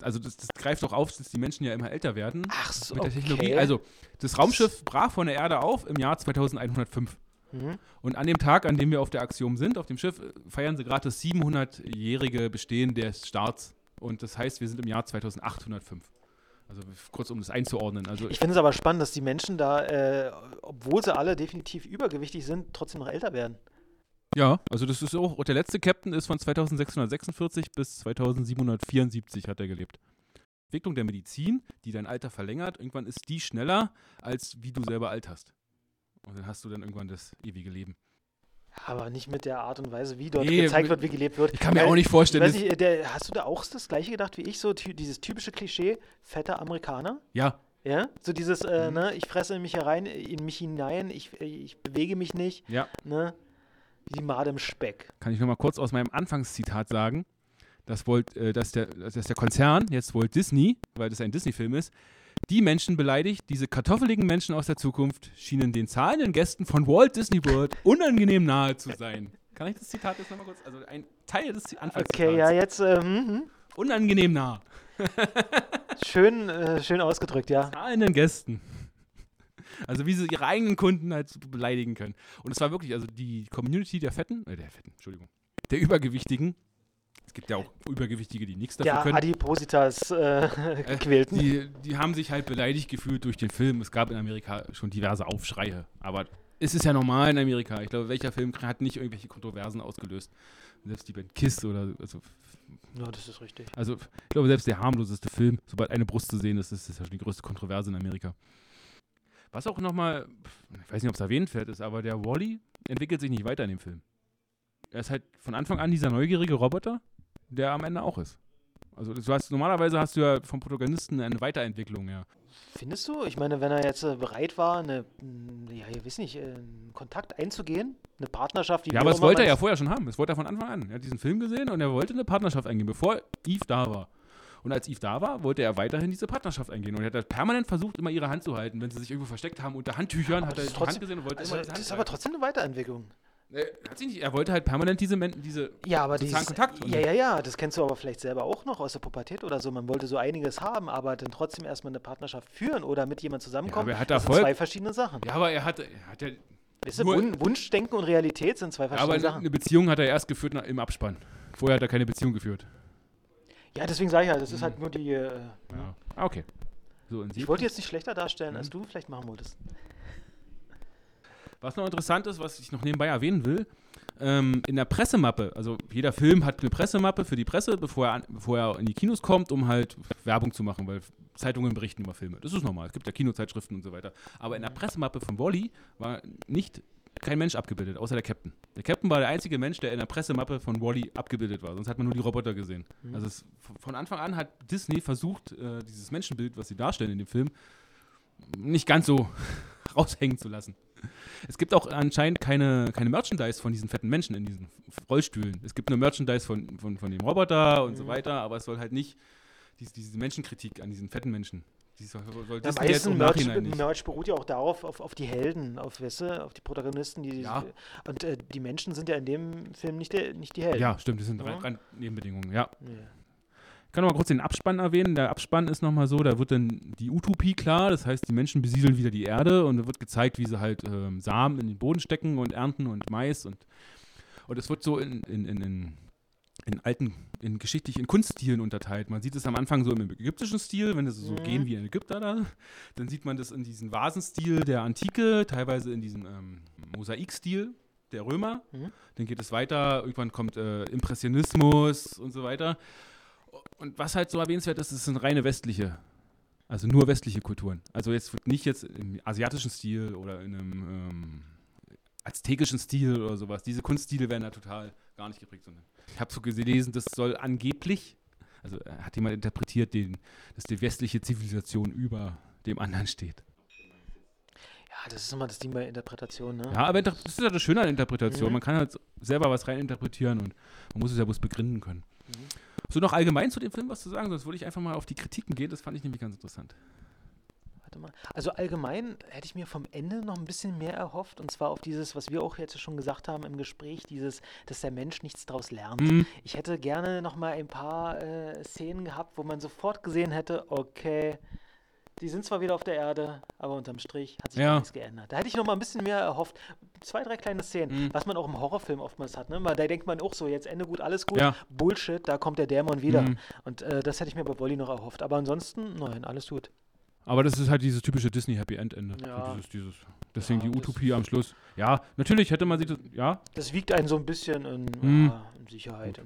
Also das, das greift doch auf, dass die Menschen ja immer älter werden. Ach so, mit der okay. Technologie. Also, das Raumschiff brach von der Erde auf im Jahr 2105. Mhm. Und an dem Tag, an dem wir auf der Axiom sind, auf dem Schiff, feiern sie gerade das 700-jährige Bestehen des Starts. Und das heißt, wir sind im Jahr 2805. Also kurz um das einzuordnen. Also Ich finde es aber spannend, dass die Menschen da, äh, obwohl sie alle definitiv übergewichtig sind, trotzdem noch älter werden. Ja, also das ist auch, der letzte Captain ist von 2646 bis 2774 hat er gelebt. Entwicklung der Medizin, die dein Alter verlängert, irgendwann ist die schneller, als wie du selber alt hast. Und dann hast du dann irgendwann das ewige Leben. Aber nicht mit der Art und Weise, wie dort Nee, gezeigt wird, wie gelebt wird. Ich kann mir Weil- auch nicht vorstellen, nicht, der, hast du da auch das gleiche gedacht wie ich, so dieses typische Klischee, fetter Amerikaner? ja, Ja, so dieses, äh, Mhm. ne, ich fresse in mich herein, in mich hinein, ich, ich bewege mich nicht, ja. ne? Die Made im Speck. Kann ich nochmal kurz aus meinem Anfangszitat sagen, dass, Walt, äh, dass, der, dass der Konzern, jetzt Walt Disney, weil das ein Disney-Film ist, die Menschen beleidigt, diese kartoffeligen Menschen aus der Zukunft schienen den zahlenden Gästen von Walt Disney World unangenehm nahe zu sein. Kann ich das Zitat jetzt nochmal kurz? Also ein Teil des Anfangszitats. Okay, ja, jetzt äh, hm, Unangenehm nah. hm. schön, äh, schön ausgedrückt, ja. Zahlenden Gästen. Also wie sie ihre eigenen Kunden halt so beleidigen können. Und es war wirklich, also die Community der Fetten, äh, der Fetten, Entschuldigung, der Übergewichtigen, es gibt ja auch Übergewichtige, die nichts dafür Ja, können. Adipositas äh, gequälten. Die, die haben sich halt beleidigt gefühlt durch den Film. Es gab in Amerika schon diverse Aufschreie. Aber es ist ja normal in Amerika. Ich glaube, welcher Film hat nicht irgendwelche Kontroversen ausgelöst? Selbst die Band Kiss oder also, ja, das ist richtig. also ich glaube, selbst der harmloseste Film, sobald eine Brust zu sehen ist, ist das ja schon die größte Kontroverse in Amerika. Was auch nochmal, ich weiß nicht, ob es erwähnt wird, ist, aber der Wally entwickelt sich nicht weiter in dem Film. Er ist halt von Anfang an dieser neugierige Roboter, der am Ende auch ist. Also du hast, normalerweise hast du ja vom Protagonisten eine Weiterentwicklung, ja. Findest du? Ich meine, wenn er jetzt äh, bereit war, eine, mh, ja, ich weiß nicht, äh, einen Kontakt einzugehen, eine Partnerschaft, die Ja, aber das wollte er ja vorher schon haben. Das wollte er von Anfang an. Er hat diesen Film gesehen und er wollte eine Partnerschaft eingehen, bevor Eve da war. Und als Eve da war, wollte er weiterhin diese Partnerschaft eingehen. Und er hat halt permanent versucht, immer ihre Hand zu halten. Wenn sie sich irgendwo versteckt haben unter Handtüchern, Aber hat er die ist Hand trotzdem- gesehen und wollte Also, immer das ist aber halten. trotzdem eine Weiterentwicklung. Er, nicht, er wollte halt permanent diese, diese Ja, aber dieses, Kontakt. Ja, ja, ja, das kennst du aber vielleicht selber auch noch aus der Pubertät oder so. Man wollte so einiges haben, aber dann trotzdem erstmal eine Partnerschaft führen oder mit jemand zusammenkommen. aber er hat das sind zwei verschiedene Sachen. Ja, aber er hat, er hat ja, Weißt du, Wunschdenken und Realität sind zwei ja, aber verschiedene Sachen. eine Beziehung hat er erst geführt im Abspann. Vorher hat er keine Beziehung geführt. Ja, deswegen sage ich ja, das ist halt nur die. Äh, Ja. Ah, okay. So, ich wollte jetzt nicht schlechter darstellen, Mhm. als du vielleicht machen wolltest. Was noch interessant ist, was ich noch nebenbei erwähnen will, ähm, in der Pressemappe, also jeder Film hat eine Pressemappe für die Presse, bevor er, an, bevor er in die Kinos kommt, um halt Werbung zu machen, weil Zeitungen berichten über Filme. Das ist normal, es gibt ja Kinozeitschriften und so weiter. Aber in der Pressemappe von Wally war nicht kein Mensch abgebildet, außer der Captain. Der Captain war der einzige Mensch, der in der Pressemappe von Wally abgebildet war, sonst hat man nur die Roboter gesehen. Mhm. Also es, von Anfang an hat Disney versucht, äh, dieses Menschenbild, was sie darstellen in dem Film, nicht ganz so raushängen zu lassen. Es gibt auch anscheinend keine, keine Merchandise von diesen fetten Menschen in diesen Rollstühlen. Es gibt nur Merchandise von, von, von dem Roboter und so Mhm. weiter, aber es soll halt nicht diese, diese Menschenkritik an diesen fetten Menschen. Die soll, soll Der Disney Merch. Merch beruht ja auch darauf, auf, auf die Helden, auf, du, auf die Protagonisten. Die, Ja. Und äh, die Menschen sind ja in dem Film nicht, der, nicht die Helden. Ja, stimmt, das sind Ja. rein, rein Nebenbedingungen, ja. Ja. Ich kann noch mal kurz den Abspann erwähnen. Der Abspann ist nochmal so, da wird dann die Utopie klar, das heißt, die Menschen besiedeln wieder die Erde und da wird gezeigt, wie sie halt ähm, Samen in den Boden stecken und ernten und Mais und und es wird so in, in, in, in, in alten, in geschichtlich in Kunststilen unterteilt. Man sieht es am Anfang so im ägyptischen Stil, wenn es so Mhm. gehen wie ein Ägypter da. Dann sieht man das in diesem Vasenstil der Antike, teilweise in diesem ähm, Mosaikstil der Römer. Mhm. Dann geht es weiter, irgendwann kommt äh, Impressionismus und so weiter. Und was halt so erwähnenswert ist, es sind reine westliche, also nur westliche Kulturen. Also jetzt nicht jetzt im asiatischen Stil oder in einem ähm, aztekischen Stil oder sowas. Diese Kunststile werden da total gar nicht geprägt. Ich habe so gelesen, das soll angeblich, also äh, hat jemand interpretiert, den, dass die westliche Zivilisation über dem anderen steht. ja, das ist immer das Ding bei Interpretation, ne? Ja, aber das ist ja das Schöne an Interpretation. Mhm. Man kann halt selber was reininterpretieren und man muss es ja bloß begründen können. Mhm. So noch allgemein zu dem Film was zu sagen, sonst würde ich einfach mal auf die Kritiken gehen. Das fand ich nämlich ganz interessant. Warte mal. Also allgemein hätte ich mir vom Ende noch ein bisschen mehr erhofft und zwar auf dieses, was wir auch jetzt schon gesagt haben im Gespräch, dieses, dass der Mensch nichts daraus lernt. Mhm. Ich hätte gerne noch mal ein paar äh, Szenen gehabt, wo man sofort gesehen hätte, okay, die sind zwar wieder auf der Erde, aber unterm Strich hat sich Ja. nichts geändert. Da hätte ich noch mal ein bisschen mehr erhofft. Zwei, drei kleine Szenen, Mhm. was man auch im Horrorfilm oftmals hat. Ne? Weil da denkt man auch so, jetzt Ende gut, alles gut. Ja. Bullshit, da kommt der Dämon wieder. Mhm. Und äh, das hätte ich mir bei Wolli noch erhofft. Aber ansonsten, nein, alles gut. Aber das ist halt dieses typische Disney Happy End Ende. Ja. So Dieses, dieses, deswegen Ja, die Utopie am Schluss. Ja, natürlich hätte man sich das, ja. Das wiegt einen so ein bisschen in, Mhm. ja, in Sicherheit. In,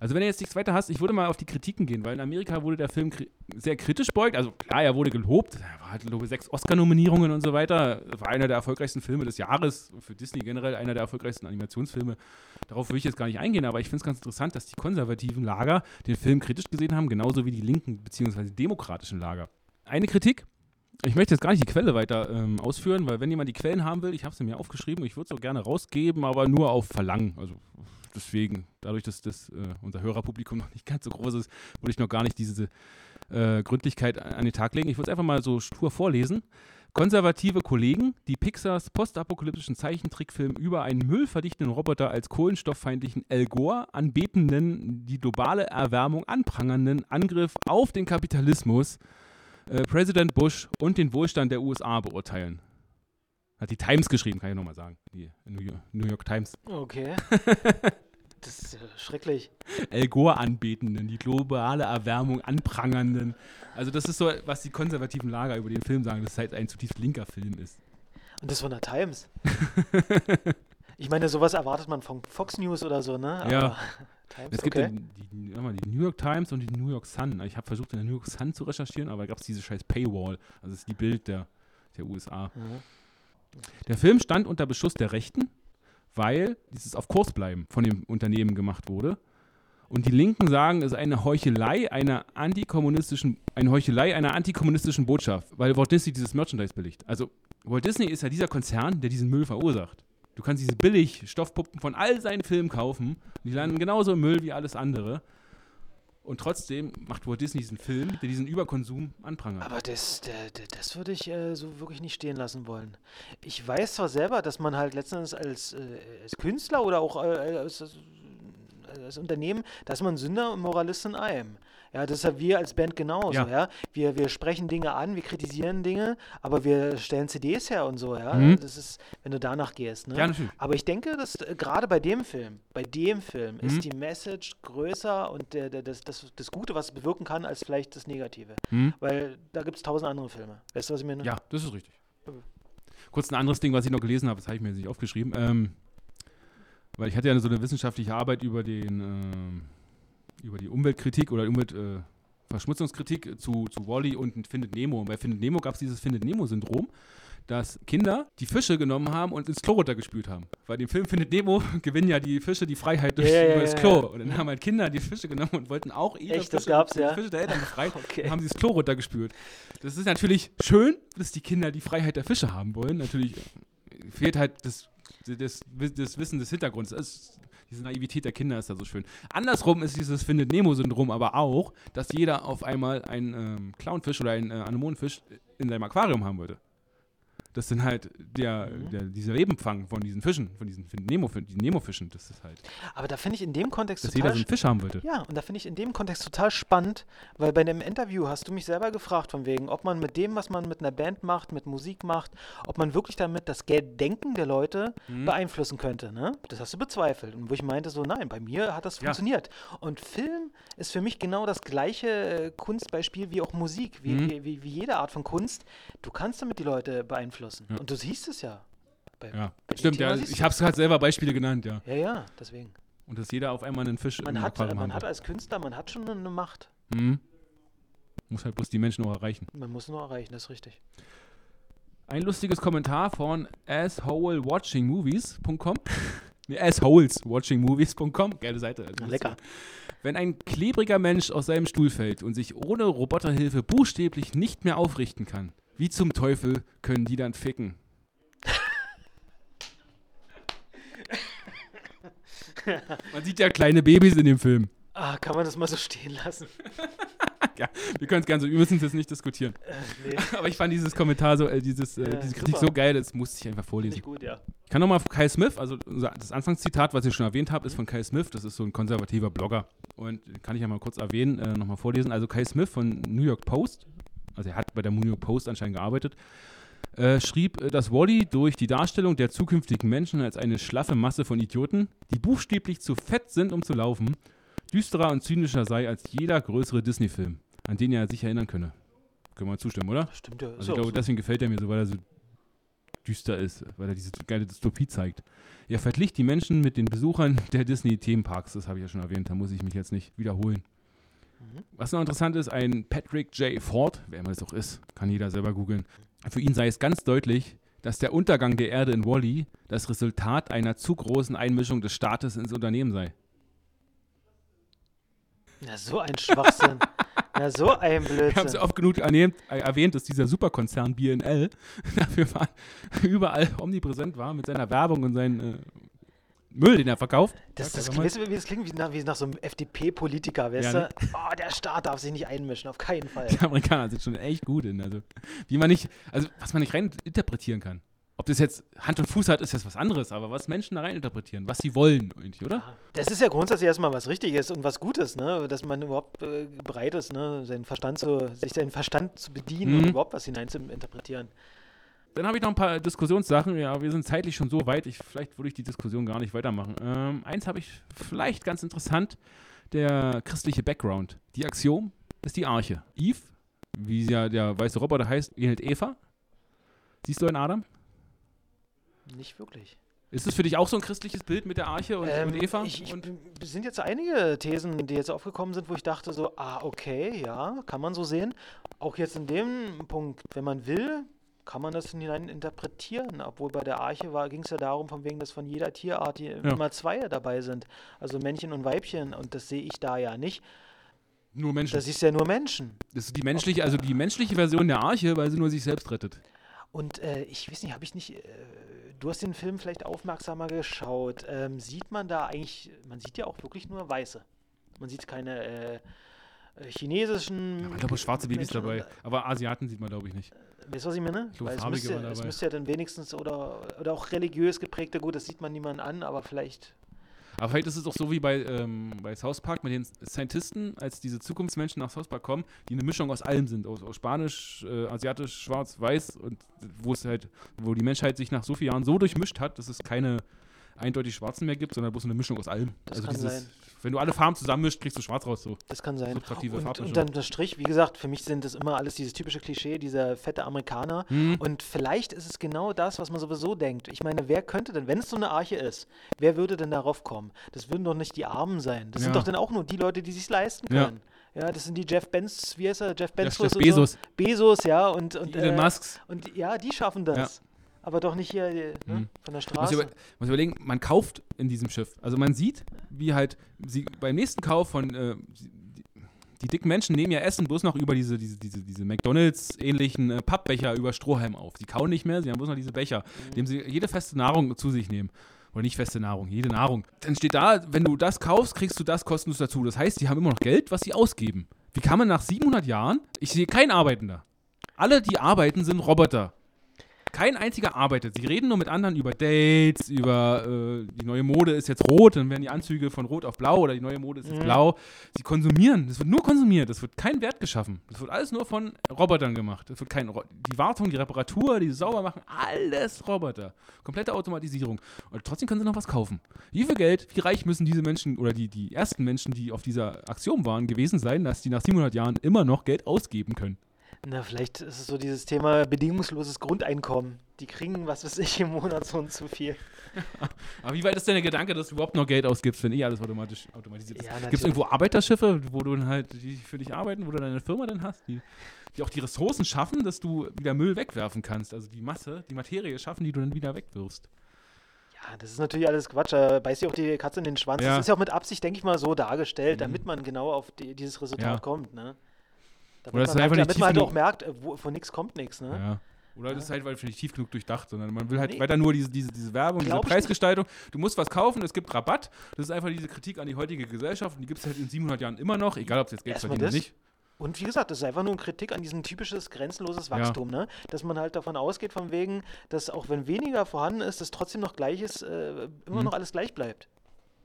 Also wenn du jetzt nichts weiter hast, ich würde mal auf die Kritiken gehen, weil in Amerika wurde der Film kri sehr kritisch beugt. Also klar, er wurde gelobt. Er war halt, glaube ich, sechs Oscar-Nominierungen und so weiter. War einer der erfolgreichsten Filme des Jahres. Für Disney generell einer der erfolgreichsten Animationsfilme. Darauf will ich jetzt gar nicht eingehen, aber ich finde es ganz interessant, dass die konservativen Lager den Film kritisch gesehen haben, genauso wie die linken bzw. demokratischen Lager. Eine Kritik Ich möchte jetzt gar nicht die Quelle weiter ähm, ausführen, weil wenn jemand die Quellen haben will, ich habe sie mir aufgeschrieben, ich würde es auch gerne rausgeben, aber nur auf Verlangen. Also deswegen, dadurch, dass das, äh, unser Hörerpublikum noch nicht ganz so groß ist, würde ich noch gar nicht diese äh, Gründlichkeit an den Tag legen. Ich würde es einfach mal so stur vorlesen. Konservative Kollegen, die Pixars postapokalyptischen Zeichentrickfilm über einen müllverdichtenden Roboter als kohlenstofffeindlichen El Gore anbetenden, die globale Erwärmung anprangernden Angriff auf den Kapitalismus, äh, Präsident Bush und den Wohlstand der USA beurteilen. Hat die Times geschrieben, kann ich nochmal sagen. Die New York, New York Times. Okay. das ist schrecklich. El Gore anbetenden, die globale Erwärmung anprangernden. Also das ist so, was die konservativen Lager über den Film sagen, dass es halt ein zutiefst linker Film ist. Und das von der Times. ich meine, sowas erwartet man von Fox News oder so, ne? Aber Ja. Times, Es gibt okay. die, die, die New York Times und die New York Sun. Ich habe versucht, in der New York Sun zu recherchieren, aber da gab es diese scheiß Paywall. Also das ist die Bild der, der USA. Mhm. Der Film stand unter Beschuss der Rechten, weil dieses auf Kurs bleiben von dem Unternehmen gemacht wurde. Und die Linken sagen, es ist eine Heuchelei einer antikommunistischen, eine Heuchelei einer antikommunistischen Botschaft, weil Walt Disney dieses Merchandise billigt. Also Walt Disney ist ja dieser Konzern, der diesen Müll verursacht. Du kannst diese billig Stoffpuppen von all seinen Filmen kaufen, die landen genauso im Müll wie alles andere. Und trotzdem macht Walt Disney diesen Film, der diesen Überkonsum anprangert. Aber das, das würde ich äh, so wirklich nicht stehen lassen wollen. Ich weiß zwar selber, dass man halt letztendlich als, äh, als Künstler oder auch äh, als, als, als Unternehmen, dass man Sünder und Moralist in einem. Ja, das ist ja wir als Band genauso, ja. Ja. Wir, wir sprechen Dinge an, wir kritisieren Dinge, aber wir stellen CDs her und so, ja. Mhm. Das ist, wenn du danach gehst, ne? Ja, natürlich. Aber ich denke, dass äh, gerade bei dem Film, bei dem Film Mhm. ist die Message größer und der, der, das, das, das Gute, was es bewirken kann, als vielleicht das Negative. Hm? Weil da gibt es tausend andere Filme. Weißt du, was ich meine? Ja, das ist richtig. Kurz ein anderes Ding, was ich noch gelesen habe, das habe ich mir jetzt nicht aufgeschrieben. Ähm, weil ich hatte ja so eine wissenschaftliche Arbeit über den ähm, über die Umweltkritik oder Umwelt, äh, zu, zu Wally und Findet Nemo. Und bei Findet Nemo gab es dieses Findet Nemo-Syndrom, dass Kinder die Fische genommen haben und ins Klo runtergespült haben. Bei dem Film Findet Nemo gewinnen ja die Fische die Freiheit durch ja, über das Klo. Und dann haben halt Kinder die Fische genommen und wollten auch ihre Echt, das Fische, die ja? Fische der Eltern befreien Okay. und haben sie das Klo runtergespült. Das ist natürlich schön, dass die Kinder die Freiheit der Fische haben wollen. Natürlich fehlt halt das, das, das Wissen des Hintergrunds. Das ist, diese Naivität der Kinder ist da so schön. Andersrum ist dieses Findet Nemo-Syndrom aber auch, dass jeder auf einmal einen ähm, Clownfisch oder einen äh, Anemonenfisch in seinem Aquarium haben wollte. Das sind halt der, Mhm. der, dieser Lebenfang von diesen Fischen, von diesen Nemo, diesen Nemo-Fischen. Das ist halt, Aber da finde ich in dem Kontext dass jeder total so einen Fisch haben wollte. Ja, und da finde ich in dem Kontext total spannend, weil bei dem Interview hast du mich selber gefragt, von wegen, ob man mit dem, was man mit einer Band macht, mit Musik macht, ob man wirklich damit das Denken der Leute Mhm. beeinflussen könnte. Ne? Das hast du bezweifelt. Und wo ich meinte, so, nein, bei mir hat das Ja. funktioniert. Und Film ist für mich genau das gleiche äh, Kunstbeispiel wie auch Musik, wie, Mhm. wie, wie, wie jede Art von Kunst. Du kannst damit die Leute beeinflussen. Ja. Und du siehst es ja. Bei, Ja, bei stimmt, ja. Ich habe es gerade selber Beispiele genannt, ja. Ja, ja, deswegen. Und dass jeder auf einmal einen Fisch Man, im hat, Aquarium man hat als Künstler, man hat schon eine Macht. Mhm. Muss halt bloß die Menschen auch erreichen. Man muss nur erreichen, das ist richtig. Ein lustiges Kommentar von assholewatchingmovies.com. nee, assholeswatchingmovies.com. Geile Seite. also lecker. Wenn ein klebriger Mensch aus seinem Stuhl fällt und sich ohne Roboterhilfe buchstäblich nicht mehr aufrichten kann, wie zum Teufel können die dann ficken? Man sieht ja kleine Babys in dem Film. Ah, kann man das mal so stehen lassen? Ja, wir können es gerne so, wir müssen es jetzt nicht diskutieren. Äh, nee, Aber ich fand dieses Kommentar so, äh, dieses, äh, Ja, diese Kritik super. so geil, das musste ich einfach vorlesen. ich gut, ja. Ich kann nochmal Kyle Smith, also das Anfangszitat, was ich schon erwähnt habe, ist von Kyle Smith. Das ist so ein konservativer Blogger. Und kann ich ja mal kurz erwähnen, äh, nochmal vorlesen. Also Kyle Smith von New York Post, also er hat bei der New York Post anscheinend gearbeitet, äh, schrieb, äh, dass Wally durch die Darstellung der zukünftigen Menschen als eine schlaffe Masse von Idioten, die buchstäblich zu fett sind, um zu laufen, düsterer und zynischer sei als jeder größere Disney-Film, an den er sich erinnern könne. Können wir zustimmen, oder? Stimmt ja. Also ist ich glaube, so. deswegen gefällt er mir so, weil er so düster ist, weil er diese geile Dystopie zeigt. Er verglich die Menschen mit den Besuchern der Disney-Themenparks, das habe ich ja schon erwähnt, da muss ich mich jetzt nicht wiederholen. Was noch interessant ist, ein Patrick J. Ford, wer immer das auch ist, kann jeder selber googeln. Für ihn sei es ganz deutlich, dass der Untergang der Erde in Wally das Resultat einer zu großen Einmischung des Staates ins Unternehmen sei. Ja, so ein Schwachsinn. Na, so ein Wir haben es Blödsinn. oft genug erwähnt, äh, erwähnt, dass dieser Superkonzern BNL dafür war, überall omnipräsent war mit seiner Werbung und seinem äh, Müll, den er verkauft. Das, das, weißt du, wie das klingt wie nach, wie nach so einem FDP-Politiker, weißt Ja, ne? du? Oh, der Staat darf sich nicht einmischen, auf keinen Fall. Die Amerikaner sind schon echt gut in. Also, wie man nicht, also was man nicht rein interpretieren kann. Ob das jetzt Hand und Fuß hat, ist jetzt was anderes, aber was Menschen da rein interpretieren, was sie wollen, irgendwie, oder? Das ist ja grundsätzlich erstmal was Richtiges und was Gutes, ne? Dass man überhaupt äh, bereit ist, ne? seinen Verstand zu, sich seinen Verstand zu bedienen Mhm. und überhaupt was hinein zu interpretieren. Dann habe ich noch ein paar Diskussionssachen. Ja, wir sind zeitlich schon so weit, ich, vielleicht würde ich die Diskussion gar nicht weitermachen. Ähm, eins habe ich vielleicht ganz interessant: der christliche Background. Die Axiom ist die Arche. Eve, wie ja der weiße Roboter heißt, ähnelt Eva. Siehst du einen Adam? Nicht wirklich. Ist es für dich auch so ein christliches Bild mit der Arche und, Ähm, und Eva? Ich, ich, und, es sind jetzt einige Thesen, die jetzt aufgekommen sind, wo ich dachte so, ah, okay, ja, kann man so sehen. Auch jetzt in dem Punkt, wenn man will, kann man das hinein interpretieren. Obwohl bei der Arche ging es ja darum, von wegen, dass von jeder Tierart die immer zwei dabei sind. Also Männchen und Weibchen. Und das sehe ich da ja nicht. nur Menschen. Das ist ja nur Menschen. Das ist die menschliche, also die menschliche Version der Arche, weil sie nur sich selbst rettet. Und äh, ich weiß nicht, habe ich nicht, äh, du hast den Film vielleicht aufmerksamer geschaut. Ähm, sieht man da eigentlich, man sieht ja auch wirklich nur Weiße. Man sieht keine äh, äh, chinesischen. Ich glaube, schwarze Babys dabei. und, Aber Asiaten sieht man, glaube ich, nicht. Weißt du, was ich meine? Weil es müsste, es müsste ja dann wenigstens, oder, oder auch religiös geprägte, gut, das sieht man niemand an, aber vielleicht. Aber vielleicht ist es auch so wie bei, ähm, bei South Park mit den Scientisten, als diese Zukunftsmenschen nach South Park kommen, die eine Mischung aus allem sind. Aus, aus Spanisch, äh, Asiatisch, Schwarz, Weiß und wo es halt, wo die Menschheit sich nach so vielen Jahren so durchmischt hat, dass es keine eindeutig Schwarzen mehr gibt, sondern bloß eine Mischung aus allem. Das kann sein. Wenn du alle Farben zusammenmischst, kriegst du schwarz raus so. Das kann sein. Subtraktive Und, und dann der Strich, wie gesagt, für mich sind das immer alles dieses typische Klischee, dieser fette Amerikaner. Hm. Und vielleicht ist es genau das, was man sowieso denkt. Ich meine, wer könnte denn, wenn es so eine Arche ist, wer würde denn darauf kommen? Das würden doch nicht die Armen sein. Das sind Ja. doch dann auch nur die Leute, die sich leisten Ja. können. Ja. das sind die Jeff Benz, wie heißt er? Jeff Ja, Bezos. Jeff und Bezos. So. Bezos, ja. Und, und, Die Elon äh, Musks. und ja, die schaffen das. Aber doch nicht hier äh, ne, Hm. von der Muss, Straße. über, muss überlegen, man kauft in diesem Schiff. Also man sieht, wie halt sie beim nächsten Kauf von äh, die, die dicken Menschen nehmen ja Essen bloß noch über diese, diese, diese, diese McDonalds-ähnlichen äh, Pappbecher über Strohhalm auf. Sie kauen nicht mehr, sie haben bloß noch diese Becher, indem sie jede feste Nahrung zu sich nehmen. Oder nicht feste Nahrung, jede Nahrung. Dann steht da, wenn du das kaufst, kriegst du das kostenlos dazu. Das heißt, die haben immer noch Geld, was sie ausgeben. Wie kann man nach 700 Jahren, ich sehe keinen Arbeitender. Alle, die arbeiten, sind Roboter. Kein einziger arbeitet. Sie reden nur mit anderen über Dates, über äh, die neue Mode ist jetzt rot, dann werden die Anzüge von rot auf blau oder die neue Mode ist jetzt Mhm. blau. Sie konsumieren. Es wird nur konsumiert. Es wird kein Wert geschaffen. Es wird alles nur von Robotern gemacht. Es wird kein Ro die Wartung, die Reparatur, die Saubermachen, alles Roboter. Komplette Automatisierung. Und trotzdem können sie noch was kaufen. Wie viel Geld, wie reich müssen diese Menschen oder die, die ersten Menschen, die auf dieser Aktion waren, gewesen sein, dass die nach 700 Jahren immer noch Geld ausgeben können? Na, vielleicht ist es so dieses Thema bedingungsloses Grundeinkommen. Die kriegen, was weiß ich, im Monat so und zu viel. Aber wie weit ist denn der Gedanke, dass du überhaupt noch Geld ausgibst, wenn eh alles automatisch automatisiert ist? Ja, Gibt es irgendwo Arbeiterschiffe, wo du dann halt, die für dich arbeiten, wo du deine Firma dann hast, die, die auch die Ressourcen schaffen, dass du wieder Müll wegwerfen kannst? Also die Masse, die Materie schaffen, die du dann wieder wegwirfst. Ja, das ist natürlich alles Quatsch. Da beißt sich auch die Katze in den Schwanz. Ja. Das ist ja auch mit Absicht, denke ich mal, so dargestellt, Mhm. damit man genau auf die, dieses Resultat Ja. kommt. Ne? Damit Oder man, ist einfach halt, nicht damit man halt auch merkt, äh, wo, von nichts kommt nichts. Ne? Ja. Oder das ist halt weil nicht tief genug durchdacht, sondern man will halt Nee. weiter nur diese, diese, diese Werbung, diese Glaub nicht. Preisgestaltung. Du musst was kaufen, es gibt Rabatt. Das ist einfach diese Kritik an die heutige Gesellschaft und die gibt es halt in 700 Jahren immer noch, egal ob es jetzt Geld Erstmal verdienen oder nicht. Und wie gesagt, das ist einfach nur eine Kritik an diesem typisches grenzenloses Ja. Wachstum, ne? Dass man halt davon ausgeht, von wegen, dass auch wenn weniger vorhanden ist, dass trotzdem noch gleich ist, äh, immer Mhm. noch alles gleich bleibt.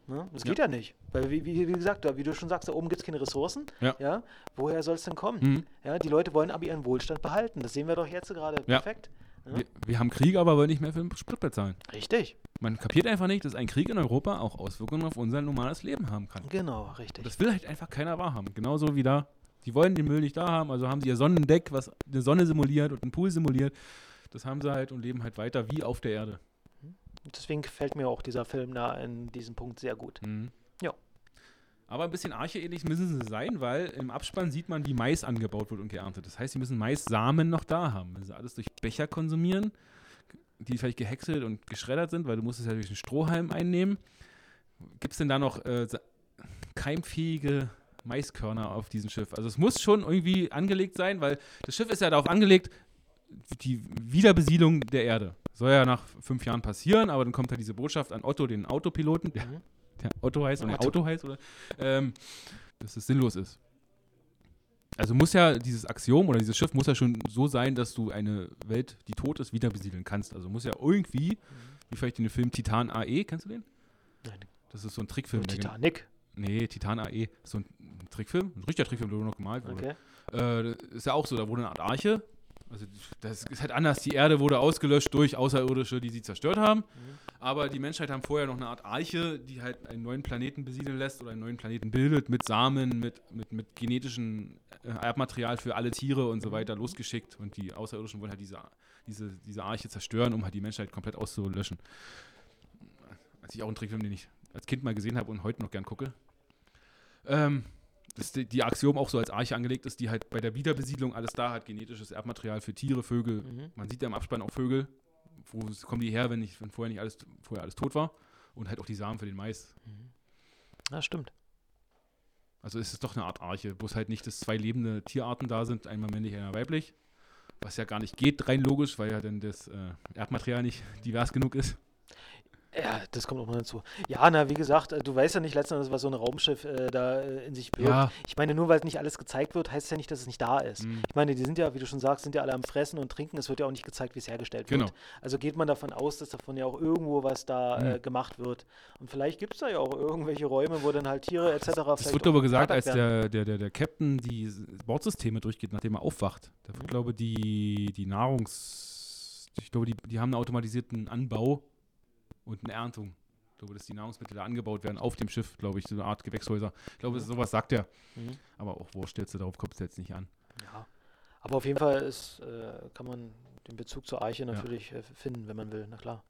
Ne? Das Ja. geht ja nicht. Weil, wie, wie, gesagt, wie du schon sagst, da oben gibt es keine Ressourcen. Ja. Woher soll es denn kommen? Mhm. Ja, die Leute wollen aber ihren Wohlstand behalten. Das sehen wir doch jetzt gerade Ja. perfekt. Ja? Wir, wir haben Krieg, aber wollen nicht mehr für den Sprit bezahlen. Richtig. Man kapiert einfach nicht, dass ein Krieg in Europa auch Auswirkungen auf unser normales Leben haben kann. Genau, richtig. Das will halt einfach keiner wahrhaben. Genauso wie da. Die wollen den Müll nicht da haben, also haben sie ihr Sonnendeck, was eine Sonne simuliert und einen Pool simuliert. Das haben sie halt und leben halt weiter wie auf der Erde. Deswegen gefällt mir auch dieser Film da in diesem Punkt sehr gut. Mhm. Ja. Aber ein bisschen archeähnlich müssen sie sein, weil im Abspann sieht man, wie Mais angebaut wird und geerntet. Das heißt, sie müssen Maissamen noch da haben. Wenn sie alles durch Becher konsumieren, die vielleicht gehäckselt und geschreddert sind, weil du musst es ja durch einen Strohhalm einnehmen. Gibt es denn da noch äh, keimfähige Maiskörner auf diesem Schiff. Also es muss schon irgendwie angelegt sein, weil das Schiff ist ja darauf angelegt, die Wiederbesiedlung der Erde. Soll ja nach fünf Jahren passieren, aber dann kommt halt diese Botschaft an Otto, den Autopiloten, der, Mhm. der Otto heißt oder Otto. Auto heißt, oder, ähm, dass es sinnlos ist. Also muss ja dieses Axiom oder dieses Schiff muss ja schon so sein, dass du eine Welt, die tot ist, wieder besiedeln kannst. Also muss ja irgendwie, wie vielleicht in dem Film Titan AE, kennst du den? Nein. Das ist so ein Trickfilm. Titanic. Nee, Titan AE. So ein Trickfilm, ein richtiger Trickfilm, der nur noch gemalt wurde. Okay. Äh, ist ja auch so, da wurde eine Art Arche. Also das ist halt anders. Die Erde wurde ausgelöscht durch Außerirdische, die sie zerstört haben. Aber die Menschheit haben vorher noch eine Art Arche, die halt einen neuen Planeten besiedeln lässt oder einen neuen Planeten bildet mit Samen, mit, mit, mit genetischem äh, Erbmaterial für alle Tiere und so weiter losgeschickt. Und die Außerirdischen wollen halt diese, diese, diese Arche zerstören, um halt die Menschheit komplett auszulöschen. Als ich auch einen Trickfilm, den ich als Kind mal gesehen habe und heute noch gern gucke. Ähm, dass die, die Axiom auch so als Arche angelegt ist, die halt bei der Wiederbesiedlung alles da hat, genetisches Erbmaterial für Tiere, Vögel. Mhm. Man sieht ja im Abspann auch Vögel. Wo kommen die her, wenn, nicht, wenn vorher nicht alles, vorher alles tot war? Und halt auch die Samen für den Mais. Ja, stimmt. Also ist es doch eine Art Arche, bloß halt nicht, dass zwei lebende Tierarten da sind, einmal männlich, einmal weiblich. Was ja gar nicht geht, rein logisch, weil ja dann das äh, Erdmaterial nicht divers genug ist. Ja, das kommt auch noch dazu. Ja, na, wie gesagt, äh, du weißt ja nicht letztendlich, was so ein Raumschiff äh, da äh, in sich birgt. Ja. Ich meine, nur weil nicht alles gezeigt wird, heißt es ja nicht, dass es nicht da ist. Mhm. Ich meine, die sind ja, wie du schon sagst, sind ja alle am Fressen und Trinken. Es wird ja auch nicht gezeigt, wie es hergestellt Genau. wird. Also geht man davon aus, dass davon ja auch irgendwo was da Mhm. äh, gemacht wird. Und vielleicht gibt es da ja auch irgendwelche Räume, wo dann halt Tiere etc. Vielleicht wird aber gesagt, als der, der, der, der Captain die Bordsysteme durchgeht, nachdem er aufwacht. Da wird, Mhm. glaube die, die Nahrungs... Ich glaube, die, die haben einen automatisierten Anbau und eine Erntung. Ich glaube, dass die Nahrungsmittel da angebaut werden auf dem Schiff, glaube ich, so eine Art Gewächshäuser. Ich glaube, Mhm. sowas sagt er. Mhm. Aber auch wurscht jetzt, darauf kommt es jetzt nicht an. Ja. Aber auf jeden Fall ist, äh, kann man den Bezug zur Eiche natürlich äh, finden, wenn man will. Na klar.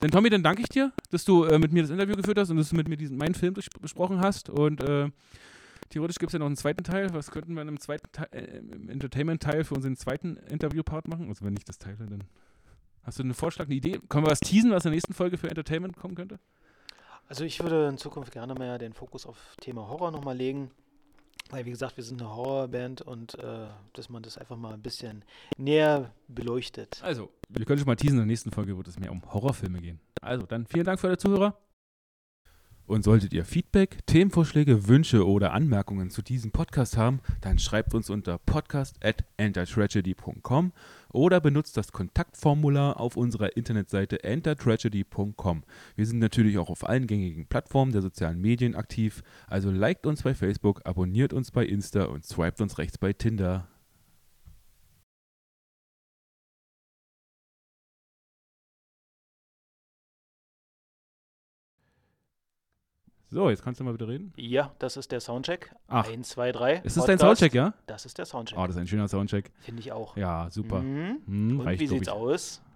Dann Tommy, dann danke ich dir, dass du äh, mit mir das Interview geführt hast und dass du mit mir diesen, meinen Film besprochen hast. Und äh, theoretisch gibt es ja noch einen zweiten Teil. Was könnten wir in einem zweiten Teil, äh, im Entertainment-Teil für unseren zweiten Interview-Part machen? Also wenn ich das teile, dann hast du einen Vorschlag, eine Idee? Können wir was teasen, was in der nächsten Folge für Entertainment kommen könnte? Also ich würde in Zukunft gerne mehr den Fokus auf Thema Horror nochmal legen. Weil, wie gesagt, wir sind eine Horrorband und äh, dass man das einfach mal ein bisschen näher beleuchtet. Also, wir können schon mal teasen, in der nächsten Folge wird es mehr um Horrorfilme gehen. Also, dann vielen Dank für alle Zuhörer. Und solltet ihr Feedback, Themenvorschläge, Wünsche oder Anmerkungen zu diesem Podcast haben, dann schreibt uns unter podcast@entertragedy.com oder benutzt das Kontaktformular auf unserer Internetseite entertragedy.com. Wir sind natürlich auch auf allen gängigen Plattformen der sozialen Medien aktiv, also liked uns bei Facebook, abonniert uns bei Insta und swiped uns rechts bei Tinder. So, jetzt kannst du mal wieder reden. Ja, das ist der Soundcheck. Ach. Eins, zwei, drei. Ist das dein Podcast. Soundcheck, ja? Das ist der Soundcheck. Oh, das ist ein schöner Soundcheck. Finde ich auch. Ja, super. Mhm. Hm, Und reicht, wie sieht's ich. aus?